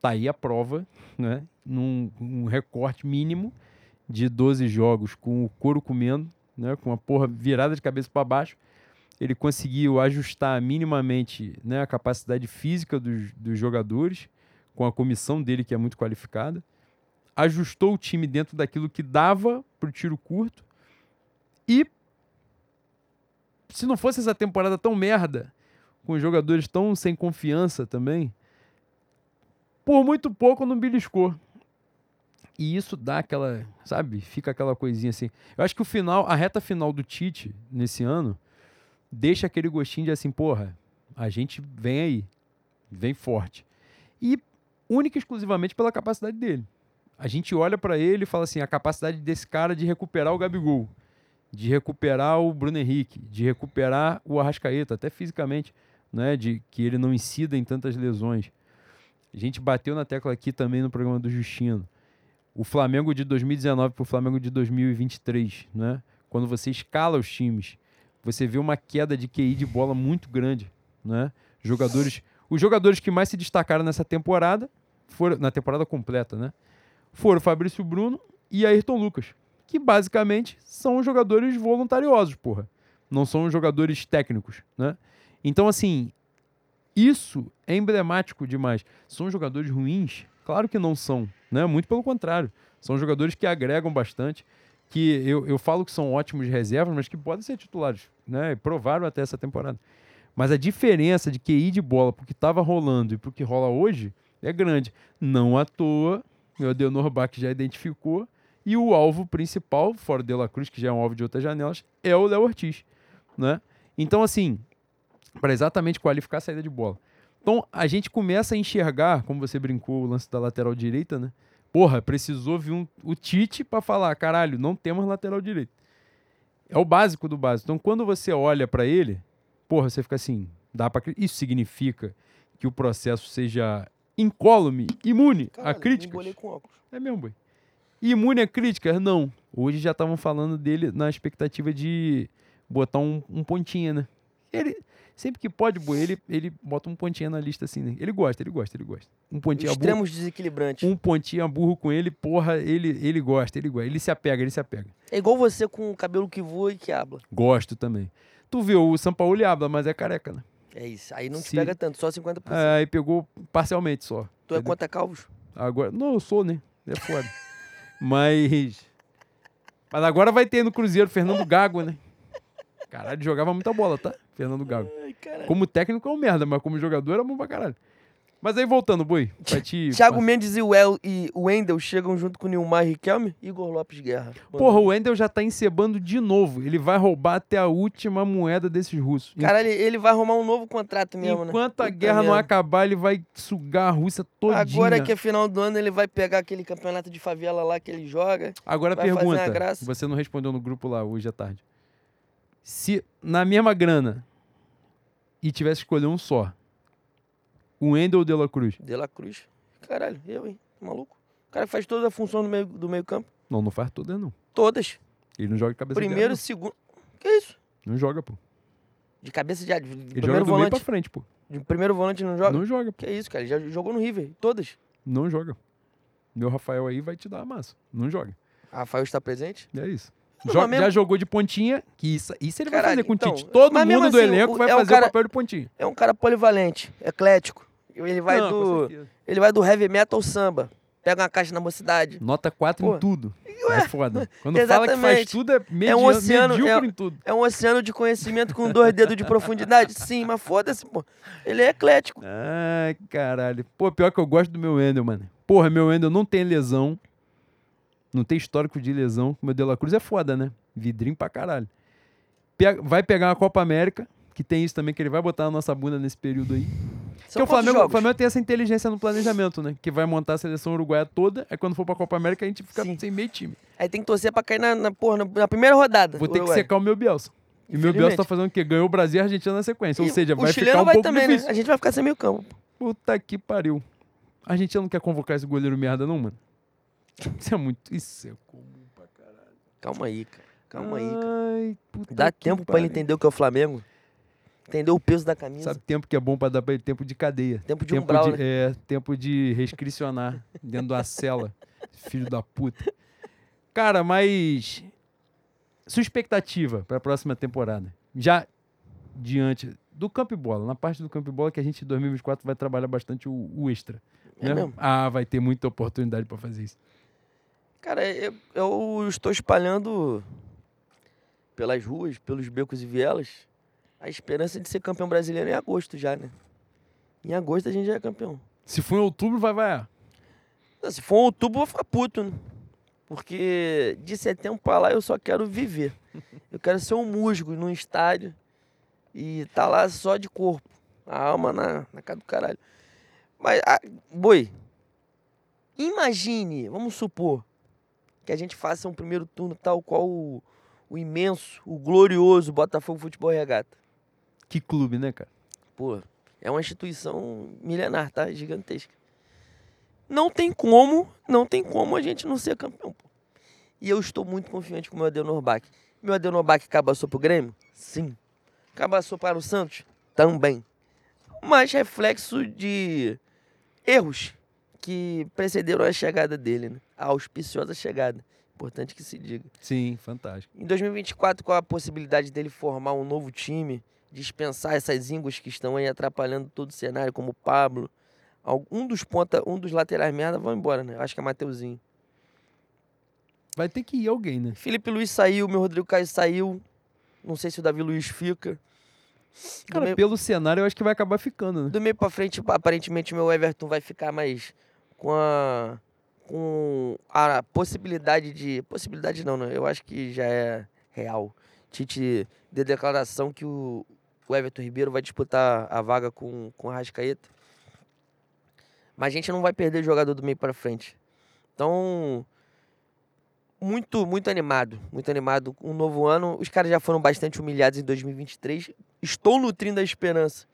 Speaker 2: Tá aí a prova, né? Num um recorte mínimo de 12 jogos com o couro comendo, né? Com a porra virada de cabeça para baixo ele conseguiu ajustar minimamente né, a capacidade física dos, dos jogadores, com a comissão dele, que é muito qualificada, ajustou o time dentro daquilo que dava para o tiro curto, e se não fosse essa temporada tão merda, com jogadores tão sem confiança também, por muito pouco não beliscou. E isso dá aquela, sabe, fica aquela coisinha assim. Eu acho que o final, a reta final do Tite nesse ano, deixa aquele gostinho de assim, porra, a gente vem aí, vem forte. E única e exclusivamente pela capacidade dele. A gente olha para ele e fala assim, a capacidade desse cara de recuperar o Gabigol, de recuperar o Bruno Henrique, de recuperar o Arrascaeta, até fisicamente, né, de que ele não incida em tantas lesões. A gente bateu na tecla aqui também no programa do Justino. O Flamengo de 2019 para o Flamengo de 2023, né? Quando você escala os times, você vê uma queda de QI de bola muito grande, né? Jogadores, os jogadores que mais se destacaram nessa temporada foram, na temporada completa, né? Foram Fabrício Bruno e Ayrton Lucas, que basicamente são jogadores voluntariosos, porra. Não são jogadores técnicos, né? Então, assim, isso é emblemático demais. São jogadores ruins? Claro que não são, né? Muito pelo contrário. São jogadores que agregam bastante, que eu, eu falo que são ótimos reservas, mas que podem ser titulares, né? Provaram até essa temporada. Mas a diferença de QI de bola pro que estava rolando e pro que rola hoje é grande. Não à toa, o Adenor Bach já identificou, e o alvo principal, fora de La Cruz, que já é um alvo de outras janelas, é o Léo Ortiz, né? Então, assim, para exatamente qualificar a saída de bola. Então, a gente começa a enxergar, como você brincou, o lance da lateral direita, né? Porra, precisou vir um, o Tite para falar, caralho, não temos lateral direito. É o básico do básico. Então, quando você olha para ele, porra, você fica assim, dá para Isso significa que o processo seja incólume, imune
Speaker 1: Caralho,
Speaker 2: a críticas?
Speaker 1: me com óculos.
Speaker 2: É mesmo, boi. Imune a críticas? Não. Hoje já estavam falando dele na expectativa de botar um, um pontinha, né? Ele, sempre que pode, boi, ele, ele bota um pontinha na lista assim, né? Ele gosta, ele gosta, ele gosta. Um pontinha burro,
Speaker 1: Extremos desequilibrantes.
Speaker 2: um pontinha burro com ele, porra, ele, ele gosta, ele gosta. Ele se apega, ele se apega.
Speaker 1: É igual você com o cabelo que voa e que habla.
Speaker 2: Gosto também. Tu viu, o São Paulo habla, mas é careca, né?
Speaker 1: É isso. Aí não te
Speaker 2: Se-
Speaker 1: pega tanto, só 50%.
Speaker 2: É, Aí pegou parcialmente só.
Speaker 1: tu é contra calvos?
Speaker 2: Agora, não, eu sou, né? É foda. mas. Mas agora vai ter no Cruzeiro Fernando Gago, né? Caralho, jogava muita bola, tá? Fernando Gago.
Speaker 1: Ai, caralho.
Speaker 2: Como técnico é um merda, mas como jogador era bom pra caralho. Mas aí voltando, Boi, pra te.
Speaker 1: Thiago Mendes e o, El, e o Wendel chegam junto com o Nilmar e Riquelme. Igor Lopes Guerra.
Speaker 2: Porra, o Wendel já tá encebando de novo. Ele vai roubar até a última moeda desses russos.
Speaker 1: Cara, ele, ele vai arrumar um novo contrato mesmo, né?
Speaker 2: Enquanto a guerra não acabar, ele vai sugar a Rússia todinha.
Speaker 1: Agora que é final do ano, ele vai pegar aquele campeonato de favela lá que ele joga.
Speaker 2: Agora
Speaker 1: vai fazer uma
Speaker 2: pergunta,
Speaker 1: graça.
Speaker 2: você não respondeu no grupo lá hoje à tarde. Se na mesma grana e tivesse escolher um só, o Wendel ou o De La Cruz?
Speaker 1: De La Cruz. Caralho, eu, hein? Tá Maluco. O cara faz toda a função do meio, do meio campo.
Speaker 2: Não, não faz toda não.
Speaker 1: Todas.
Speaker 2: Ele não joga de cabeça
Speaker 1: Primeiro,
Speaker 2: de
Speaker 1: segundo. Que isso?
Speaker 2: não. Joga, pô.
Speaker 1: De cabeça de área. De
Speaker 2: Ele joga
Speaker 1: primeiro
Speaker 2: do meio
Speaker 1: volante.
Speaker 2: pra frente, pô.
Speaker 1: De primeiro volante não joga?
Speaker 2: Não joga, pô.
Speaker 1: Que isso, cara? Ele já jogou no River. Todas.
Speaker 2: Não joga. Meu Rafael aí vai te dar a massa. Não joga.
Speaker 1: Rafael está presente?
Speaker 2: É isso. Jo-
Speaker 1: mesmo-
Speaker 2: Já jogou de pontinha, que isso, isso ele vai
Speaker 1: Caralho,
Speaker 2: fazer com o
Speaker 1: então,
Speaker 2: Tite. Todo mundo do
Speaker 1: assim,
Speaker 2: elenco
Speaker 1: o-
Speaker 2: vai
Speaker 1: é um
Speaker 2: fazer
Speaker 1: cara-
Speaker 2: o papel de pontinha.
Speaker 1: É um cara polivalente, eclético. Ele vai
Speaker 2: Não,
Speaker 1: do. Ele vai do heavy metal ao samba. Pega uma caixa na mocidade.
Speaker 2: Nota 4
Speaker 1: Pô,
Speaker 2: em tudo. É foda. Quando fala que faz
Speaker 1: exatamente.
Speaker 2: tudo, é, mediano,
Speaker 1: oceano,
Speaker 2: medíocre
Speaker 1: é-
Speaker 2: em tudo.
Speaker 1: É um oceano de conhecimento com dois dedos de profundidade? Sim, mas foda-se, pô. Ele é eclético.
Speaker 2: Ai, caralho. Pô, pior que eu gosto do meu Wendel, mano. Porra, meu Wendel não tem lesão. Não tem histórico de lesão. O meu De La Cruz é foda, né? Vidrinho pra caralho. Pega- vai pegar uma Copa América, que tem isso também, que ele vai botar na nossa bunda nesse período aí.
Speaker 1: São
Speaker 2: Porque o Flamengo, o
Speaker 1: jogos?
Speaker 2: Flamengo tem essa inteligência no planejamento, né? Que vai montar a seleção uruguaia toda, aí quando for pra Copa América a gente fica
Speaker 1: Sim.
Speaker 2: sem meio time.
Speaker 1: Aí tem que torcer pra cair na, na, porra, na, primeira rodada.
Speaker 2: Vou ter que
Speaker 1: Uruguai.
Speaker 2: secar o meu Bielsa. E o meu Bielsa tá fazendo o quê? Ganhou o Brasil e a Argentina na sequência. Ou
Speaker 1: E
Speaker 2: seja,
Speaker 1: o
Speaker 2: vai ficar um
Speaker 1: vai
Speaker 2: pouco
Speaker 1: também,
Speaker 2: difícil.
Speaker 1: né? A gente vai ficar sem meio campo.
Speaker 2: Puta que pariu. A Argentina não quer convocar esse goleiro merda, não, mano. Isso é muito. Isso é comum pra caralho.
Speaker 1: Calma aí, cara. Calma aí, cara.
Speaker 2: Ai, puta
Speaker 1: Dá tempo pra ele entender o que é o Flamengo. Entender o peso da camisa.
Speaker 2: Sabe tempo que é bom pra dar pra ele? Tempo de cadeia.
Speaker 1: Tempo de
Speaker 2: tempo
Speaker 1: umbral,
Speaker 2: de,
Speaker 1: né?
Speaker 2: É, tempo de restricionar dentro da cela. Filho da puta. Cara, mas. Sua expectativa pra próxima temporada? Já diante do campo e bola, na parte do campo e bola que a gente em 2024 vai trabalhar bastante o, o extra.
Speaker 1: É
Speaker 2: né?
Speaker 1: mesmo?
Speaker 2: Ah, vai ter muita oportunidade pra fazer isso.
Speaker 1: Cara, eu, eu estou espalhando pelas ruas, pelos becos e vielas, a esperança de ser campeão brasileiro em agosto já, né? Em agosto a gente já é campeão.
Speaker 2: Se for em outubro, vai vaiar.
Speaker 1: Se for em outubro, eu vou ficar puto, né? Porque de setembro pra lá eu só quero viver. Eu quero ser um musgo num estádio e tá lá só de corpo. A alma na, na cara do caralho. Mas, ah, boi, imagine, vamos supor, que a gente faça um primeiro turno tal qual o, o imenso, o glorioso Botafogo Futebol Regata.
Speaker 2: Que clube, né, cara?
Speaker 1: Pô, é uma instituição milenar, tá? Gigantesca. Não tem como, não tem como a gente não ser campeão, pô. E eu estou muito confiante com o meu Adenor Bach. Meu Adenor Bach cabaçou pro Grêmio? Sim. Cabaçou para o Santos? Também. Mas reflexo de erros que precederam a chegada dele, né? A auspiciosa chegada. Importante que se diga.
Speaker 2: Sim, fantástico.
Speaker 1: Em 2024, com a possibilidade dele formar um novo time, dispensar essas ínguas que estão aí atrapalhando todo o cenário, como o Pablo, um dos ponta, um dos laterais merda vão embora, né? Acho que é Mateuzinho.
Speaker 2: Vai ter que ir alguém, né?
Speaker 1: Felipe Luiz saiu, meu Rodrigo Caio saiu. Não sei se o Davi Luiz fica.
Speaker 2: Cara, meio... pelo cenário eu acho que vai acabar ficando, né?
Speaker 1: Do meio pra frente, aparentemente, o meu Everton vai ficar mais com a com a possibilidade de. Possibilidade não, né? Eu acho que já é real. Tite de declaração que o, o Everton Ribeiro vai disputar a vaga com, com o Rascaeta. Mas a gente não vai perder jogador do meio para frente. Então, muito, muito animado. Muito animado. Um novo ano. Os caras já foram bastante humilhados em 2023. Estou nutrindo a esperança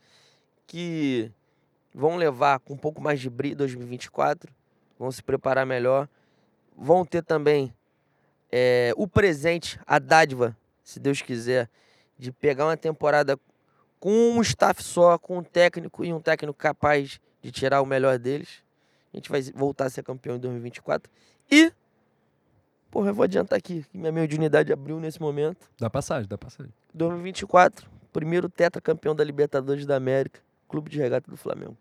Speaker 1: que vão levar com um pouco mais de brilho 2024 vão se preparar melhor. Vão ter também é, o presente, a dádiva, se Deus quiser, de pegar uma temporada com um staff só, com um técnico e um técnico capaz de tirar o melhor deles. A gente vai voltar a ser campeão em 2024. E, porra, eu vou adiantar aqui, minha mediunidade abriu nesse momento.
Speaker 2: Dá passagem, dá passagem.
Speaker 1: 2024, primeiro tetracampeão da Libertadores da América, Clube de Regata do Flamengo.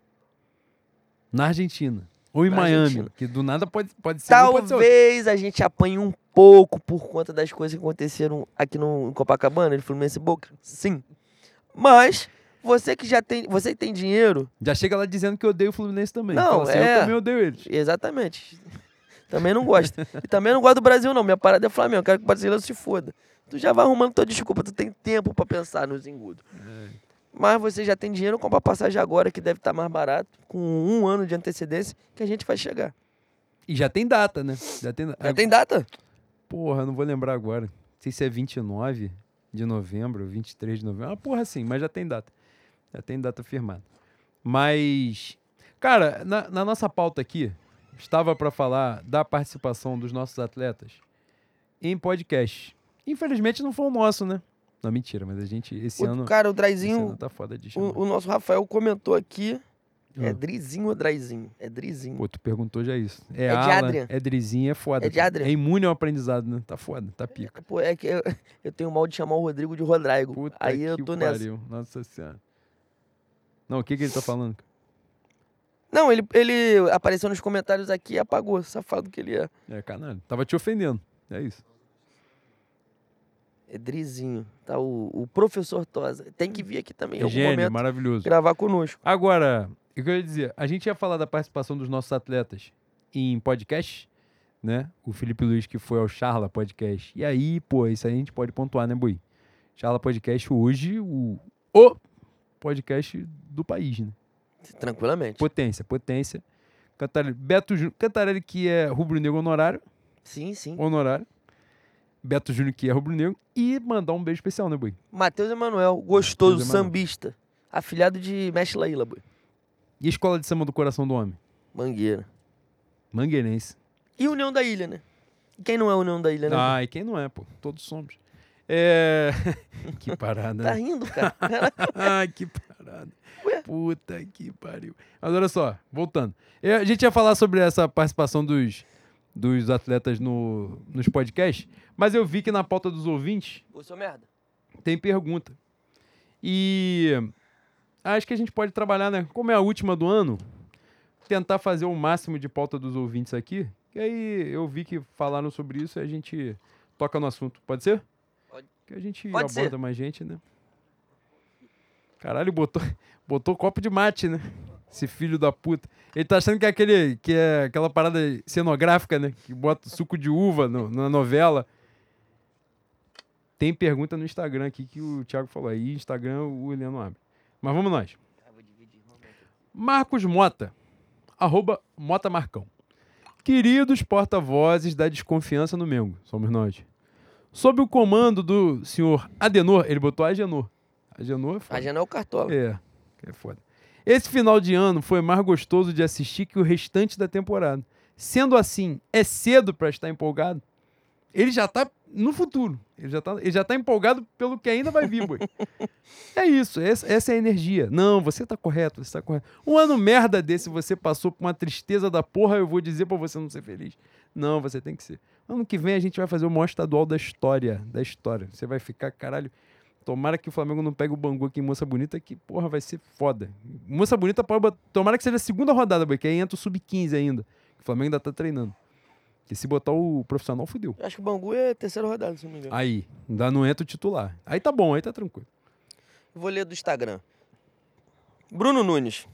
Speaker 2: Na Argentina. Ou em Miami, Argentina. que do nada pode, pode ser.
Speaker 1: Talvez
Speaker 2: pode
Speaker 1: ser a gente apanhe um pouco por conta das coisas que aconteceram aqui no Copacabana, de Fluminense Boca. Sim. Mas você que já tem, você que tem dinheiro,
Speaker 2: já chega lá dizendo que odeio o Fluminense também.
Speaker 1: Não,
Speaker 2: assim,
Speaker 1: é...
Speaker 2: eu também odeio eles.
Speaker 1: Exatamente. Também não gosto. e também não gosto do Brasil não, minha parada é Flamengo, quero que o brasileiro se foda. Tu já vai arrumando tua desculpa, tu tem tempo para pensar nos engudos. É. Mas você já tem dinheiro, compra passagem agora, que deve estar tá mais barato, com um ano de antecedência, que a gente vai chegar.
Speaker 2: E já tem data, né? Já tem,
Speaker 1: já tem data?
Speaker 2: Porra, não vou lembrar agora. Não sei se é 29 de novembro, 23 de novembro. Ah, porra, sim, mas já tem data. Já tem data firmada. Mas, cara, na, na nossa pauta aqui, estava para falar da participação dos nossos atletas em podcast. Infelizmente não foi o nosso, né? Não, mentira, mas a gente, esse
Speaker 1: o,
Speaker 2: ano.
Speaker 1: Cara, o Draizinho.
Speaker 2: Tá foda de
Speaker 1: o, o, nosso Rafael comentou aqui. É ah. Drizinho ou Draizinho? É Drizinho.
Speaker 2: Pô, tu perguntou já isso. É,
Speaker 1: é de
Speaker 2: Alan,
Speaker 1: Adrian.
Speaker 2: É Drizinho, é foda.
Speaker 1: É de Adrian.
Speaker 2: É imune ao aprendizado, né? Tá foda, tá pica.
Speaker 1: Pô, é que eu, eu tenho mal de chamar o Rodrigo de Rodrigo. Puta Aí eu tô
Speaker 2: pariu.
Speaker 1: nessa.
Speaker 2: Nossa senhora. Não, o que que ele tá falando?
Speaker 1: Não, ele, ele apareceu nos comentários aqui e apagou, safado que ele é.
Speaker 2: É, canalha. Tava te ofendendo. É isso.
Speaker 1: É Drizinho, tá? O, o professor Tosa. Tem que vir aqui também em
Speaker 2: algum
Speaker 1: Gênio,
Speaker 2: momento. maravilhoso.
Speaker 1: Gravar conosco.
Speaker 2: Agora, o que eu ia dizer? A gente ia falar da participação dos nossos atletas em podcast, né? O Felipe Luiz que foi ao Charla Podcast. E aí, pô, isso aí a gente pode pontuar, né, Boi? Charla Podcast hoje, o, o podcast do país, né?
Speaker 1: Tranquilamente.
Speaker 2: Potência, potência. Cantarelli, Beto Cantarelli, que é rubro-negro honorário.
Speaker 1: Sim, sim.
Speaker 2: Honorário. Beto Júnior, que é rubro-negro, e mandar um beijo especial, né, Boi?
Speaker 1: Matheus Emanuel, gostoso, sambista, afilhado de Mestre Laíla, Boi.
Speaker 2: E a Escola de Samba do Coração do Homem?
Speaker 1: Mangueira.
Speaker 2: Mangueirense.
Speaker 1: E União da Ilha, né? Quem não é União da Ilha, né?
Speaker 2: Ah, e quem não é, pô? Todos somos. É. que parada.
Speaker 1: tá rindo, cara.
Speaker 2: Ai, que parada. Ué? Puta que pariu. Mas olha só, voltando. A gente ia falar sobre essa participação dos dos atletas no, nos podcasts, mas eu vi que na pauta dos ouvintes.
Speaker 1: Ô, seu merda.
Speaker 2: Tem pergunta. E acho que a gente pode trabalhar, né? Como é a última do ano, tentar fazer o máximo de pauta dos ouvintes aqui. E aí eu vi que falaram sobre isso e a gente toca no assunto. Pode ser?
Speaker 1: Pode.
Speaker 2: Que a gente
Speaker 1: pode
Speaker 2: aborda
Speaker 1: ser.
Speaker 2: mais gente, né? Caralho, botou, botou copo de mate, né? Esse filho da puta. Ele tá achando que é, aquele, que é aquela parada cenográfica, né? Que bota suco de uva no, na novela. Tem pergunta no Instagram aqui que o Thiago falou. Aí, Instagram, o Heleno abre. Mas vamos nós. Marcos Mota. Arroba Mota Marcão. Queridos porta-vozes da desconfiança no Mengo. Somos nós. Sob o comando do senhor Adenor, ele botou Agenor. Agenor é foda.
Speaker 1: Agenor é o cartola.
Speaker 2: É, é foda. Esse final de ano foi mais gostoso de assistir que o restante da temporada. Sendo assim, é cedo para estar empolgado? Ele já tá no futuro. Ele já tá, ele já tá empolgado pelo que ainda vai vir, boi. é isso, essa, essa é a energia. Não, você tá correto, você tá correto. Um ano merda desse, você passou por uma tristeza da porra, eu vou dizer pra você não ser feliz. Não, você tem que ser. Ano que vem a gente vai fazer o maior estadual da história. Da história. Você vai ficar, caralho. Tomara que o Flamengo não pegue o Bangu aqui em Moça Bonita, que, porra, vai ser foda. Moça Bonita pode. Tomara que seja a segunda rodada, boi, que aí entra o sub-15 ainda. O Flamengo ainda tá treinando. Porque se botar o profissional, fudeu.
Speaker 1: Eu acho que o Bangu é a terceira rodada, se não me engano.
Speaker 2: Aí, ainda não entra o titular. Aí tá bom, aí tá tranquilo.
Speaker 1: Vou ler do Instagram. Bruno Nunes.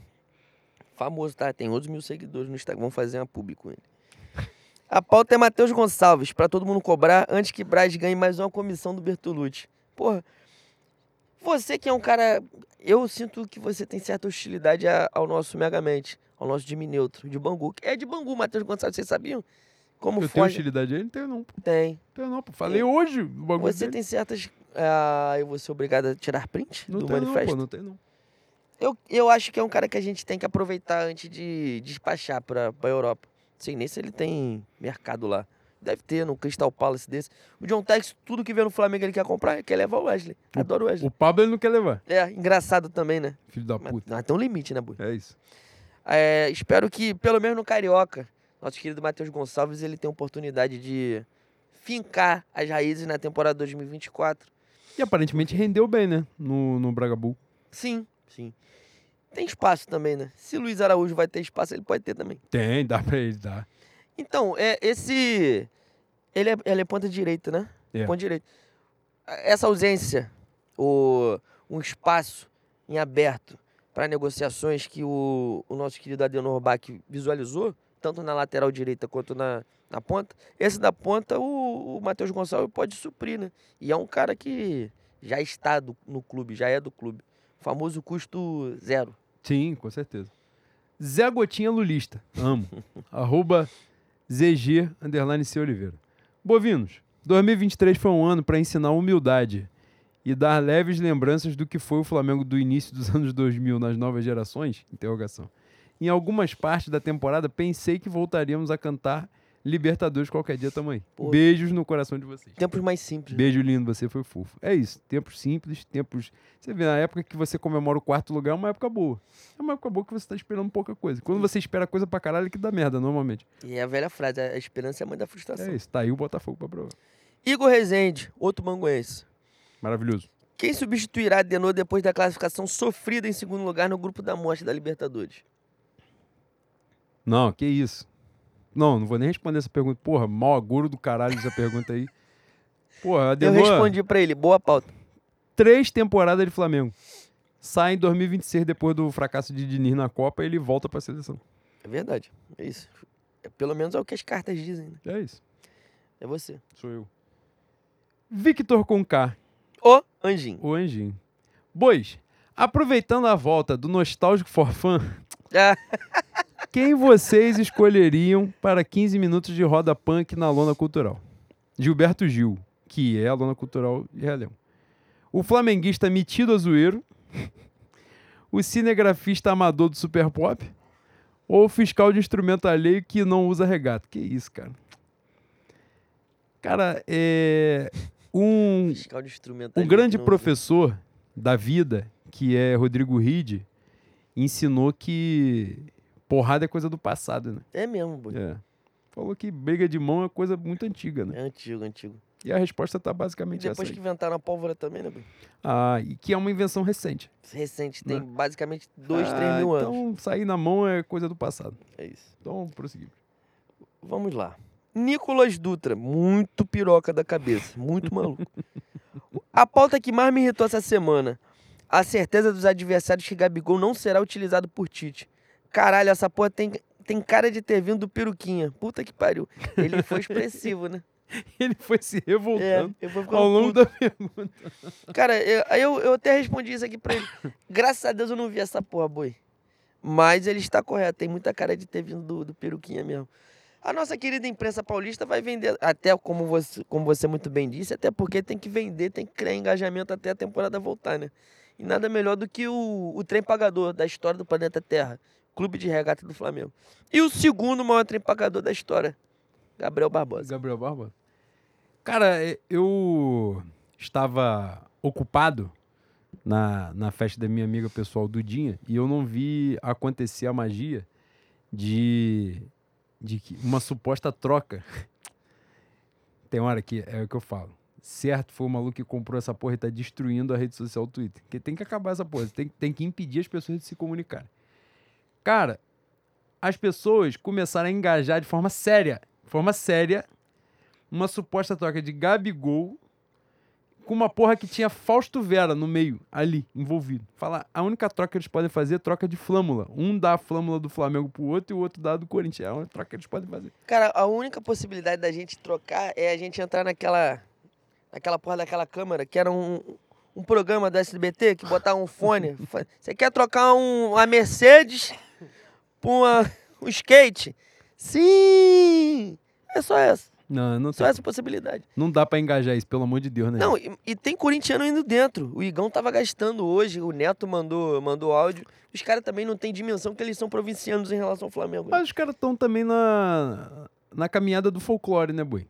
Speaker 1: Famoso, tá? Tem outros mil seguidores no Instagram. Vamos fazer uma publi com ele. A pauta é Matheus Gonçalves, pra todo mundo cobrar antes que Braz ganhe mais uma comissão do Bertolucci. Porra, você que é um cara. Eu sinto que você tem certa hostilidade ao nosso Megamente, ao nosso Jimmy Neutro, de Bangu. que É de Bangu, Matheus Gonçalves, vocês sabiam? Como
Speaker 2: eu tenho
Speaker 1: foge?
Speaker 2: hostilidade a ele? Não tenho não.
Speaker 1: Tem.
Speaker 2: Tenho não, pô. Falei hoje o bagulho
Speaker 1: Você
Speaker 2: dele.
Speaker 1: tem certas. Ah, eu vou ser obrigado a tirar print
Speaker 2: Não
Speaker 1: do
Speaker 2: tenho não,
Speaker 1: manifesto?
Speaker 2: pô. Não tenho não.
Speaker 1: Eu, eu acho que é um cara que a gente tem que aproveitar antes de despachar pra, pra Europa. Sei nem se ele tem mercado lá. Deve ter no Crystal Palace desse. O John Tex, tudo que vê no Flamengo ele quer comprar, quer levar o Wesley. Adoro o Wesley.
Speaker 2: O Pablo ele não quer levar.
Speaker 1: É, engraçado também, né?
Speaker 2: Filho da puta.
Speaker 1: mas tem um limite, né, Bui?
Speaker 2: É isso.
Speaker 1: É, espero que, pelo menos no Carioca, nosso querido Matheus Gonçalves, ele tenha oportunidade de fincar as raízes na temporada 2024.
Speaker 2: E aparentemente rendeu bem, né? No, no Braga Bull.
Speaker 1: Sim, sim. Tem espaço também, né? Se Luiz Araújo vai ter espaço, ele pode ter também.
Speaker 2: Tem, dá pra ele, dá.
Speaker 1: Então, é, esse. Ele é, ele é ponta direita, né?
Speaker 2: É.
Speaker 1: Ponta direita. Essa ausência, o, um espaço em aberto para negociações que o, o nosso querido Adenor Bach visualizou, tanto na lateral direita quanto na, na ponta, esse da ponta o, o Matheus Gonçalves pode suprir, né? E é um cara que já está do- no clube, já é do clube. O famoso custo zero.
Speaker 2: Sim, com certeza. Zé Gotinha Lulista. Amo. Arroba ZG underline C Oliveira. Bovinos, 2023 foi um ano para ensinar humildade e dar leves lembranças do que foi o Flamengo do início dos anos 2000 nas novas gerações? Interrogação. Em algumas partes da temporada pensei que voltaríamos a cantar Libertadores qualquer dia também. Beijos no coração de vocês.
Speaker 1: Tempos mais simples. né?
Speaker 2: Beijo lindo, você foi fofo. É isso, tempos simples, tempos. Você vê, na época que você comemora o quarto lugar é uma época boa. É uma época boa que você tá esperando pouca coisa. Quando você espera coisa pra caralho, é que dá merda, normalmente.
Speaker 1: E é a velha frase, a esperança é a mãe da frustração.
Speaker 2: É isso, tá aí o Botafogo pra provar.
Speaker 1: Igor Rezende, outro manguense.
Speaker 2: Maravilhoso.
Speaker 1: Quem substituirá Denô depois da classificação sofrida em segundo lugar no grupo da morte da Libertadores?
Speaker 2: Não, que isso. Não, não vou nem responder essa pergunta. Porra, mal agouro do caralho essa pergunta aí. Porra,
Speaker 1: Eu
Speaker 2: Adenor,
Speaker 1: respondi pra ele, boa pauta.
Speaker 2: três temporadas de Flamengo. Sai em 2026 depois do fracasso de Diniz na Copa e ele volta pra seleção.
Speaker 1: É verdade, é isso. É, pelo menos é o que as cartas dizem, né?
Speaker 2: É isso.
Speaker 1: É você.
Speaker 2: Sou eu. Victor Conká,
Speaker 1: Ô, Anjinho.
Speaker 2: o Anjinho. Bois, aproveitando a volta do Nostálgico for Fun,
Speaker 1: Ah,
Speaker 2: quem vocês escolheriam para 15 minutos de roda punk na lona cultural? Gilberto Gil, que é a lona cultural de Realhão. O flamenguista metido azueiro, o cinegrafista amador do Super Pop ou o fiscal de instrumento alheio que não usa regata? Que isso, cara? Cara, é um
Speaker 1: fiscal de instrumento.
Speaker 2: um grande professor da vida, que é Rodrigo Ride, ensinou que porrada é coisa do passado, né?
Speaker 1: É mesmo, boi.
Speaker 2: É. Falou que briga de mão é coisa muito antiga, né?
Speaker 1: É antigo, antigo.
Speaker 2: E a resposta tá
Speaker 1: E
Speaker 2: basicamente
Speaker 1: depois
Speaker 2: essa.
Speaker 1: que
Speaker 2: aí.
Speaker 1: inventaram a pólvora também, né, boi?
Speaker 2: Ah, e que é uma invenção recente.
Speaker 1: Recente, tem
Speaker 2: Né?
Speaker 1: basicamente dois,
Speaker 2: Ah,
Speaker 1: três mil anos.
Speaker 2: Então, sair na mão é coisa do passado.
Speaker 1: É isso.
Speaker 2: Então, prosseguimos.
Speaker 1: Vamos lá. Nicolas Dutra, muito piroca da cabeça, muito maluco. A pauta que mais me irritou essa semana. A certeza dos adversários que Gabigol não será utilizado por Tite. Caralho, essa porra tem, tem cara de ter vindo do peruquinha. Puta que pariu. Ele foi expressivo, né?
Speaker 2: Ele foi se
Speaker 1: É,
Speaker 2: revoltando
Speaker 1: ficando
Speaker 2: ao longo
Speaker 1: puto.
Speaker 2: da pergunta.
Speaker 1: Cara, eu, eu, eu até respondi isso aqui pra ele. Graças a Deus eu não vi essa porra, boi. Mas ele está correto, tem muita cara de ter vindo do, do peruquinha mesmo. A nossa querida imprensa paulista vai vender, até como você, como você muito bem disse, até porque tem que vender, tem que criar engajamento até a temporada voltar, né? E nada melhor do que o, o trem pagador da história do planeta Terra, Clube de Regata do Flamengo. E o segundo maior trem pagador da história, Gabriel Barbosa.
Speaker 2: Gabriel Barba. Cara, eu estava ocupado na, na festa da minha amiga pessoal Dudinha e eu não vi acontecer a magia de, de uma suposta troca. Tem hora que é o que eu falo. Certo, foi o maluco que comprou essa porra e tá destruindo a rede social Twitter. Porque tem que acabar essa porra. Tem, tem que impedir as pessoas de se comunicarem. Cara, as pessoas começaram a engajar de forma séria, de forma séria, uma suposta troca de Gabigol com uma porra que tinha Fausto Vera no meio, ali, envolvido. Falar, a única troca que eles podem fazer é troca de flâmula. Um dá a flâmula do Flamengo pro outro e o outro dá a do Corinthians. É uma troca que eles podem fazer.
Speaker 1: Cara, a única possibilidade da gente trocar é a gente entrar naquela. naquela porra daquela câmera, que era um, um programa do SBT que botar um fone. Você quer trocar um, uma Mercedes por uma, um skate? Sim! É só essa.
Speaker 2: Não, não,
Speaker 1: Só
Speaker 2: tem-
Speaker 1: essa possibilidade.
Speaker 2: não dá pra engajar isso, pelo amor de Deus, né?
Speaker 1: Não, e, e tem corintiano indo dentro. O Igão tava gastando hoje, o Neto mandou, mandou áudio. Os caras também não têm dimensão que eles são provincianos em relação ao Flamengo. né?
Speaker 2: Mas os caras estão também na, na caminhada do folclore, né, boi?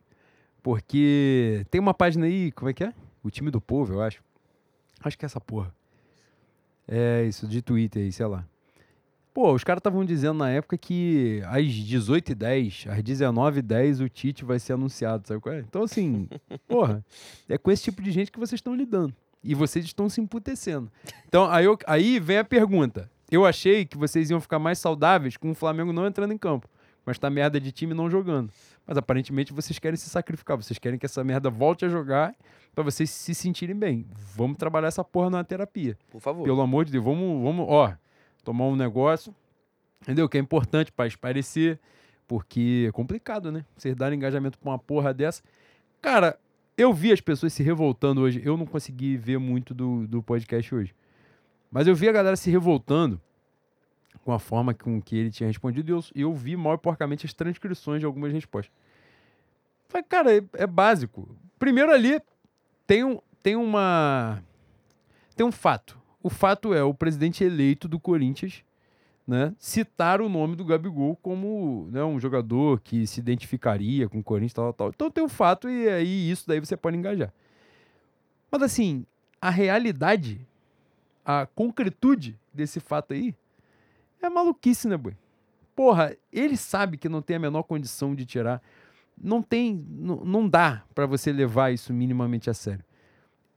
Speaker 2: Porque tem uma página aí, como é que é? O time do povo, eu acho. Acho que é essa porra. É isso, de Twitter aí, sei lá. Pô, os caras estavam dizendo na época que às 18h10, às 19h10, o Tite vai ser anunciado, sabe qual é? Então, assim, porra, é com esse tipo de gente que vocês estão lidando. E vocês estão se emputecendo. Então, aí, eu- aí vem a pergunta. Eu achei que vocês iam ficar mais saudáveis com o Flamengo não entrando em campo. Mas tá merda de time não jogando. Mas aparentemente vocês querem se sacrificar. Vocês querem que essa merda volte a jogar pra vocês se sentirem bem. Vamos trabalhar essa porra na terapia.
Speaker 1: Por favor.
Speaker 2: Pelo amor de Deus, vamos, vamos, ó, tomar um negócio, entendeu? Que é importante pra esparecer, porque é complicado, né? Vocês darem engajamento pra uma porra dessa. Cara, eu vi as pessoas se revoltando hoje. Eu não consegui ver muito do, do podcast hoje. Mas eu vi a galera se revoltando com a forma com que ele tinha respondido e eu, eu vi mal e porcamente as transcrições de algumas respostas. Falei, cara, é, é básico. Primeiro ali tem, um, tem uma. Tem um fato. O fato é o presidente eleito do Corinthians né, citar o nome do Gabigol como né, um jogador que se identificaria com o Corinthians, tal, tal. Então tem o fato e aí isso daí você pode engajar. Mas assim, a realidade, a concretude desse fato aí é maluquice, né, boi? Porra, ele sabe que não tem a menor condição de tirar. Não tem, não, não dá pra você levar isso minimamente a sério.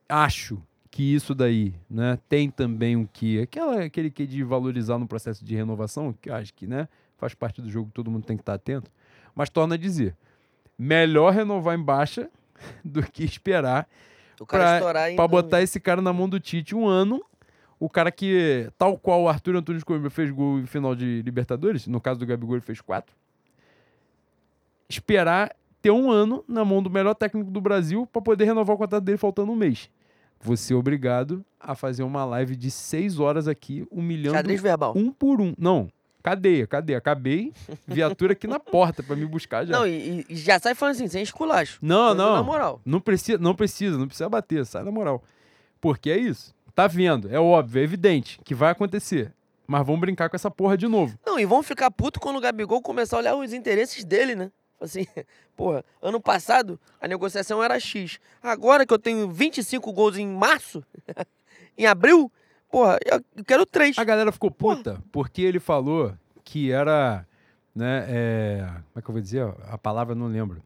Speaker 2: Acho que isso daí, né, tem também um que aquela aquele que de valorizar no processo de renovação, que eu acho que, né, faz parte do jogo, todo mundo tem que estar atento. Mas torna a dizer, melhor renovar em baixa do que esperar. Pra botar esse cara na mão do Tite um ano. O cara que, tal qual o Arthur Antunes Coimbra fez gol em final de Libertadores, no caso do Gabigol ele fez quatro. Esperar ter um ano na mão do melhor técnico do Brasil pra poder renovar o contrato dele faltando um mês. Você é obrigado a fazer uma live de seis horas aqui, humilhando
Speaker 1: Xadrez verbal.
Speaker 2: um por um. Não, cadeia, cadeia. Acabei, viatura aqui na porta pra me buscar já.
Speaker 1: Não, e, e já sai falando assim, sem esculacho.
Speaker 2: Não, não.
Speaker 1: Na moral.
Speaker 2: Não precisa, não precisa, não precisa bater, sai na moral. Porque é isso. Tá vendo, é óbvio, é evidente que vai acontecer. Mas vamos brincar com essa porra de novo.
Speaker 1: Não, e vão ficar puto quando o Gabigol começar a olhar os interesses dele, né? Assim, porra, ano passado a negociação era X. Agora que eu tenho 25 gols em março, em abril, porra, eu quero 3.
Speaker 2: A galera ficou puta porque ele falou que era, né, é, como é que eu vou dizer? A palavra não lembro.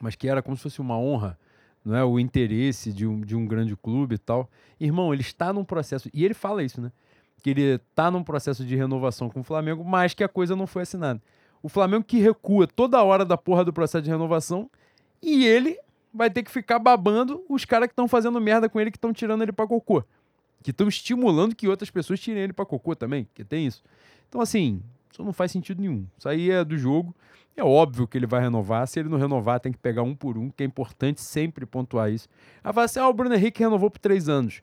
Speaker 2: Mas que era como se fosse uma honra, não é? O interesse de um, de um grande clube e tal. Irmão, ele está num processo, e ele fala isso, né? Que ele está num processo de renovação com o Flamengo, mas que a coisa não foi assinada. O Flamengo que recua toda hora da porra do processo de renovação e ele vai ter que ficar babando os caras que estão fazendo merda com ele, que estão tirando ele pra cocô. Que estão estimulando que outras pessoas tirem ele pra cocô também, que tem isso. Então, assim, isso não faz sentido nenhum. Isso aí é do jogo. É óbvio que ele vai renovar. Se ele não renovar, tem que pegar um por um, que é importante sempre pontuar isso. Aí fala assim: ah, o Bruno Henrique renovou por três anos.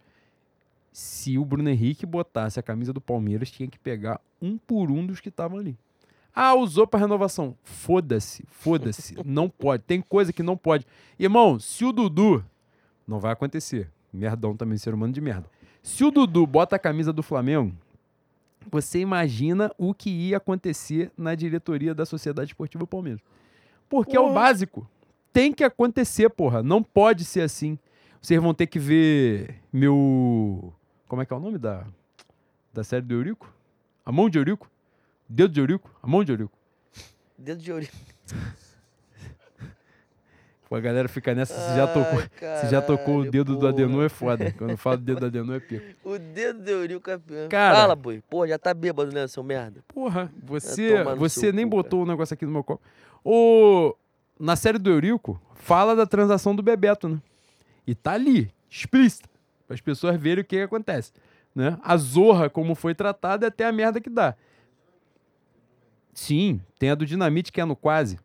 Speaker 2: Se o Bruno Henrique botasse a camisa do Palmeiras, tinha que pegar um por um dos que estavam ali. Ah, usou para renovação. Foda-se, foda-se. não pode. Tem coisa que não pode. Irmão, se o Dudu. Não vai acontecer. Merdão também, ser humano de merda. Se o Dudu bota a camisa do Flamengo, você imagina o que ia acontecer na diretoria da Sociedade Esportiva Palmeiras. Porque é o básico. tem que acontecer, porra. Não pode ser assim. Vocês vão ter que ver meu. Como é que é o nome da, da série do Eurico? A mão de Eurico? Dedo de Eurico? A mão de Eurico.
Speaker 1: Dedo de ouro.
Speaker 2: Pô, a galera fica nessa, se já tocou, se já tocou o dedo do
Speaker 1: porra.
Speaker 2: Adenor é foda. Quando eu falo dedo do Adenor é pico.
Speaker 1: O dedo de Eurico é pior.
Speaker 2: Cara-
Speaker 1: Fala, boi. Pô, já tá bêbado, né, seu merda?
Speaker 2: Porra, você, você nem
Speaker 1: cu,
Speaker 2: botou o negócio aqui no meu copo. O, na série do Eurico, fala da transação do Bebeto, né? E tá ali, explícita, para as pessoas verem o que, que acontece. Né? A zorra, como foi tratada, é até a merda que dá. Sim, tem a do Dinamite, que é no quase.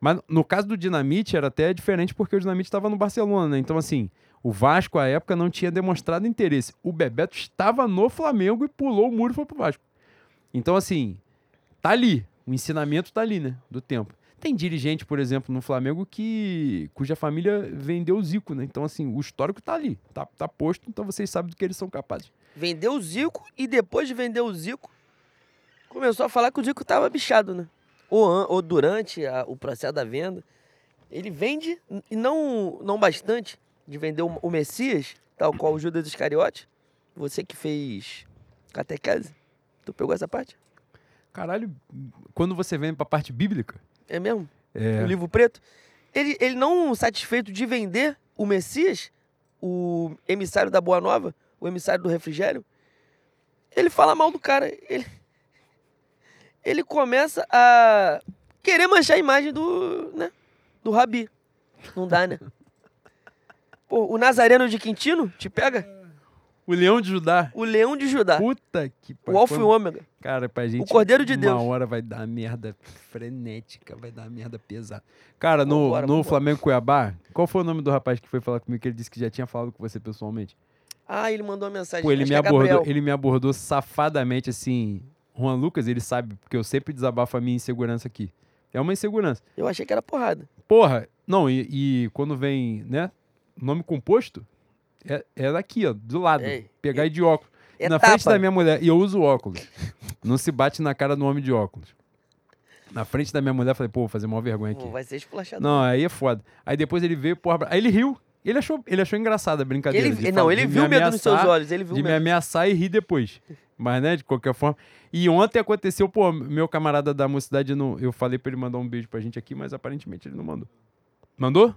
Speaker 2: Mas no caso do Dinamite era até diferente porque o Dinamite estava no Barcelona, né? Então, assim, o Vasco, à época, não tinha demonstrado interesse. O Bebeto estava no Flamengo e pulou o muro e foi pro Vasco. Então, assim, tá ali. O ensinamento tá ali, né? Do tempo. Tem dirigente, por exemplo, no Flamengo que cuja família vendeu o Zico, né? Então, assim, o histórico tá ali. Tá, tá posto, então vocês sabem do que eles são capazes.
Speaker 1: Vendeu o Zico e depois de vender o Zico, começou a falar que o Zico tava bichado, né? Ou, an- ou durante a- o processo da venda. Ele vende, e não, não bastante, de vender o, o Messias, tal qual o Judas Iscariote. Você que fez catequese, tu pegou essa parte?
Speaker 2: Caralho, quando você vem pra parte bíblica,
Speaker 1: É mesmo?
Speaker 2: é,
Speaker 1: o livro preto, ele, ele não satisfeito de vender o Messias, o emissário da Boa Nova, o emissário do refrigério, ele fala mal do cara. Ele, ele começa a querer manchar a imagem do, né, do Rabi. Não dá, né? Pô, o Nazareno de Quintino te pega?
Speaker 2: o leão de Judá.
Speaker 1: O Leão de Judá.
Speaker 2: Puta que
Speaker 1: O
Speaker 2: pariu.
Speaker 1: Alfa e o Ômega.
Speaker 2: Cara, pra gente.
Speaker 1: Cordeiro de
Speaker 2: uma
Speaker 1: Deus.
Speaker 2: hora vai dar merda frenética, vai dar merda pesada. Cara, no,
Speaker 1: Vambora,
Speaker 2: no
Speaker 1: vambora.
Speaker 2: Flamengo Cuiabá, qual foi o nome do rapaz que foi falar comigo que ele disse que já tinha falado com você pessoalmente?
Speaker 1: Ah, ele mandou uma mensagem.
Speaker 2: Pô, ele
Speaker 1: acho
Speaker 2: me,
Speaker 1: é
Speaker 2: abordou,
Speaker 1: Gabriel.
Speaker 2: ele me abordou safadamente assim. Juan Lucas, ele sabe, porque eu sempre desabafo a minha insegurança aqui. É uma insegurança.
Speaker 1: Eu achei que era porrada.
Speaker 2: Porra, não, e, e quando vem, né? Nome composto, é, é daqui, ó, do lado.
Speaker 1: Ei,
Speaker 2: pegar e de óculos.
Speaker 1: É
Speaker 2: na frente da minha mulher, e eu uso óculos. Não se bate na cara do homem de óculos. Na frente da minha mulher, falei, pô, vou fazer maior vergonha aqui.
Speaker 1: Pô, vai ser.
Speaker 2: Não, aí é foda. Aí depois ele veio, porra, aí ele riu. Ele achou, ele achou engraçada a brincadeira.
Speaker 1: Ele,
Speaker 2: de
Speaker 1: não, ele
Speaker 2: de me
Speaker 1: viu medo nos seus
Speaker 2: ameaçar,
Speaker 1: olhos. Ele viu
Speaker 2: De
Speaker 1: o
Speaker 2: me
Speaker 1: medo.
Speaker 2: ameaçar e rir depois. Mas, né, de qualquer forma. E ontem aconteceu, pô, meu camarada da mocidade, não, eu falei pra ele mandar um beijo pra gente aqui, mas aparentemente ele não mandou. Mandou?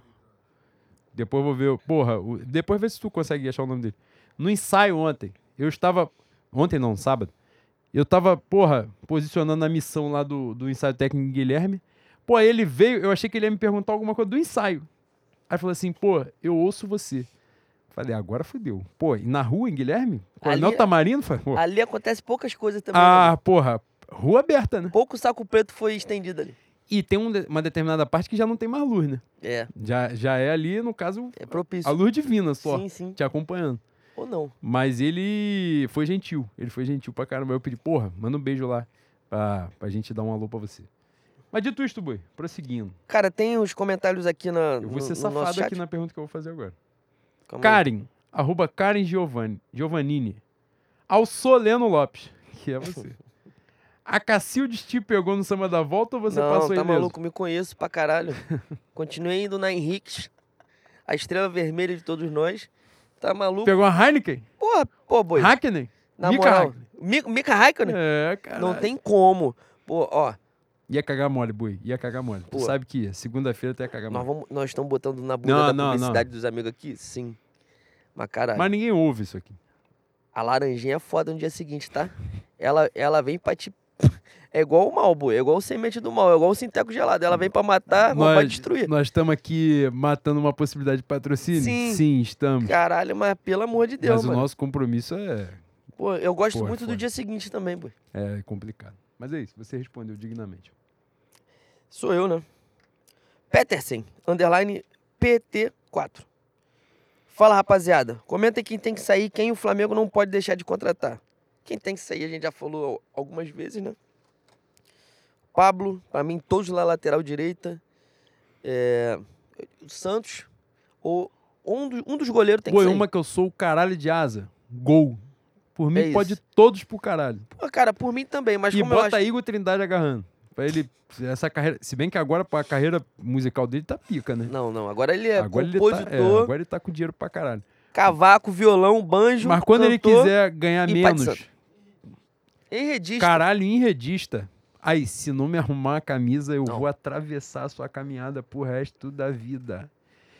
Speaker 2: Depois vou ver. Porra, o- depois vê se tu consegue achar o nome dele. No ensaio ontem, eu estava. Ontem não, sábado. Eu tava, porra, posicionando a missão lá do, do ensaio técnico Guilherme. Pô, ele veio, eu achei que ele ia me perguntar alguma coisa do ensaio. Aí falou assim, pô, eu ouço você. Falei, agora fudeu. Pô, e na rua em Guilherme? Coronel
Speaker 1: Ali-
Speaker 2: Tamarino? Falei, pô,
Speaker 1: Ali acontece poucas coisas também.
Speaker 2: ah,
Speaker 1: né?
Speaker 2: porra, rua aberta, né?
Speaker 1: Pouco saco preto foi estendido ali.
Speaker 2: E tem um uma determinada parte que já não tem mais luz, né?
Speaker 1: É,
Speaker 2: Já, já é ali, no caso,
Speaker 1: é propício.
Speaker 2: a luz divina só,
Speaker 1: Sim, sim.
Speaker 2: te acompanhando.
Speaker 1: Ou não.
Speaker 2: Mas ele foi gentil. Ele foi gentil pra caramba. Eu pedi, porra, manda um beijo lá pra, pra gente dar um alô pra você. Mas dito isto, boi, prosseguindo.
Speaker 1: Cara, tem os comentários aqui na,
Speaker 2: Eu vou
Speaker 1: no,
Speaker 2: ser
Speaker 1: no
Speaker 2: safado
Speaker 1: chat.
Speaker 2: aqui na pergunta que eu vou fazer agora.
Speaker 1: Calma aí.
Speaker 2: Karen, arroba Karen Giovanni, Giovannini. Ao Soleno Lopes, que é você. A Cacildes te pegou no samba da volta ou você
Speaker 1: não,
Speaker 2: passou
Speaker 1: tá
Speaker 2: ileso?
Speaker 1: maluco, me conheço pra caralho. Continuei indo na Henriques, a estrela vermelha de todos nós. Tá maluco?
Speaker 2: Pegou a Heineken?
Speaker 1: Porra, pô, boi.
Speaker 2: Hackney?
Speaker 1: Na
Speaker 2: Mika
Speaker 1: moral,
Speaker 2: Hakkinen.
Speaker 1: Mi- Mika Raikkonen?
Speaker 2: É, cara.
Speaker 1: Não tem como. Pô, ó,
Speaker 2: Ia cagar mole, boi. Ia cagar mole. Tu
Speaker 1: Pô.
Speaker 2: sabe que ia. Segunda-feira tu ia cagar
Speaker 1: nós
Speaker 2: mole.
Speaker 1: vamos, nós estamos botando na bunda
Speaker 2: Não,
Speaker 1: da
Speaker 2: não, não.
Speaker 1: publicidade dos amigos aqui? Sim. Mas, caralho,
Speaker 2: Mas ninguém ouve isso aqui.
Speaker 1: a laranjinha é foda no dia seguinte, tá? Ela, ela vem pra te... É igual o mal, boi. É igual o semente do mal. É igual o sinteco gelado. Ela vem pra matar, mas pra destruir.
Speaker 2: nós estamos aqui matando uma possibilidade de patrocínio?
Speaker 1: Sim.
Speaker 2: estamos.
Speaker 1: Caralho, mas pelo amor de Deus,
Speaker 2: Mas o
Speaker 1: mano.
Speaker 2: nosso compromisso é,
Speaker 1: Pô, eu gosto
Speaker 2: é
Speaker 1: muito do dia seguinte também, boi.
Speaker 2: é complicado. Mas é isso, você respondeu dignamente.
Speaker 1: Sou eu, né? Petersen, underline PT4. Fala, rapaziada. Comenta aí quem tem que sair, quem o Flamengo não pode deixar de contratar. Quem tem que sair, a gente já falou algumas vezes, né? Pablo, pra mim, todos lá lateral direita. É, Santos, ou um, do- um dos goleiros tem
Speaker 2: Pô,
Speaker 1: que sair.
Speaker 2: uma que eu sou o caralho de asa. Gol. Por mim,
Speaker 1: É
Speaker 2: pode todos pro caralho.
Speaker 1: Pô, cara, por mim também, mas
Speaker 2: e
Speaker 1: como eu
Speaker 2: bota
Speaker 1: acho...
Speaker 2: Igor Trindade agarrando. Pra ele. Essa carreira. Se bem que agora a carreira musical dele tá pica, né?
Speaker 1: Não, não. Agora ele é
Speaker 2: agora ele, tá,
Speaker 1: compositor,
Speaker 2: é, agora ele tá com dinheiro pra caralho.
Speaker 1: cavaco, violão, banjo.
Speaker 2: Mas quando ele quiser ganhar menos,
Speaker 1: Pai de Enredista.
Speaker 2: caralho, enredista. Aí, se não me arrumar a camisa, eu
Speaker 1: Não.
Speaker 2: vou atravessar a sua caminhada pro resto da vida.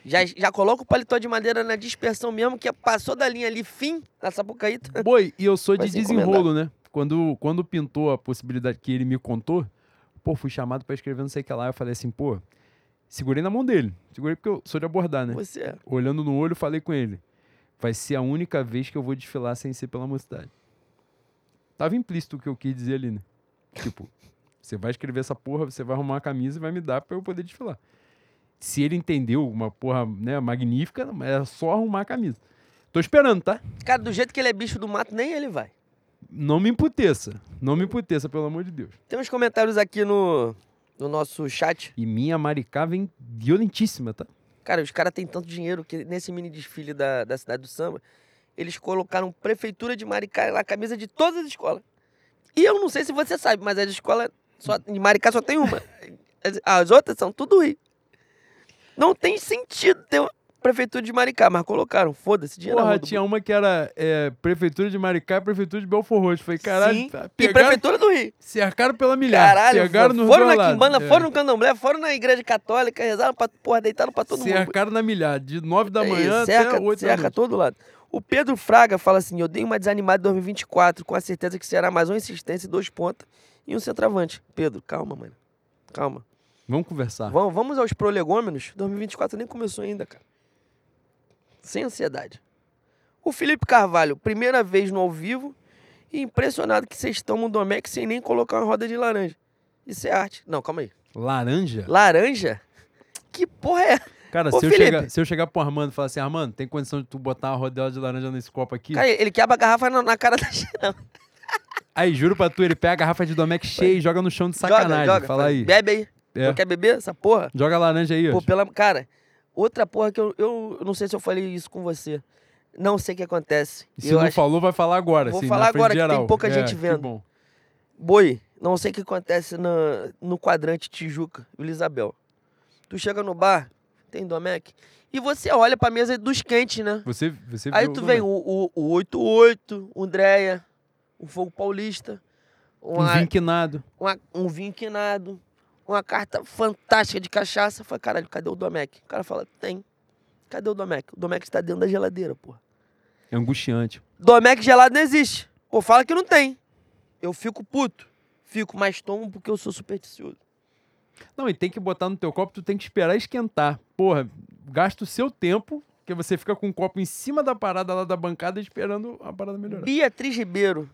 Speaker 1: Já, já coloca o paletó de madeira na dispersão mesmo, que passou da linha ali, fim, na Sapucaíta.
Speaker 2: Boi, e eu sou
Speaker 1: Vai
Speaker 2: de desenrolo, né? Quando, quando pintou a possibilidade que ele me contou, pô, fui chamado pra escrever não sei o que lá. Eu falei assim, pô, segurei na mão dele. Segurei porque eu sou de abordar, né?
Speaker 1: Você é.
Speaker 2: Olhando no olho, falei com ele. Vai ser a única vez que eu vou desfilar sem ser pela mocidade. Tava implícito o que eu quis dizer ali, né? Tipo, você vai escrever essa porra, você vai arrumar uma camisa e vai me dar pra eu poder desfilar. Se ele entendeu uma porra né, magnífica, é só arrumar a camisa. Tô esperando, tá?
Speaker 1: Cara, do jeito que ele é bicho do mato, nem ele vai.
Speaker 2: Não me emputeça. Não me emputeça, pelo amor de Deus.
Speaker 1: Tem uns comentários aqui no, no nosso chat.
Speaker 2: E minha Maricá vem violentíssima, tá?
Speaker 1: Cara, os caras têm tanto dinheiro que nesse mini desfile da, da cidade do samba, eles colocaram prefeitura de Maricá na camisa de todas as escolas. E eu não sei se você sabe, mas as escolas só, de Maricá só tem uma. As, as outras são tudo Rio. Não tem sentido ter uma prefeitura de Maricá, mas colocaram. Foda-se, dinheiro
Speaker 2: Porra, tinha uma que era é, Prefeitura de Maricá e Prefeitura de Belfor Roxo. Falei, caralho,
Speaker 1: Sim,
Speaker 2: tá-
Speaker 1: E
Speaker 2: pegaram,
Speaker 1: prefeitura do Rio.
Speaker 2: cercaram pela milhar.
Speaker 1: Caralho,
Speaker 2: pegaram
Speaker 1: foram
Speaker 2: dois
Speaker 1: na
Speaker 2: lados.
Speaker 1: Quimbanda,
Speaker 2: É.
Speaker 1: foram no Candomblé, foram na igreja católica, rezaram pra, porra, deitaram pra todo mundo.
Speaker 2: Cercaram na milhar, de 9 da
Speaker 1: É
Speaker 2: manhã
Speaker 1: isso, cerca,
Speaker 2: até 8 da
Speaker 1: cerca todo lado. O Pedro Fraga fala assim: eu dei uma desanimada em 2024, com a certeza que será mais uma insistência e dois pontas e um centroavante. Pedro, calma, mano. Calma.
Speaker 2: Vamos conversar.
Speaker 1: Vamos, vamos aos prolegômenos. 2024 nem começou ainda, cara. Sem ansiedade. O Felipe Carvalho, primeira vez no ao vivo e impressionado que vocês tomam Domecq sem nem colocar uma roda de laranja. Isso é arte. Não, calma aí.
Speaker 2: Laranja?
Speaker 1: Laranja? Que porra é?
Speaker 2: Cara,
Speaker 1: Ô,
Speaker 2: se eu, chegar, se eu chegar pro Armando e falar assim, Armando, tem condição de tu botar uma rodela de laranja nesse copo aqui?
Speaker 1: Cara, ele quebra a garrafa na, na cara da China.
Speaker 2: Aí, juro pra tu, ele pega a garrafa de Domecq cheia e joga no chão de sacanagem.
Speaker 1: Joga, joga.
Speaker 2: Fala aí.
Speaker 1: Bebe aí.
Speaker 2: É.
Speaker 1: Não quer beber essa porra?
Speaker 2: Joga laranja aí, ó.
Speaker 1: Pô, pela... Cara, outra porra que eu, eu não sei se eu falei isso com você. Não sei o que acontece.
Speaker 2: E se
Speaker 1: eu
Speaker 2: não
Speaker 1: acho...
Speaker 2: falou, vai falar agora.
Speaker 1: Vou
Speaker 2: assim,
Speaker 1: falar agora que tem
Speaker 2: geral.
Speaker 1: pouca
Speaker 2: É,
Speaker 1: gente vendo.
Speaker 2: bom.
Speaker 1: Boi, não sei o que acontece na, no quadrante Tijuca, Vila Isabel. Tu chega no bar, tem Domecq, e você olha pra mesa dos quentes, né?
Speaker 2: Você, você
Speaker 1: Aí tu vem o, o, o 88, o Dreia, o Fogo Paulista,
Speaker 2: Um
Speaker 1: uma,
Speaker 2: vinquinado.
Speaker 1: uma- um vinho quinado, uma carta fantástica de cachaça. Eu falei, caralho, cadê o Domecq? O cara fala, tem. Cadê o Domecq? O Domecq está dentro da geladeira, porra.
Speaker 2: É angustiante.
Speaker 1: Domecq gelado não existe. Ou fala que não tem. Eu fico puto. Fico, mas tomo porque eu sou supersticioso.
Speaker 2: Não, e tem que botar no teu copo, tu tem que esperar esquentar. Porra, gasta o seu tempo, que você fica com o copo em cima da parada lá da bancada esperando a parada melhorar.
Speaker 1: Beatriz Ribeiro.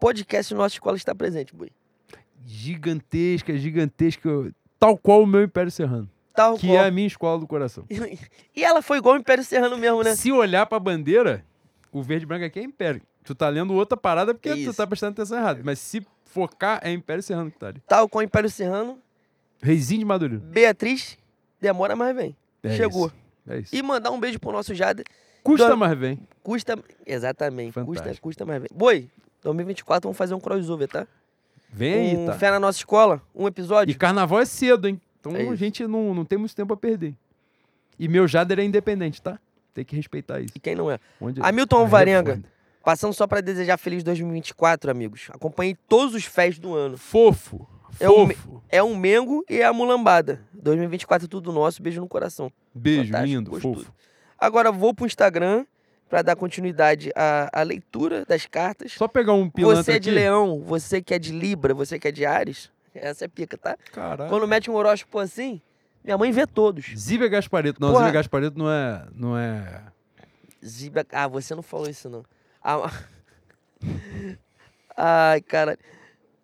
Speaker 1: Podcast Nossa Escola está presente, Bui.
Speaker 2: Gigantesca, gigantesca. Tal qual o meu Império Serrano.
Speaker 1: Tal
Speaker 2: Que
Speaker 1: qual.
Speaker 2: é a minha escola do coração.
Speaker 1: E ela foi igual o Império Serrano mesmo, né?
Speaker 2: Se olhar pra bandeira, o verde e branco aqui é Império. Tu tá lendo outra parada porque tu
Speaker 1: Isso.
Speaker 2: tá prestando atenção errado. Mas se focar, é Império Serrano que tá ali.
Speaker 1: Tal qual o Império Serrano.
Speaker 2: Reizinho de Madureira.
Speaker 1: Beatriz, demora, mas vem.
Speaker 2: É
Speaker 1: Chegou.
Speaker 2: isso, É isso.
Speaker 1: E mandar um beijo pro nosso Jade.
Speaker 2: Custa,
Speaker 1: Dona-
Speaker 2: mas vem.
Speaker 1: Custa. Exatamente. Custa,
Speaker 2: Fantástico.
Speaker 1: custa mais. Boi, 2024 vamos fazer um crossover, tá?
Speaker 2: Vem aí,
Speaker 1: um
Speaker 2: tá?
Speaker 1: Fé na nossa escola, um episódio.
Speaker 2: E carnaval é cedo, hein? Então
Speaker 1: É
Speaker 2: a gente não, não tem muito tempo a perder. E meu Jader é independente, tá? Tem que respeitar isso.
Speaker 1: E quem não é?
Speaker 2: Onde...
Speaker 1: Hamilton
Speaker 2: Aí é
Speaker 1: Alvarenga.
Speaker 2: foda.
Speaker 1: Passando só pra desejar feliz 2024, amigos. Acompanhei todos os fés do ano.
Speaker 2: Fofo.
Speaker 1: É um
Speaker 2: Fofo.
Speaker 1: É um Mengo e é a mulambada. 2024 é tudo nosso, beijo no coração.
Speaker 2: Beijo,
Speaker 1: Fantástico,
Speaker 2: lindo,
Speaker 1: gostoso.
Speaker 2: fofo.
Speaker 1: Agora vou pro Instagram pra dar continuidade à, à leitura das cartas.
Speaker 2: Só pegar um pilantra
Speaker 1: Você é de
Speaker 2: aqui.
Speaker 1: leão, você que é de Libra, você que é de Ares. Essa é pica, tá?
Speaker 2: Caralho.
Speaker 1: Quando mete um horóscopo assim, minha mãe vê todos.
Speaker 2: Zíbia Gaspareto. Não,
Speaker 1: Porra.
Speaker 2: Zíbia Gaspareto não é... Não é...
Speaker 1: Zíbia. Ah, você não falou isso, não. Ah, Ai, cara.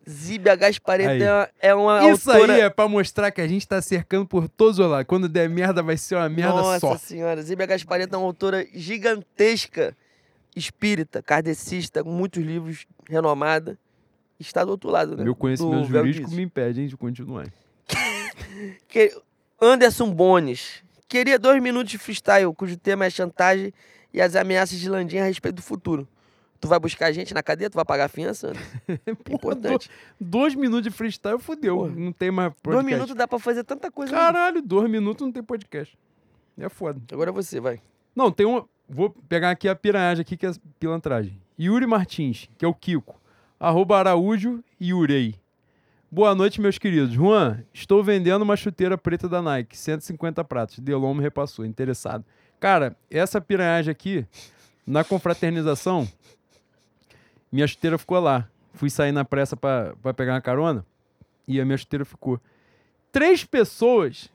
Speaker 1: Zíbia Gaspareto
Speaker 2: Aí.
Speaker 1: é uma, é uma
Speaker 2: Isso
Speaker 1: autora...
Speaker 2: aí é pra mostrar que a gente tá cercando por todos os lados. Quando der merda, vai ser uma merda
Speaker 1: Nossa
Speaker 2: só.
Speaker 1: senhora, Zíbia Gaspareto é uma autora gigantesca, espírita, kardecista, com muitos livros, renomada. Está do outro lado, né?
Speaker 2: Meu conhecimento
Speaker 1: Do
Speaker 2: jurídico me impede hein, de continuar.
Speaker 1: Anderson Bones. Queria dois minutos de freestyle, cujo tema é chantagem e as ameaças de Landim a respeito do futuro. Tu vai buscar a gente na cadeia? Tu vai pagar a fiança?
Speaker 2: Porra,
Speaker 1: Importante.
Speaker 2: do- dois minutos de freestyle.
Speaker 1: Porra.
Speaker 2: Não tem mais podcast.
Speaker 1: Dois minutos dá pra fazer tanta coisa.
Speaker 2: Caralho, dois minutos não tem podcast. É foda.
Speaker 1: Agora você, vai.
Speaker 2: Não, tem um. Vou pegar aqui a piranhagem aqui, que é pilantragem. Yuri Martins, que é o Kiko. Arroba Araújo Yurei. Boa noite, meus queridos. Juan, estou vendendo uma chuteira preta da Nike, 150 pratos. Delon me repassou, interessado. Cara, essa piranhagem aqui, na confraternização, minha chuteira ficou lá. Fui sair na pressa pra pegar uma carona e a minha chuteira ficou. Três pessoas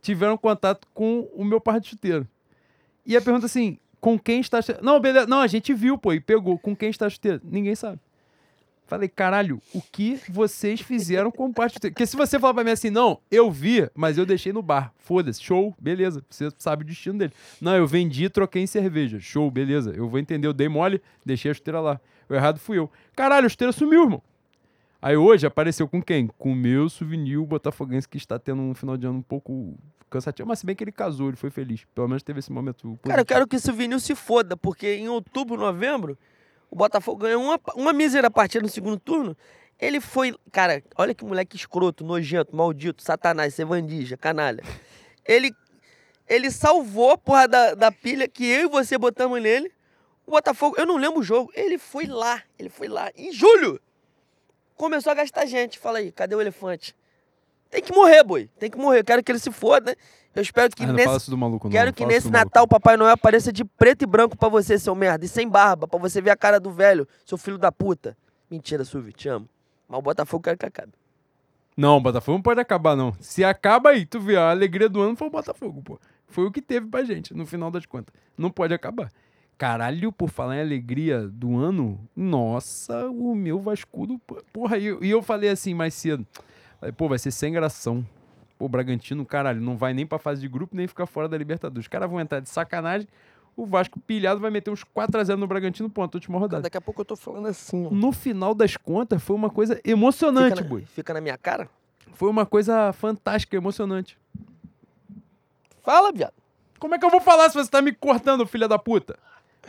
Speaker 2: tiveram contato com o meu par de chuteira. E a pergunta assim, com quem está a chuteira? Não, beleza. Não, a gente viu, pô, e pegou. Com quem está a chuteira? Ninguém sabe. Falei, caralho, o que vocês fizeram com o par de chuteira? Porque se você falar pra mim assim, não, eu vi, mas eu deixei no bar. Foda-se, show, beleza. Você sabe o destino dele. Não, eu vendi troquei em cerveja. Show, beleza. Eu vou entender, eu dei mole, deixei a chuteira lá. O errado fui eu. Caralho, a chuteira sumiu, irmão. Aí hoje apareceu com quem? Com o meu souvenir botafoguense que está tendo um final de ano um pouco cansativo. Mas se bem que ele casou, ele foi feliz. Pelo menos teve esse momento positivo.
Speaker 1: Cara, eu quero que esse vinil se foda, porque em outubro, novembro, o Botafogo ganhou uma, uma mísera partida no segundo turno. Ele foi. Cara, olha que moleque escroto, nojento, maldito, satanás, sevandija, canalha. Ele, ele salvou a porra da, da pilha que eu e você botamos nele. O Botafogo, eu não lembro o jogo. Ele foi lá, ele foi lá. Em julho, começou a gastar gente. Fala aí, cadê o elefante? Tem que morrer, boi. Tem que morrer. Eu quero que ele se foda. Eu espero que
Speaker 2: Ah,
Speaker 1: nesse.
Speaker 2: maluco.
Speaker 1: Quero que nesse. Natal o Papai Noel apareça de preto e branco pra você, seu merda. E sem barba, pra você ver a cara do velho, seu filho da puta. Mentira, Suvi, te amo. Mas o Botafogo quero que acabe.
Speaker 2: Não, o Botafogo não pode acabar, não. Se acaba aí, tu vê, a alegria do ano foi o Botafogo, pô. Foi o que teve pra gente, no final das contas. Não pode acabar. Caralho, por falar em alegria do ano, nossa, o meu Vascudo, porra, e eu, e eu falei assim mais cedo, falei, pô, vai ser sem gração. Pô, o Bragantino, caralho, não vai nem pra fase de grupo, nem ficar fora da Libertadores. Os caras vão entrar de sacanagem, o Vasco pilhado vai meter uns 4x0 no Bragantino, ponto, última rodada.
Speaker 1: Daqui a pouco eu tô falando assim, ó.
Speaker 2: No final das contas, foi uma coisa emocionante,
Speaker 1: Fica na, fica na minha cara?
Speaker 2: Foi uma coisa fantástica, emocionante.
Speaker 1: Fala, viado.
Speaker 2: Como é que eu vou falar se você tá me cortando, filha da puta?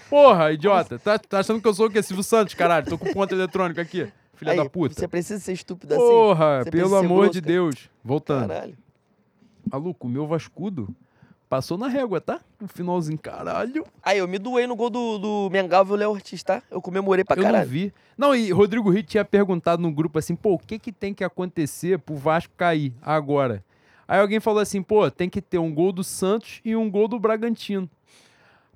Speaker 2: Porra, idiota. Tá, tá achando que eu sou o quê? Silvio Santos, caralho? Tô com ponto eletrônico aqui. Filha
Speaker 1: Aí,
Speaker 2: da puta.
Speaker 1: Você precisa ser estúpido assim?
Speaker 2: Porra, pelo amor
Speaker 1: grosso,
Speaker 2: de
Speaker 1: cara?
Speaker 2: Deus. Voltando.
Speaker 1: Caralho.
Speaker 2: Maluco, o meu Vascudo passou na régua, tá? No finalzinho, caralho.
Speaker 1: Aí, eu me doei no gol do, do Mengal e o Léo Ortiz, tá? Eu comemorei pra
Speaker 2: eu
Speaker 1: caralho.
Speaker 2: não vi. Não, e Rodrigo Ritt tinha perguntado no grupo assim, pô, o que que tem que acontecer pro Vasco cair agora? Aí alguém falou assim, pô, tem que ter um gol do Santos e um gol do Bragantino.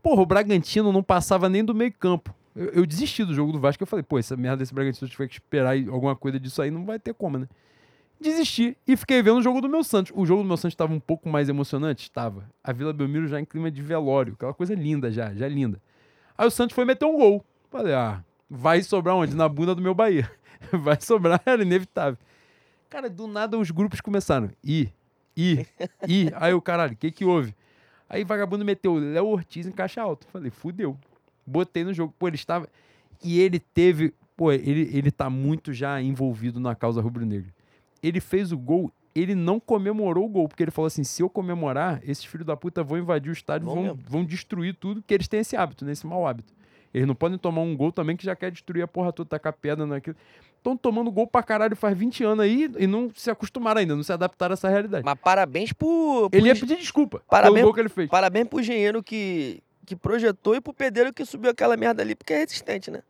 Speaker 2: Porra, o Bragantino não passava nem do meio campo. Eu, eu desisti do jogo do Vasco, eu falei, pô, essa merda desse Bragantino, se tiver que esperar alguma coisa disso aí, não vai ter como, né? Desisti e fiquei vendo o jogo do meu Santos. O jogo do meu Santos estava um pouco mais emocionante? Estava. A Vila Belmiro já em clima de velório, aquela coisa linda já, já linda. Aí o Santos foi meter um gol. Falei, ah, vai sobrar onde? Na bunda do meu Bahia. Vai sobrar, era inevitável. Cara, do nada os grupos começaram. Ih, ih, ih. Aí o caralho, o que que houve? Aí vagabundo meteu Léo Ortiz em caixa alta. Falei, fudeu. Botei no jogo. Pô, ele estava. E ele teve. Pô, ele, ele tá muito já envolvido na causa rubro-negra. Ele fez o gol, ele não comemorou o gol, porque ele falou assim: se eu comemorar, esses filhos da puta vão invadir o estádio,
Speaker 1: Vão
Speaker 2: vão, vão destruir tudo, que eles têm esse hábito, né? Esse mau hábito. Eles não podem tomar um gol também que já quer destruir a porra toda, tacar pedra naquilo. Estão tomando gol pra caralho faz 20 anos aí e não se acostumaram ainda, não se adaptaram a essa realidade.
Speaker 1: Mas parabéns pro... pro
Speaker 2: ele ia pedir desculpa
Speaker 1: Parabéns-
Speaker 2: pelo gol que ele fez.
Speaker 1: Parabéns pro engenheiro que, que projetou e pro pedreiro que subiu aquela merda ali, porque é resistente, né?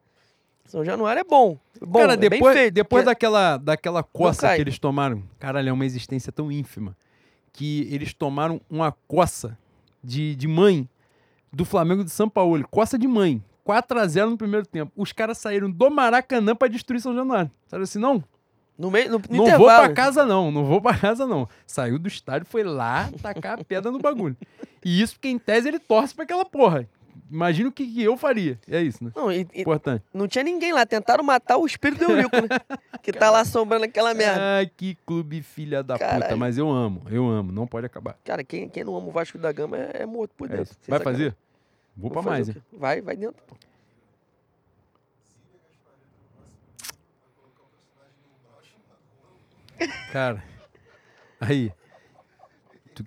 Speaker 1: São Januário é bom. bom
Speaker 2: Cara,
Speaker 1: é bem
Speaker 2: depois,
Speaker 1: feito,
Speaker 2: depois
Speaker 1: porque-
Speaker 2: daquela, daquela coça que eles tomaram, caralho, é uma existência tão ínfima, que eles tomaram uma coça de, de mãe do Flamengo de São Paulo. Coça de mãe. 4x0 no primeiro tempo. Os caras saíram do Maracanã pra destruir São Januário. Sabe assim, não?
Speaker 1: No meio, no, no
Speaker 2: não
Speaker 1: intervalo.
Speaker 2: vou pra casa não, não vou pra casa não. Saiu do estádio, foi lá tacar a pedra no bagulho. E isso porque em tese ele torce pra aquela porra. Imagina o que, que eu faria. É isso, né?
Speaker 1: Não, e-
Speaker 2: Importante.
Speaker 1: não tinha ninguém lá. Tentaram matar o espírito do Eurico, né? Que tá lá assombrando aquela merda.
Speaker 2: Ai, que clube filha da puta.
Speaker 1: Caralho.
Speaker 2: Mas eu amo, eu amo. Não pode acabar.
Speaker 1: Cara, quem, quem não ama o Vasco da Gama é, é morto por
Speaker 2: É
Speaker 1: dentro. Sem
Speaker 2: Vai fazer? Vou pra
Speaker 1: fazer
Speaker 2: mais, hein?
Speaker 1: Vai, vai dentro. pô.
Speaker 2: Cara. Aí. Tu.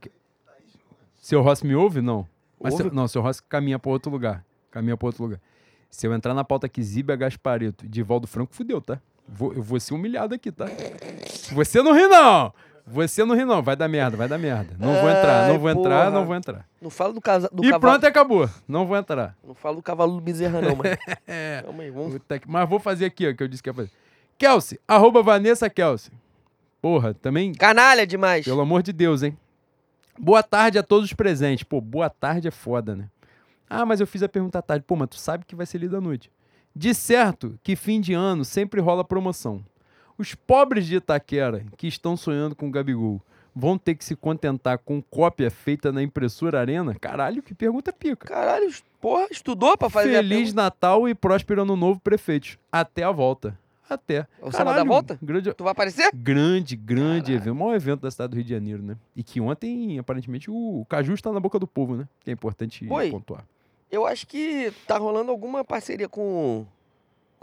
Speaker 2: Seu Rossi me ouve? Não. Mas
Speaker 1: Ouve.
Speaker 2: seu... Não, seu Rossi caminha pra outro lugar. Caminha pra outro lugar. Se eu entrar na pauta aqui, Zíbia Gaspareto Divaldo Franco, fudeu, tá? Vou, eu vou ser humilhado aqui, tá? Você não ri, não! Você não ri, não. Vai dar merda, vai dar merda. Não vou entrar, não vou
Speaker 1: Ai,
Speaker 2: entrar,
Speaker 1: porra.
Speaker 2: não vou entrar.
Speaker 1: Não fala do, casa, do
Speaker 2: e
Speaker 1: cavalo.
Speaker 2: pronto, acabou. Não vou entrar.
Speaker 1: Não fala do cavalo do Bezerra, não, mano.
Speaker 2: É.
Speaker 1: Calma aí, vamos.
Speaker 2: Puta que- Mas vou fazer aqui, ó, que eu disse que ia fazer. Kelsey, arroba Vanessa Kelsey. Porra, também,
Speaker 1: Canalha demais.
Speaker 2: pelo amor de Deus, hein? Boa tarde a todos os presentes. Pô, boa tarde é foda, né? Ah, mas eu fiz a pergunta à tarde. Pô, mas tu sabe que vai ser lida à noite. De certo que fim de ano sempre rola promoção. Os pobres de Itaquera que estão sonhando com o Gabigol vão ter que se contentar com cópia feita na impressora Arena? Caralho, que pergunta pica.
Speaker 1: Caralho, porra, estudou pra fazer
Speaker 2: Feliz? Natal e próspero ano novo, prefeitos. Até a volta. Até.
Speaker 1: O sábado da volta?
Speaker 2: Grande,
Speaker 1: Tu vai aparecer?
Speaker 2: grande, grande
Speaker 1: Caralho.
Speaker 2: evento. O maior evento da cidade do Rio de Janeiro, né? E que ontem, aparentemente, o, o Caju está na boca do povo, né? Que é importante
Speaker 1: Oi.
Speaker 2: pontuar.
Speaker 1: Eu acho que tá rolando alguma parceria com,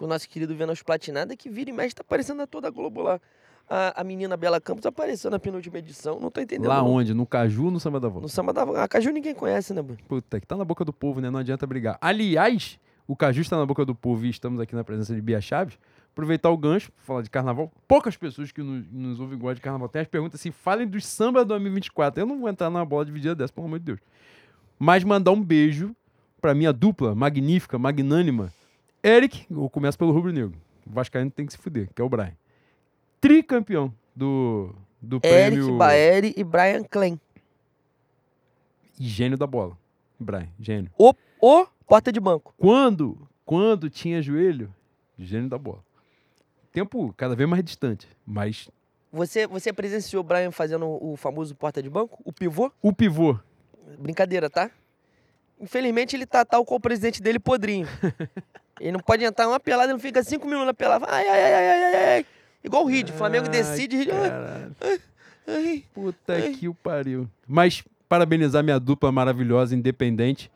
Speaker 1: com o nosso querido Vênus Platinada, que vira e mexe, tá aparecendo na toda a Globo lá. A, a menina Bela Campos apareceu na penúltima edição, não tô entendendo.
Speaker 2: Lá
Speaker 1: não.
Speaker 2: onde? No Caju ou no Samba da Volta?
Speaker 1: No samba da... A Caju ninguém conhece, né, mano?
Speaker 2: Puta, que tá na boca do povo, né? Não adianta brigar. Aliás, o Caju está na boca do povo e estamos aqui na presença de Bia Chaves. Aproveitar o gancho falar de carnaval. Poucas pessoas que nos, nos ouvem gostam de carnaval. Tem as perguntas assim: falem dos samba 2024. Eu não vou entrar na bola dividida dessa, pelo amor de Deus. Mas mandar um beijo pra minha dupla magnífica, magnânima. Eric, eu começo pelo Rubro Negro. O Vascaíno tem que se fuder, que é o Brian. Tricampeão do, do
Speaker 1: Eric
Speaker 2: prêmio.
Speaker 1: Baeri e Brian Klein.
Speaker 2: E Gênio da bola. Brian, gênio.
Speaker 1: O, o porta de banco.
Speaker 2: Quando, quando tinha joelho, gênio da bola. Tempo cada vez mais distante, mas
Speaker 1: Você, você presenciou o Brian fazendo o famoso porta de banco? O pivô?
Speaker 2: o pivô,
Speaker 1: Brincadeira, tá? Infelizmente ele tá tal qual o presidente dele podrinho. ele não pode entrar uma pelada, ele não fica cinco minutos na pelada. Ai, ai, ai, ai, ai, ai. Igual o Reed. Flamengo
Speaker 2: Ai,
Speaker 1: decide. Ai, ai.
Speaker 2: Puta
Speaker 1: Ai.
Speaker 2: que o pariu. Mas parabenizar minha dupla maravilhosa, independente,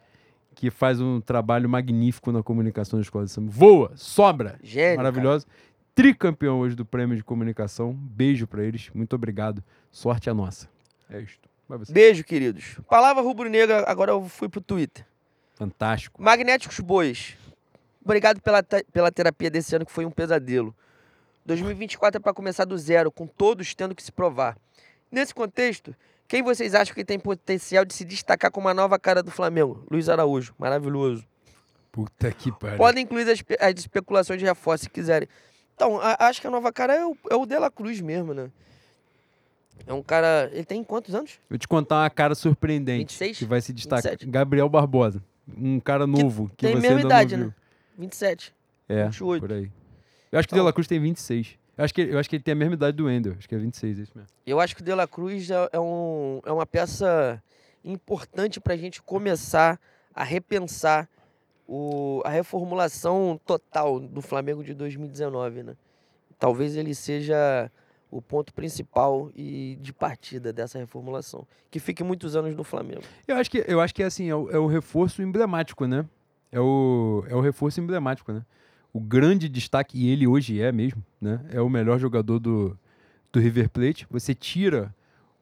Speaker 2: que faz um trabalho magnífico na comunicação da Escola de Samba. Voa, sobra,
Speaker 1: Gênio.
Speaker 2: maravilhosa. Tricampeão hoje do prêmio de comunicação. Beijo pra eles, muito obrigado. Sorte a nossa. É isto.
Speaker 1: Beijo, queridos. Palavra rubro-negra, agora eu fui pro Twitter.
Speaker 2: Fantástico.
Speaker 1: Magnéticos Bois. Obrigado pela, pela terapia desse ano, que foi um pesadelo. 2024 é para começar do zero, com todos tendo que se provar. Nesse contexto, quem vocês acham que tem potencial de se destacar como a nova cara do Flamengo? Luiz Araújo, maravilhoso.
Speaker 2: Puta que pariu.
Speaker 1: Podem incluir as, as especulações de reforço se quiserem. Então, a- acho que a nova cara é o, é o De La Cruz mesmo, né? É um cara. Ele tem quantos anos?
Speaker 2: Vou te contar uma cara surpreendente
Speaker 1: 26?
Speaker 2: que vai se destacar.
Speaker 1: 27.
Speaker 2: Gabriel Barbosa. Um cara novo que,
Speaker 1: tem
Speaker 2: você
Speaker 1: mesma idade, né?
Speaker 2: viu.
Speaker 1: 27.
Speaker 2: É,
Speaker 1: 28.
Speaker 2: por aí. Eu acho que o
Speaker 1: Então-
Speaker 2: De La Cruz tem 26. Eu acho, que, eu acho que ele tem a mesma idade do Wendel. Acho que é 26, é isso mesmo.
Speaker 1: Eu acho que o De La Cruz é, é um, é uma peça importante para a gente começar a repensar o, a reformulação total do Flamengo de 2019, né? Talvez ele seja o ponto principal e de partida dessa reformulação. Que fique muitos anos no Flamengo.
Speaker 2: Eu acho que, eu acho que é assim, é o, é o reforço emblemático, né? É o, é o reforço emblemático, né? O grande destaque, e ele hoje é mesmo, né? É o melhor jogador do, do River Plate. Você tira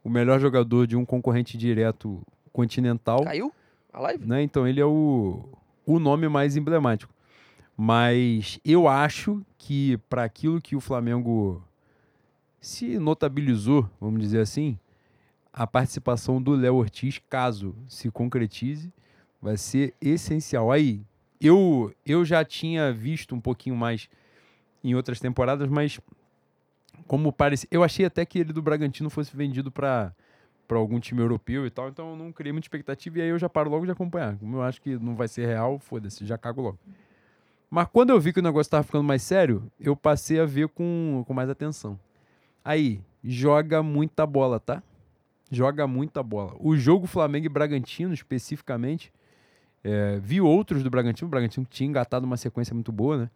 Speaker 2: o melhor jogador de um concorrente direto continental.
Speaker 1: Caiu a live?
Speaker 2: né? Então ele é o, o nome mais emblemático. Mas eu acho que para aquilo que o Flamengo se notabilizou, vamos dizer assim, a participação do Léo Ortiz, caso se concretize, vai ser essencial. Aí, eu, eu já tinha visto um pouquinho mais em outras temporadas, mas como parece, eu achei até que ele do Bragantino fosse vendido para para algum time europeu e tal, então eu não criei muita expectativa e aí eu já paro logo de acompanhar. Como eu acho que não vai ser real, foda-se, já cago logo. Mas quando eu vi que o negócio tava ficando mais sério, eu passei a ver com, com mais atenção. Aí, joga muita bola, tá? Joga muita bola. O jogo Flamengo e Bragantino, especificamente, é, vi outros do Bragantino. O Bragantino tinha engatado uma sequência muito boa, né?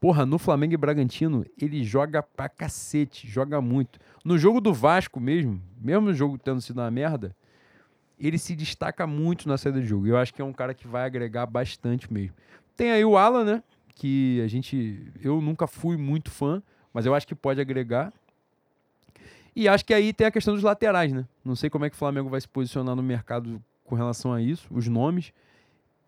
Speaker 2: Porra, no Flamengo e Bragantino, ele joga pra cacete, joga muito. No jogo do Vasco mesmo, mesmo o jogo tendo sido uma merda, ele se destaca muito na saída de jogo. Eu acho que é um cara que vai agregar bastante mesmo. Tem aí o Alan, né? Que a gente. Eu nunca fui muito fã, mas eu acho que pode agregar. E acho que aí tem a questão dos laterais, né? Não sei como é que o Flamengo vai se posicionar no mercado com relação a isso, os nomes.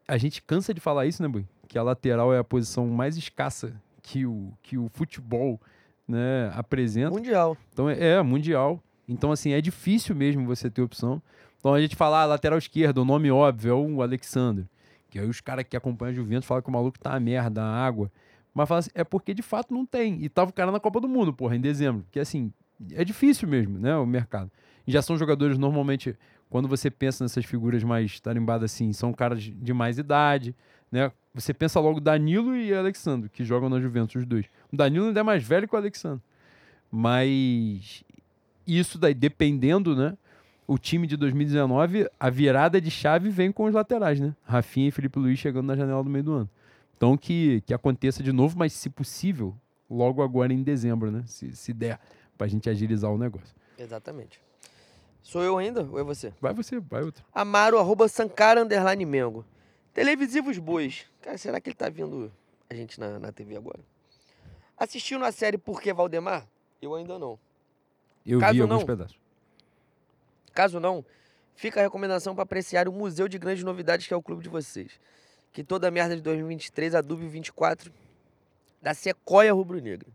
Speaker 2: A gente cansa de falar isso, né, Bui? que a lateral é a posição mais escassa que o, que o futebol né, apresenta.
Speaker 1: Mundial.
Speaker 2: Então é, é mundial. Então, assim, é difícil mesmo você ter opção. Então a gente fala, ah, lateral esquerdo, o nome óbvio é o Alexandre. Que aí os caras que acompanham a Juventus falam que o maluco tá a merda, a água. Mas fala assim, é porque de fato não tem. E tava o cara na Copa do Mundo, porra, em dezembro. Que assim, é difícil mesmo, né, o mercado. E já são jogadores normalmente, quando você pensa nessas figuras mais tarimbadas assim, são caras de mais idade, né? Você pensa logo Danilo e Alexandre, que jogam na Juventus, os dois. O Danilo ainda é mais velho que o Alexandre. Mas isso daí, dependendo, né? O time de 2019, a virada de chave vem com os laterais, né? Rafinha e Felipe Luiz chegando na janela do meio do ano. Então que, que aconteça de novo, mas se possível, logo agora em dezembro, né? Se, se der, pra gente agilizar o negócio.
Speaker 1: Exatamente. Sou eu ainda ou é você?
Speaker 2: Vai você, vai outro.
Speaker 1: Amaro, arroba Sankara, underline Mengo. Televisivos bois. Cara, será que ele tá vendo a gente na, na TV agora? Assistiu na série Por que Valdemar? Eu ainda não.
Speaker 2: Eu
Speaker 1: Caso
Speaker 2: vi alguns
Speaker 1: não-
Speaker 2: pedaços.
Speaker 1: Caso não, fica a recomendação para apreciar o Museu de Grandes Novidades que é o clube de vocês. Que toda a merda de 2023, a Dub 24, da Sequoia Rubro-Negra.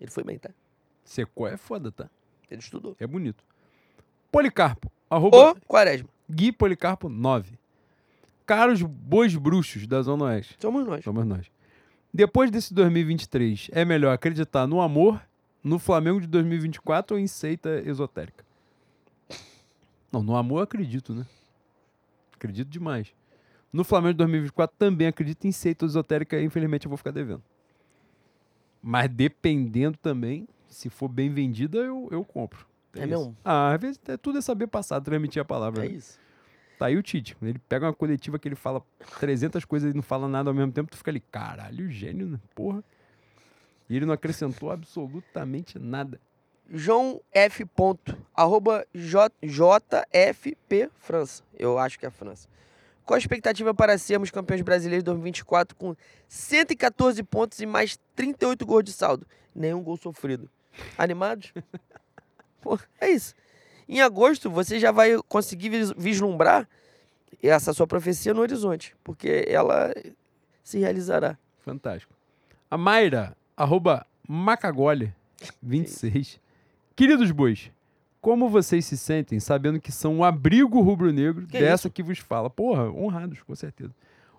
Speaker 1: Ele foi bem, tá?
Speaker 2: Secó é foda, tá?
Speaker 1: Ele estudou.
Speaker 2: É bonito. Policarpo, arroba
Speaker 1: Ô, Quaresma,
Speaker 2: Gui Policarpo 9. Caros bois bruxos da Zona Oeste.
Speaker 1: somos nós.
Speaker 2: Somos nós. Depois desse 2023, é melhor acreditar no amor, no Flamengo de 2024 ou em seita esotérica? Não, no amor eu acredito, né? Acredito demais. No Flamengo de 2024 também acredito em seita esotérica e infelizmente eu vou ficar devendo. Mas dependendo também, se for bem vendida, eu, eu compro.
Speaker 1: É
Speaker 2: isso.
Speaker 1: mesmo?
Speaker 2: Ah, às vezes é tudo é saber passar, transmitir a palavra.
Speaker 1: É
Speaker 2: né?
Speaker 1: isso.
Speaker 2: Tá aí o Tite. Ele pega uma coletiva que ele fala 300 coisas e não fala nada ao mesmo tempo, tu fica ali, caralho, gênio, né? Porra. E ele não acrescentou absolutamente nada.
Speaker 1: João F. Ponto, arroba J, JFP França. Eu acho que é França. Qual a expectativa para sermos campeões brasileiros de 2024 com 114 pontos e mais 38 gols de saldo? Nenhum gol sofrido. Animados? Pô, é isso. Em agosto, você já vai conseguir vis- vislumbrar essa sua profecia no horizonte, porque ela se realizará.
Speaker 2: Fantástico. A Mayra, arroba Macagole, 26. Queridos bois, como vocês se sentem sabendo que são o abrigo rubro-negro dessa que vos fala? Porra, honrados, com certeza.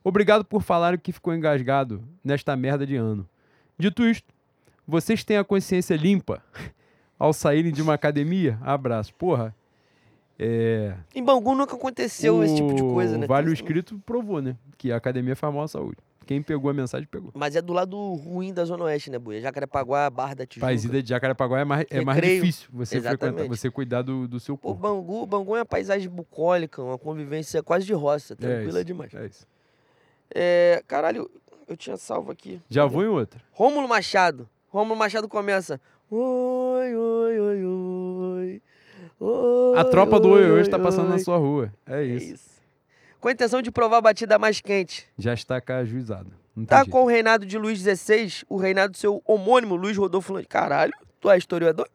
Speaker 2: Obrigado por falarem que ficou engasgado nesta merda de ano. Dito isto, vocês têm a consciência limpa ao saírem de uma academia? Abraço. Porra, é,
Speaker 1: Em Bangu nunca aconteceu esse tipo de coisa, né?
Speaker 2: o Vale o Escrito provou, né? Que a academia faz mal à saúde. Quem pegou a mensagem, pegou.
Speaker 1: Mas é do lado ruim da Zona Oeste, né, Buia? Jacarepaguá, Barra da Tijuca.
Speaker 2: Paisida de Jacarepaguá é mais, é mais difícil você frequentar, você cuidar do, do seu
Speaker 1: O
Speaker 2: corpo.
Speaker 1: Bangu, Bangu é uma paisagem bucólica, uma convivência quase de roça, tranquila
Speaker 2: isso,
Speaker 1: demais.
Speaker 2: É isso.
Speaker 1: É, caralho, eu tinha salvo aqui.
Speaker 2: Já
Speaker 1: Cadê?
Speaker 2: vou em outra.
Speaker 1: Rômulo Machado. Rômulo Machado começa. Oi, oi, oi, oi. oi
Speaker 2: A tropa do Oi
Speaker 1: oi,
Speaker 2: Oi está passando na
Speaker 1: oi.
Speaker 2: sua rua. É
Speaker 1: É
Speaker 2: isso.
Speaker 1: isso. Com a intenção de provar a batida mais quente.
Speaker 2: Já está cá ajuizado.
Speaker 1: Tá com o reinado de Luiz XVI, o reinado do seu homônimo Luiz Rodolfo Landim. Caralho, tu é historiador?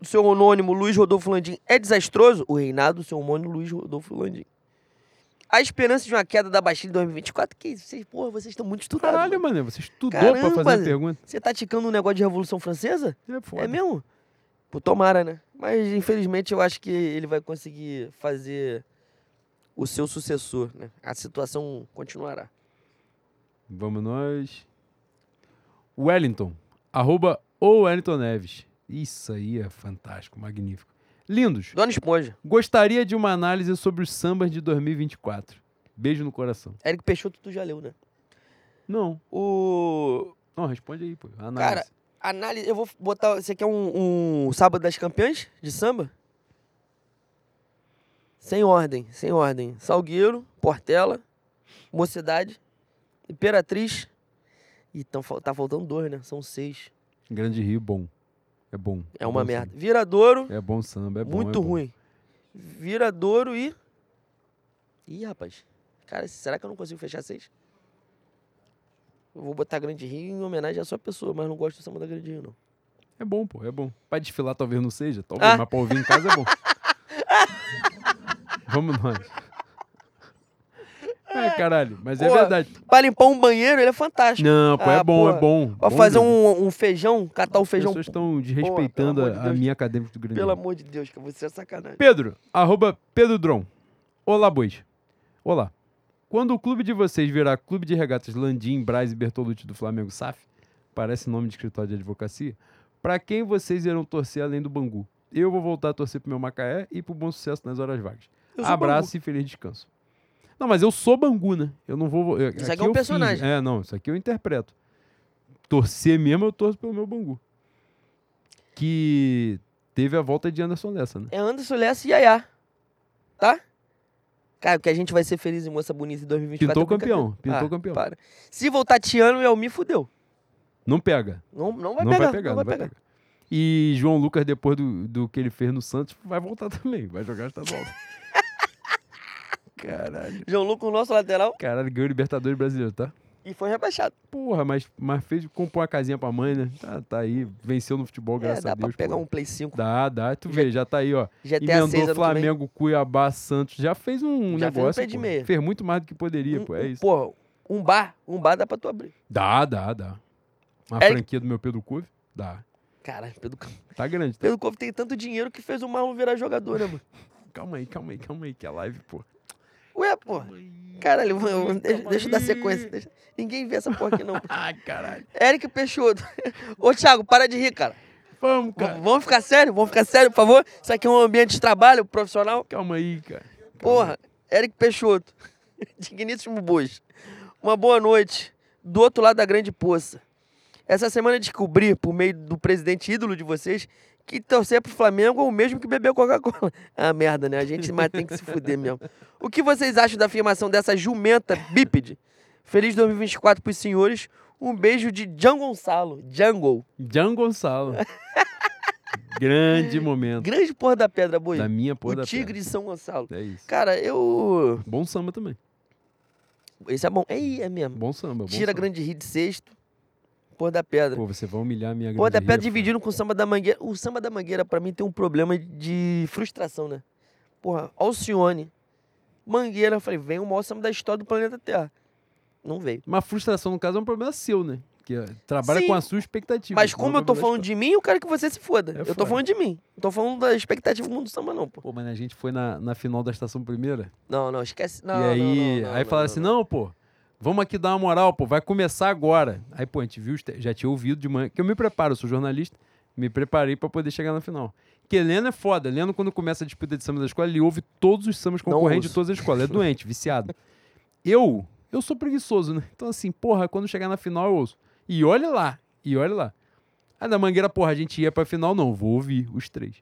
Speaker 1: O seu homônimo Luiz Rodolfo Landim é desastroso? O reinado do seu homônimo Luiz Rodolfo Landim. A esperança de uma queda da Bastilha em 2024? Que isso? Vocês, porra, vocês estão muito estudados.
Speaker 2: Caralho,
Speaker 1: mano.
Speaker 2: Você estudou pra
Speaker 1: Caramba,
Speaker 2: fazer a pergunta?
Speaker 1: Você tá ticando um negócio de Revolução Francesa?
Speaker 2: É foda.
Speaker 1: É mesmo? Pô, tomara, né? Mas infelizmente eu acho que ele vai conseguir fazer o seu sucessor, né? A situação continuará.
Speaker 2: Vamos nós. Wellington. Arroba o Wellington Neves. Isso aí é fantástico, magnífico. Lindos.
Speaker 1: Dona Esponja,
Speaker 2: Gostaria de uma análise sobre os sambas de 2024. Beijo no coração.
Speaker 1: Eric Peixoto, tu já leu, né?
Speaker 2: Não.
Speaker 1: O.
Speaker 2: Não, responde aí, pô. Análise.
Speaker 1: Cara, análise. Eu vou botar. Você quer um, um Sábado das Campeãs de samba? Sem ordem, sem ordem. Salgueiro, Portela, Mocidade, Imperatriz. E tão, tá faltando dois, né? São seis.
Speaker 2: Grande Rio, bom. É bom.
Speaker 1: É uma
Speaker 2: bom
Speaker 1: merda. Viradouro,
Speaker 2: samba. É bom samba, é bom.
Speaker 1: muito
Speaker 2: é bom.
Speaker 1: ruim. Viradouro e. Ih, rapaz. Cara, será que eu não consigo fechar seis? Eu vou botar Grande Rio em homenagem à sua pessoa, mas não gosto do samba da Grande Rio, não.
Speaker 2: É bom, pô, é bom. Pra desfilar talvez não seja, talvez,
Speaker 1: Ah.
Speaker 2: mas pra ouvir em casa é bom. Vamos nós. É, caralho, mas é
Speaker 1: Pô,
Speaker 2: verdade.
Speaker 1: Pra limpar um banheiro, ele é fantástico.
Speaker 2: Não, pô, é
Speaker 1: Ah,
Speaker 2: bom,
Speaker 1: pô.
Speaker 2: é bom.
Speaker 1: Pra
Speaker 2: Bom
Speaker 1: fazer
Speaker 2: mesmo.
Speaker 1: um, um feijão, catar o
Speaker 2: As
Speaker 1: feijão.
Speaker 2: pessoas estão desrespeitando
Speaker 1: amor de
Speaker 2: a, a
Speaker 1: Deus.
Speaker 2: minha acadêmica do Grêmio.
Speaker 1: Pelo amor de Deus, que você é sacanagem.
Speaker 2: Pedro, arroba Pedro Dron. Olá, bois. Olá. Quando o clube de vocês virar Clube de Regatas Landim, Braz e Bertolucci do Flamengo SAF, parece nome de escritório de advocacia, pra quem vocês irão torcer além do Bangu? Eu vou voltar a torcer pro meu Macaé e pro bom sucesso nas horas vagas.
Speaker 1: Eu sou
Speaker 2: Abraço e feliz descanso. Não, mas eu sou Bangu, né? Eu não vou. eu-
Speaker 1: Isso aqui é um personagem.
Speaker 2: finjo. É, não, isso aqui eu interpreto. Torcer mesmo, eu torço pelo meu Bangu. Que teve a volta de Anderson Lessa, né?
Speaker 1: É Anderson Lessa e Yaya. Tá? Cara, que a gente vai ser feliz em Moça Bonita em 2024.
Speaker 2: Pintou
Speaker 1: é
Speaker 2: campeão, pintou
Speaker 1: Ah,
Speaker 2: campeão.
Speaker 1: Para. Se voltar Tiano e Elmi, fudeu.
Speaker 2: Não pega.
Speaker 1: Não, não vai
Speaker 2: não
Speaker 1: pegar.
Speaker 2: vai pegar, não vai pegar. E João Lucas, depois do, do que ele fez no Santos, vai voltar também. Vai jogar estadual. Caralho.
Speaker 1: João Lucas, o nosso lateral,
Speaker 2: Caralho, ganhou o Libertadores brasileiro, tá?
Speaker 1: e foi rebaixado.
Speaker 2: Porra, mas, mas fez, comprou uma casinha pra mãe, né? Tá, tá aí, venceu no futebol,
Speaker 1: É,
Speaker 2: graças
Speaker 1: dá
Speaker 2: a Deus.
Speaker 1: pra pegar
Speaker 2: pô.
Speaker 1: um Play 5.
Speaker 2: Dá, dá. Tu vê, já tá aí, ó.
Speaker 1: GTA 6
Speaker 2: Emendou
Speaker 1: que vem.
Speaker 2: Flamengo, Cuiabá, Santos. Já fez um
Speaker 1: Já fez um
Speaker 2: negócio.
Speaker 1: pé
Speaker 2: pô. Fez muito mais do que poderia,
Speaker 1: Um-
Speaker 2: pô. É isso.
Speaker 1: Porra, um bar, um bar dá pra tu abrir.
Speaker 2: Dá, dá, dá. Uma
Speaker 1: Eric-
Speaker 2: franquia do meu Pedro Couve? Dá.
Speaker 1: Caralho, Pedro,
Speaker 2: Tá grande. Tá?
Speaker 1: Pedro Couve tem tanto dinheiro que fez o Marlon virar jogador, né, mano?
Speaker 2: Calma aí, calma aí, calma aí, que é live, pô.
Speaker 1: Ué, porra. Caralho, deixa, deixa eu dar sequência. deixa- Ninguém vê essa porra aqui, não.
Speaker 2: Ai, caralho.
Speaker 1: Eric Peixoto. Ô, Thiago, para de rir, cara.
Speaker 2: Vamos,
Speaker 1: V-
Speaker 2: cara.
Speaker 1: Vamos ficar sério? Vamos ficar sério, por favor? Isso aqui é um ambiente de trabalho profissional.
Speaker 2: Calma aí, cara.
Speaker 1: Porra, Eric Peixoto. Digníssimo Boas. Uma boa noite. Do outro lado da grande poça. Essa semana descobri, por meio do presidente ídolo de vocês, que torcer pro Flamengo é o mesmo que beber Coca-Cola. Ah, merda, né? A gente mais tem que se fuder mesmo. O que vocês acham da afirmação dessa jumenta bípede? Feliz 2024 pros senhores. Um beijo de Jan Gonçalo. Jungle.
Speaker 2: Jan Gonçalo. Grande momento.
Speaker 1: Grande porra da pedra, boi.
Speaker 2: Da minha porra
Speaker 1: o
Speaker 2: da
Speaker 1: Tigre de São Gonçalo.
Speaker 2: É isso.
Speaker 1: Cara, eu.
Speaker 2: Bom samba também.
Speaker 1: Esse é bom. É, é mesmo.
Speaker 2: Bom samba. Bom
Speaker 1: Tira
Speaker 2: samba.
Speaker 1: grande rir de sexto. Porra da pedra.
Speaker 2: Pô, você vai humilhar a minha
Speaker 1: Porra da pedra dividindo com o samba da mangueira. O samba da mangueira, pra mim, tem um problema de frustração, né? Porra, Alcione. Mangueira, eu falei, vem o maior samba da história do planeta Terra. Não veio.
Speaker 2: Mas frustração, no caso, é um problema seu, né? Que é, trabalha
Speaker 1: Sim,
Speaker 2: com a sua expectativa.
Speaker 1: Mas
Speaker 2: não
Speaker 1: como
Speaker 2: é
Speaker 1: eu tô falando de mim, eu quero que você se foda.
Speaker 2: É
Speaker 1: eu tô
Speaker 2: foda.
Speaker 1: falando de mim. Não tô falando da expectativa do mundo do samba, não, pô.
Speaker 2: Pô, mas a gente foi na, na final da Estação Primeira.
Speaker 1: Não, não, esquece. Não,
Speaker 2: e
Speaker 1: não,
Speaker 2: aí,
Speaker 1: não, não,
Speaker 2: aí
Speaker 1: não,
Speaker 2: falaram
Speaker 1: não,
Speaker 2: assim:
Speaker 1: não.
Speaker 2: não, pô, vamos aqui dar uma moral, pô, vai começar agora. Aí, pô, a gente viu, já tinha ouvido de manhã, que eu me preparo, eu sou jornalista, me preparei pra poder chegar na final. Porque Leno é foda. Leno, quando começa a disputa de samba da escola, ele ouve todos os sambas concorrentes de todas as escolas. É doente, viciado. Eu, eu sou preguiçoso, né? Então, assim, porra, quando chegar na final eu ouço. E olha lá, e olha lá. Aí da Mangueira, porra, a gente ia pra final, não, vou ouvir os três.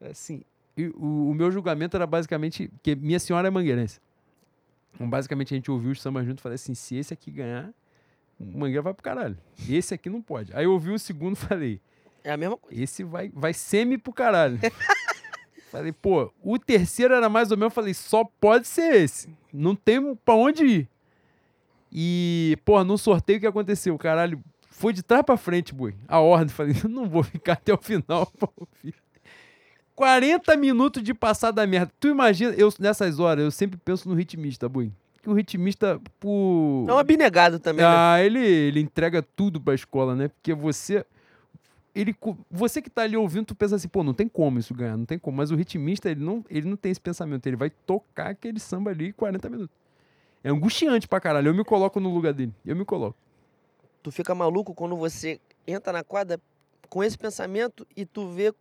Speaker 2: Assim, e o, o meu julgamento era basicamente que minha senhora é mangueirense. Então, basicamente, a gente ouviu os sambas juntos e falei assim: se esse aqui ganhar, o Mangueira vai pro caralho. Esse aqui não pode. Aí eu ouvi o segundo e falei:
Speaker 1: É a mesma coisa.
Speaker 2: esse vai, vai semi pro caralho. falei, pô, o terceiro era mais ou menos, eu falei, só pode ser esse. Não tem pra onde ir. E, pô, no sorteio o que aconteceu? Caralho, foi de trás pra frente, boi. A ordem, falei, não vou ficar até o final pra ouvir. 40 minutos de passar da merda. Tu imagina, eu nessas horas, eu sempre penso no ritmista, boi. Que o ritmista, por.
Speaker 1: É um abnegado também, né?
Speaker 2: Ah, ele, ele entrega tudo pra escola, né? Porque você. Ele, você que tá ali ouvindo, tu pensa assim, pô, não tem como isso ganhar, não tem como. Mas o ritmista, ele não, ele não tem esse pensamento. Ele vai tocar aquele samba ali em 40 minutos. É angustiante pra caralho. Eu me coloco no lugar dele. Eu me coloco.
Speaker 1: Tu fica maluco quando você entra na quadra com esse pensamento e tu vê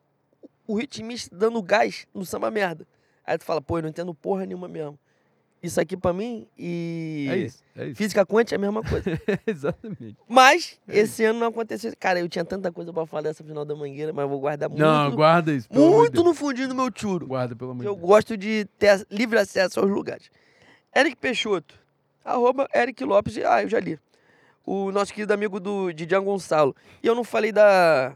Speaker 1: o ritmista dando gás no samba merda. Aí tu fala, pô, eu não entendo porra nenhuma mesmo. Isso aqui pra mim e
Speaker 2: É isso, é isso.
Speaker 1: física quântica é a mesma coisa.
Speaker 2: Exatamente.
Speaker 1: Mas esse ano não aconteceu. Cara, eu tinha tanta coisa pra falar dessa final da Mangueira, mas eu vou guardar muito,
Speaker 2: Não, guarda isso.
Speaker 1: Muito no fundinho do meu churo.
Speaker 2: Guarda, pelo amor de
Speaker 1: Eu
Speaker 2: Deus.
Speaker 1: gosto de ter livre acesso aos lugares. Eric Peixoto. Arroba Eric Lopes. Ah, eu já li. O nosso querido amigo do Didian Gonçalo. E eu não falei da.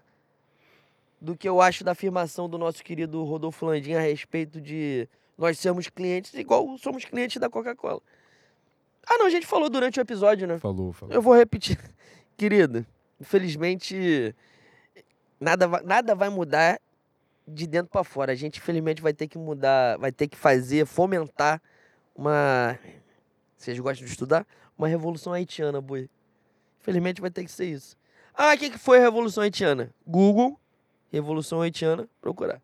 Speaker 1: Do que eu acho da afirmação do nosso querido Rodolfo Landim a respeito de nós sermos clientes igual somos clientes da Coca-Cola. Ah, não, a gente falou durante o episódio, né?
Speaker 2: Falou, falou.
Speaker 1: Eu vou repetir. Querido, infelizmente, nada vai, nada vai mudar de dentro para fora. A gente, infelizmente, vai ter que mudar, vai ter que fazer, fomentar uma Vocês gostam de estudar? Uma revolução haitiana, boi. Infelizmente vai ter que ser isso. Ah, o que, que foi a revolução haitiana? Google, revolução haitiana, procurar.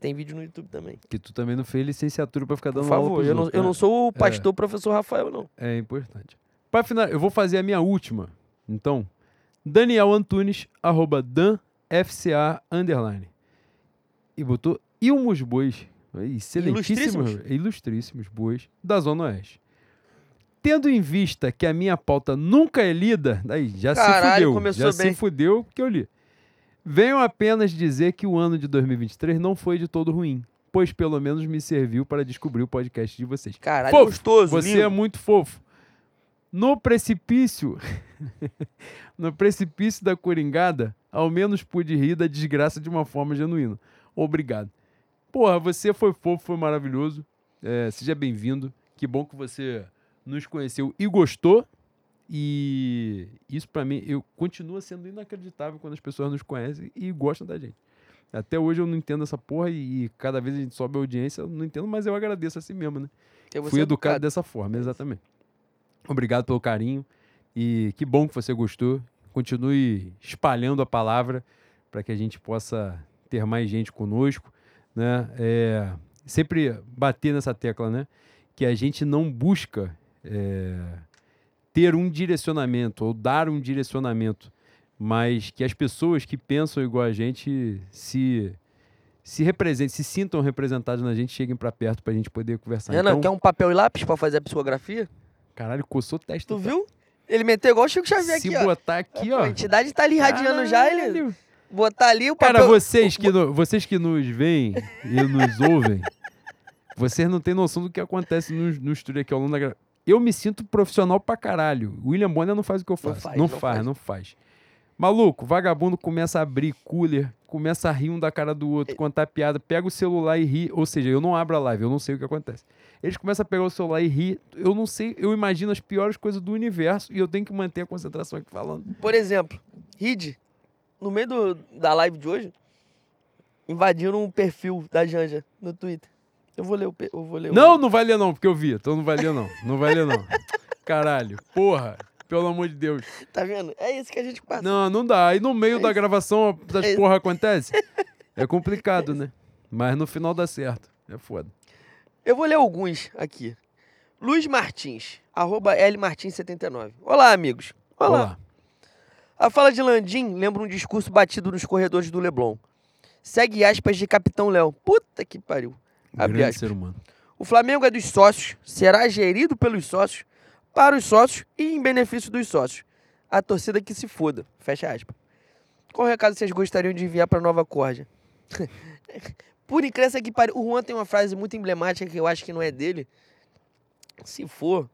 Speaker 1: Tem vídeo no YouTube também.
Speaker 2: Que tu também não fez licenciatura pra ficar
Speaker 1: Por
Speaker 2: dando aula
Speaker 1: favor,
Speaker 2: pros
Speaker 1: eu não, eu
Speaker 2: né?
Speaker 1: não sou o pastor professor Rafael, não.
Speaker 2: É importante. Para final, eu vou fazer a minha última. Então, Daniel Antunes, arroba danfca, underline. E botou Ilmos Bois. Excelentíssimos,
Speaker 1: Ilustríssimos?
Speaker 2: ilustríssimos bois da Zona Oeste. Tendo em vista que a minha pauta nunca é lida, aí já se
Speaker 1: Caralho,
Speaker 2: fudeu.
Speaker 1: começou
Speaker 2: já
Speaker 1: bem.
Speaker 2: se fudeu que eu li. Venho apenas dizer que o ano de 2023 não foi de todo ruim, pois pelo menos me serviu para descobrir o podcast de vocês.
Speaker 1: Caralho,
Speaker 2: Fofo,
Speaker 1: gostoso,
Speaker 2: Você
Speaker 1: lindo.
Speaker 2: é muito fofo. No precipício, no precipício da coringada, ao menos pude rir da desgraça de uma forma genuína. Obrigado. Porra, você foi fofo, foi maravilhoso. É, seja bem-vindo. Que bom que você nos conheceu e gostou. E isso pra mim, eu continua sendo inacreditável quando as pessoas nos conhecem e gostam da gente. Até hoje eu não entendo essa porra e, e cada vez a gente sobe a audiência, eu não entendo, mas eu agradeço assim mesmo, né? Fui
Speaker 1: ser
Speaker 2: educado dessa forma, exatamente. Obrigado pelo carinho e que bom que você gostou. Continue espalhando a palavra para que a gente possa ter mais gente conosco, né? É, sempre bater nessa tecla, né? Que a gente não busca é, ter um direcionamento ou dar um direcionamento, mas que as pessoas que pensam igual a gente se se representem, se sintam representadas na gente, cheguem para perto para a gente poder conversar.
Speaker 1: Renan,
Speaker 2: então,
Speaker 1: quer um papel e lápis pra fazer a psicografia?
Speaker 2: Caralho, coçou testa.
Speaker 1: Tu viu? Ele meteu igual o Chico Xavier
Speaker 2: Se
Speaker 1: aqui, ó.
Speaker 2: botar aqui, ó.
Speaker 1: A entidade tá ali irradiando já, ele botar ali o papel...
Speaker 2: Cara, vocês que, no- vocês que nos veem e nos ouvem, vocês não têm noção do que acontece no, no estúdio aqui ao longo da gra... Eu me sinto profissional pra caralho. William Bonner não faz o que eu
Speaker 1: Não
Speaker 2: faço.
Speaker 1: faz,
Speaker 2: não
Speaker 1: não
Speaker 2: faz,
Speaker 1: faz.
Speaker 2: não faz. Maluco, vagabundo começa a abrir cooler, começa a rir um da cara do outro, contar piada, pega o celular e ri. Ou seja, eu não abro a live, eu não sei o que acontece. Eles começam a pegar o celular e rir. Eu não sei, eu imagino as piores coisas do universo e eu tenho que manter a concentração aqui falando.
Speaker 1: Por exemplo, Rid, no meio do- da live de hoje, invadiram um perfil da Janja no Twitter. Eu vou ler o... Eu vou ler o-
Speaker 2: Não, não vai ler não, porque eu vi. Então não vai ler não. Não vai ler não. Caralho, porra. Pelo amor de Deus.
Speaker 1: Tá vendo? É isso que a gente passa.
Speaker 2: Não, não dá. Aí no meio da gravação essas
Speaker 1: É isso.
Speaker 2: porra acontece. É complicado, né? Mas no final dá certo. É foda.
Speaker 1: Eu vou ler alguns aqui. Luiz Martins, arroba lmartins79. Olá, amigos. Olá.
Speaker 2: Olá.
Speaker 1: A fala de Landim lembra um discurso batido nos corredores do Leblon. Segue aspas de Capitão Léo. Puta que pariu.
Speaker 2: Grande
Speaker 1: aspas.
Speaker 2: ser humano.
Speaker 1: O Flamengo é dos sócios, será gerido pelos sócios, para os sócios e em benefício dos sócios. A torcida que se foda. Fecha aspas. Qual recado vocês gostariam de enviar para Nova Corja? Por incrível que pariu, o Juan tem uma frase muito emblemática que eu acho que não é dele. Se for,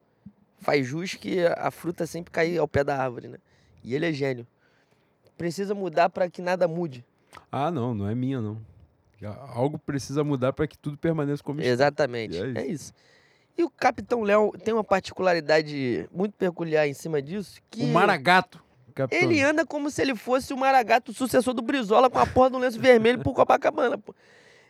Speaker 1: faz jus que a fruta sempre cai ao pé da árvore, né? E ele é gênio. Precisa mudar para que nada mude.
Speaker 2: Ah, não, não é minha, não. Algo precisa mudar para que tudo permaneça como está.
Speaker 1: Exatamente.
Speaker 2: É
Speaker 1: É
Speaker 2: isso.
Speaker 1: isso. E o Capitão Léo tem uma particularidade muito peculiar em cima disso, que
Speaker 2: O Maragato. Capitão.
Speaker 1: ele anda como se ele fosse o Maragato, o sucessor do Brizola, com a porra do lenço vermelho por Copacabana, pô.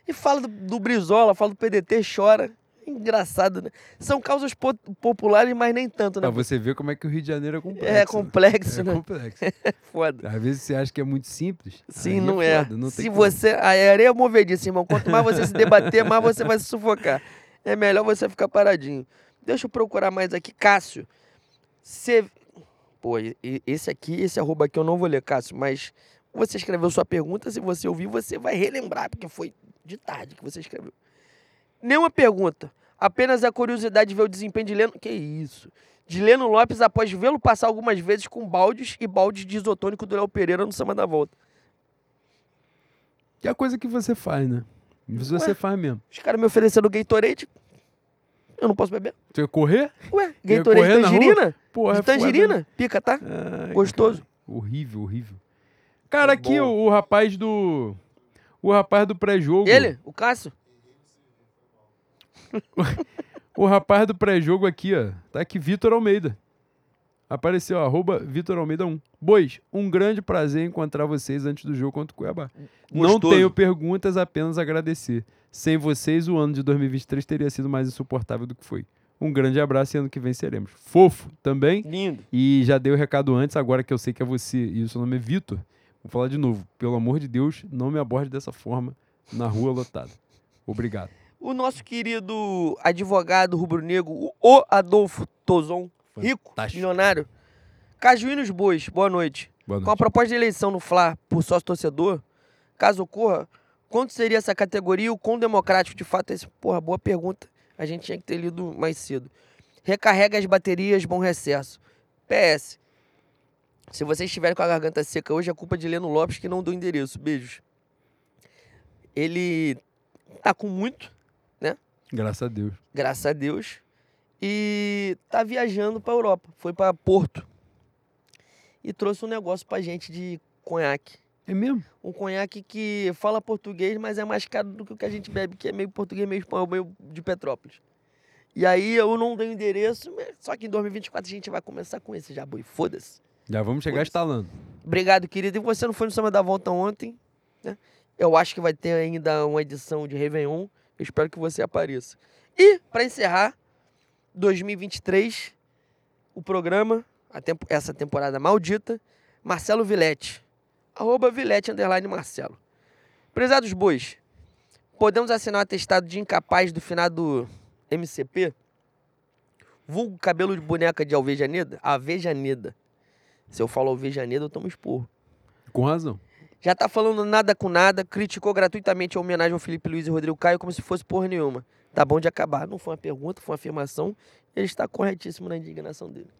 Speaker 1: E fala do, do Brizola, fala do PDT, chora. Engraçado, né? São causas po- populares, mas nem tanto, né?
Speaker 2: Pra você ver como é que o Rio de Janeiro é complexo.
Speaker 1: É complexo,
Speaker 2: É
Speaker 1: né?
Speaker 2: complexo.
Speaker 1: Foda.
Speaker 2: Às vezes você acha que é muito simples.
Speaker 1: Sim,
Speaker 2: aí
Speaker 1: não é.
Speaker 2: foda, não
Speaker 1: se
Speaker 2: como.
Speaker 1: você. A areia é movediça, irmão. Quanto mais você se debater, mais você vai se sufocar. É melhor você ficar paradinho. Deixa eu procurar mais aqui. Cássio. Você. Pô, esse aqui, esse arroba aqui eu não vou ler, Cássio, mas você escreveu sua pergunta. Se você ouvir, você vai relembrar, porque foi de tarde que você escreveu. Nenhuma pergunta. Apenas a curiosidade de ver o desempenho de Leno. Que isso? De Leno Lopes após vê-lo passar algumas vezes com baldes e baldes de isotônico do Léo Pereira no samba da volta.
Speaker 2: Que é a coisa que você faz, né? Isso você faz mesmo.
Speaker 1: Os caras me oferecendo Gatorade. Eu não posso beber.
Speaker 2: Você ia correr?
Speaker 1: Ué, Gatorade
Speaker 2: rua?
Speaker 1: tangerina?
Speaker 2: Porra,
Speaker 1: de
Speaker 2: é foda,
Speaker 1: tangerina?
Speaker 2: né?
Speaker 1: Pica, tá?
Speaker 2: Ai,
Speaker 1: Gostoso.
Speaker 2: cara. Horrível, horrível. Cara,
Speaker 1: É
Speaker 2: aqui o, o rapaz do. O rapaz do pré-jogo.
Speaker 1: Ele? O Cássio?
Speaker 2: O rapaz do pré-jogo aqui, ó. Tá aqui, Vitor Almeida. Apareceu, arroba Vitor Almeida 1. Bois, um grande prazer encontrar vocês antes do jogo contra o Cuiabá. Não
Speaker 1: Gostoso.
Speaker 2: tenho perguntas, apenas agradecer. Sem vocês, o ano de 2023 teria sido mais insuportável do que foi. Um grande abraço e ano que vem seremos. Fofo também.
Speaker 1: Lindo.
Speaker 2: E já dei o recado antes, agora que eu sei que é você e o seu nome é Vitor. Vou falar de novo. Pelo amor de Deus, não me aborde dessa forma na rua lotada. Obrigado.
Speaker 1: O nosso querido advogado rubro-negro, o Adolfo Tozon, rico,
Speaker 2: Fantástico.
Speaker 1: milionário. Cajuínos Bois, boa noite.
Speaker 2: Boa
Speaker 1: Com a
Speaker 2: noite.
Speaker 1: proposta de eleição no Fla por sócio-torcedor, caso ocorra, quanto seria essa categoria e o quão democrático de fato é esse? Porra, boa pergunta. A gente tinha que ter lido mais cedo. Recarrega as baterias, bom recesso. PS. Se vocês estiverem com a garganta seca hoje, é culpa de Leno Lopes que não deu endereço. Beijos. Ele tá com muito,
Speaker 2: Graças a Deus.
Speaker 1: graças a Deus. E tá viajando pra Europa. Foi pra Porto. E trouxe um negócio pra gente de conhaque.
Speaker 2: É mesmo?
Speaker 1: Um conhaque que fala português, mas é mais caro do que o que a gente bebe, que é meio português, meio espanhol, meio de Petrópolis. E aí eu não dei o endereço, mas- só que em 2024 a gente vai começar com esse já, boi. Foda-se.
Speaker 2: Já vamos chegar instalando.
Speaker 1: Obrigado, querido. E você não foi no Samba da Volta ontem, né? Eu acho que vai ter ainda uma edição de Réveillon. Eu espero que você apareça. E, para encerrar, 2023, o programa, tempo- essa temporada maldita, Marcelo Vilete. Arroba Vilete, underline Marcelo. Prezados bois, podemos assinar o atestado de incapaz do finado MCP? Vulgo cabelo de boneca de Alvejaneda? Avejaneda. Se eu falo Alvejaneda, eu tomo esporro.
Speaker 2: Com razão.
Speaker 1: Já tá falando nada com nada, criticou gratuitamente a homenagem ao Felipe Luiz e Rodrigo Caio como se fosse porra nenhuma. Tá bom de acabar. Não foi uma pergunta, foi uma afirmação. Ele está corretíssimo na indignação dele.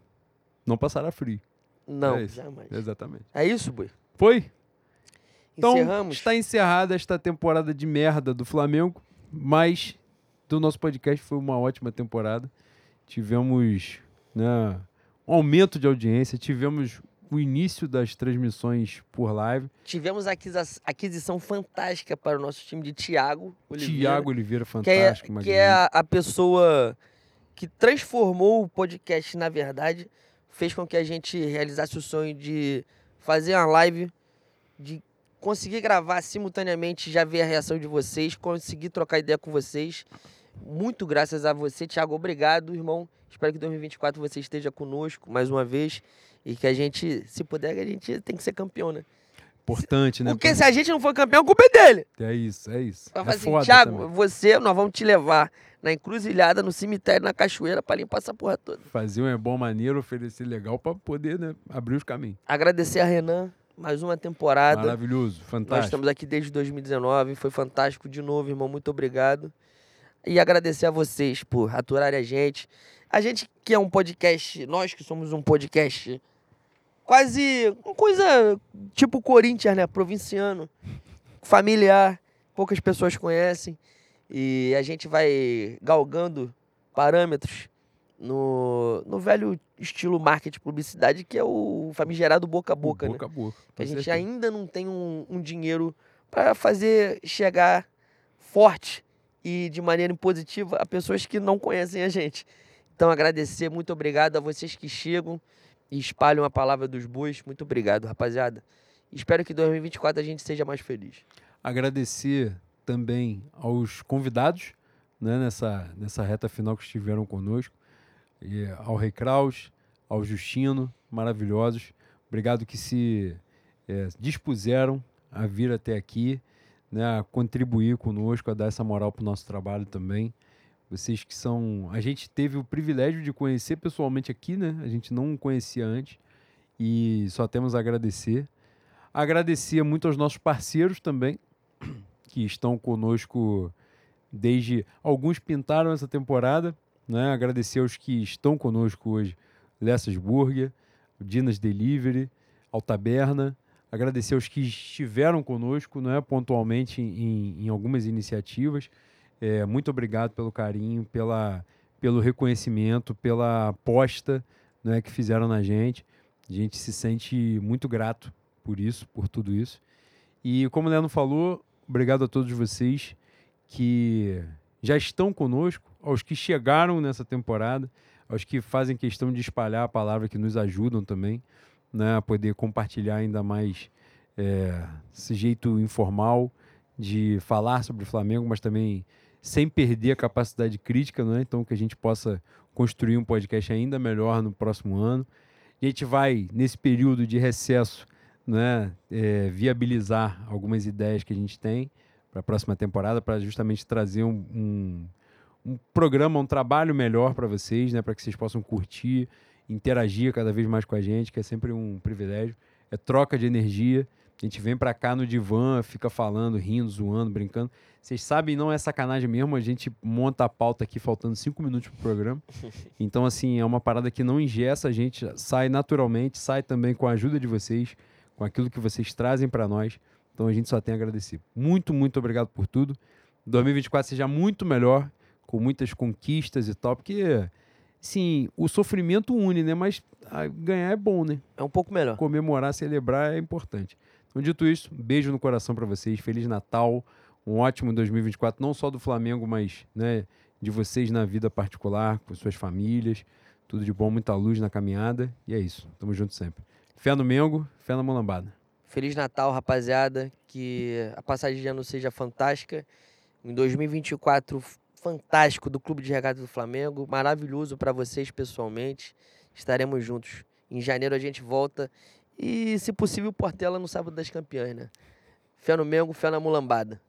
Speaker 2: Não passará frio.
Speaker 1: Não,
Speaker 2: É
Speaker 1: jamais.
Speaker 2: Exatamente.
Speaker 1: É isso, boi?
Speaker 2: Foi? Então,
Speaker 1: Encerramos.
Speaker 2: está encerrada esta temporada de merda do Flamengo, mas do nosso podcast foi uma ótima temporada. Tivemos né, um aumento de audiência, tivemos o início das transmissões por live.
Speaker 1: Tivemos a aquisição fantástica para o nosso time de Thiago Oliveira.
Speaker 2: Tiago Oliveira,
Speaker 1: que é,
Speaker 2: fantástico.
Speaker 1: que
Speaker 2: magnífico.
Speaker 1: é a, a pessoa que transformou o podcast, na verdade, fez com que a gente realizasse o sonho de fazer uma live, de conseguir gravar simultaneamente, já ver a reação de vocês, conseguir trocar ideia com vocês. Muito graças a você, Thiago. Obrigado, irmão. Espero que em 2024 você esteja conosco mais uma vez e que a gente, se puder, a gente tem que ser campeão, né?
Speaker 2: Importante, né?
Speaker 1: Porque se a gente não for campeão, a culpa é dele.
Speaker 2: É isso, é isso.
Speaker 1: Ela
Speaker 2: É
Speaker 1: assim, Thiago,
Speaker 2: também.
Speaker 1: você, nós vamos te levar na encruzilhada, no cemitério, na cachoeira, pra limpar essa porra toda.
Speaker 2: Fazer um é bom maneiro, oferecer legal pra poder né, abrir os caminhos.
Speaker 1: Agradecer a Renan, mais uma temporada.
Speaker 2: Maravilhoso,
Speaker 1: Nós
Speaker 2: fantástico.
Speaker 1: estamos aqui desde 2019, foi fantástico de novo, irmão, muito obrigado. E agradecer a vocês por aturarem a gente. A gente que é um podcast, nós que somos um podcast quase uma coisa tipo Corinthians, né? Provinciano, familiar, poucas pessoas conhecem. E a gente vai galgando parâmetros no, no velho estilo marketing publicidade, que é o famigerado boca a boca, né?
Speaker 2: boca a boca.
Speaker 1: a
Speaker 2: com
Speaker 1: gente
Speaker 2: certeza.
Speaker 1: ainda não tem um, um dinheiro para fazer chegar forte e de maneira impositiva a pessoas que não conhecem a gente. Então, agradecer, muito obrigado a vocês que chegam e espalham a palavra dos bois. Muito obrigado, rapaziada. Espero que em 2024 a gente seja mais feliz.
Speaker 2: agradecer também aos convidados né, nessa, nessa reta final que estiveram conosco, e ao Rei Kraus, ao Justino, maravilhosos. Obrigado que se eh, dispuseram a vir até aqui, né, a contribuir conosco, a dar essa moral para o nosso trabalho também. Vocês que são. A gente teve o privilégio de conhecer pessoalmente aqui, né? A gente não conhecia antes e só temos a agradecer. Agradecer muito aos nossos parceiros também, que estão conosco desde. Alguns pintaram essa temporada, né? Agradecer aos que estão conosco hoje: Lessas Burger, Dinas Delivery, Altaberna. Agradecer aos que estiveram conosco né, pontualmente em, em algumas iniciativas. É, muito obrigado pelo carinho, pela, pelo reconhecimento, pela aposta né, que fizeram na gente. A gente se sente muito grato por isso, por tudo isso. E como o Leandro falou, obrigado a todos vocês que já estão conosco, aos que chegaram nessa temporada, aos que fazem questão de espalhar a palavra, que nos ajudam também né, a poder compartilhar ainda mais é, esse jeito informal de falar sobre o Flamengo, mas também sem perder a capacidade crítica, né? Então que a gente possa construir um podcast ainda melhor no próximo ano. A gente vai, nesse período de recesso, né, é, viabilizar algumas ideias que a gente tem para a próxima temporada, para justamente trazer um, um, um, programa, um trabalho melhor para vocês, né, para que vocês possam curtir, interagir cada vez mais com a gente, que é sempre um privilégio. É troca de energia. A gente vem para cá no divã, fica falando, rindo, zoando, brincando. Vocês sabem, não é sacanagem mesmo, a gente monta a pauta aqui faltando cinco minutos pro programa. Então, assim, é uma parada que não ingessa, a gente sai naturalmente, sai também com a ajuda de vocês, com aquilo que vocês trazem para nós. Então, a gente só tem a agradecer. Muito, muito obrigado por tudo. 2024 seja muito melhor, com muitas conquistas e tal, porque, sim, o sofrimento une, né? Mas ganhar é bom, né?
Speaker 1: É um pouco melhor.
Speaker 2: Comemorar, celebrar é importante. Então, dito isso, beijo no coração para vocês. Feliz Natal. Um ótimo 2024, não só do Flamengo, mas né, de vocês na vida particular, com suas famílias. Tudo de bom, muita luz na caminhada. E é isso. Tamo junto sempre. Fé no Mengo, fé na Molambada.
Speaker 1: Feliz Natal, rapaziada. Que a passagem de ano seja fantástica. Em 2024, fantástico do Clube de Regatas do Flamengo. Maravilhoso para vocês pessoalmente. Estaremos juntos. Em janeiro a gente volta e, se possível, Portela no sábado das campeãs, né? Fé no Mengo, fé na mulambada.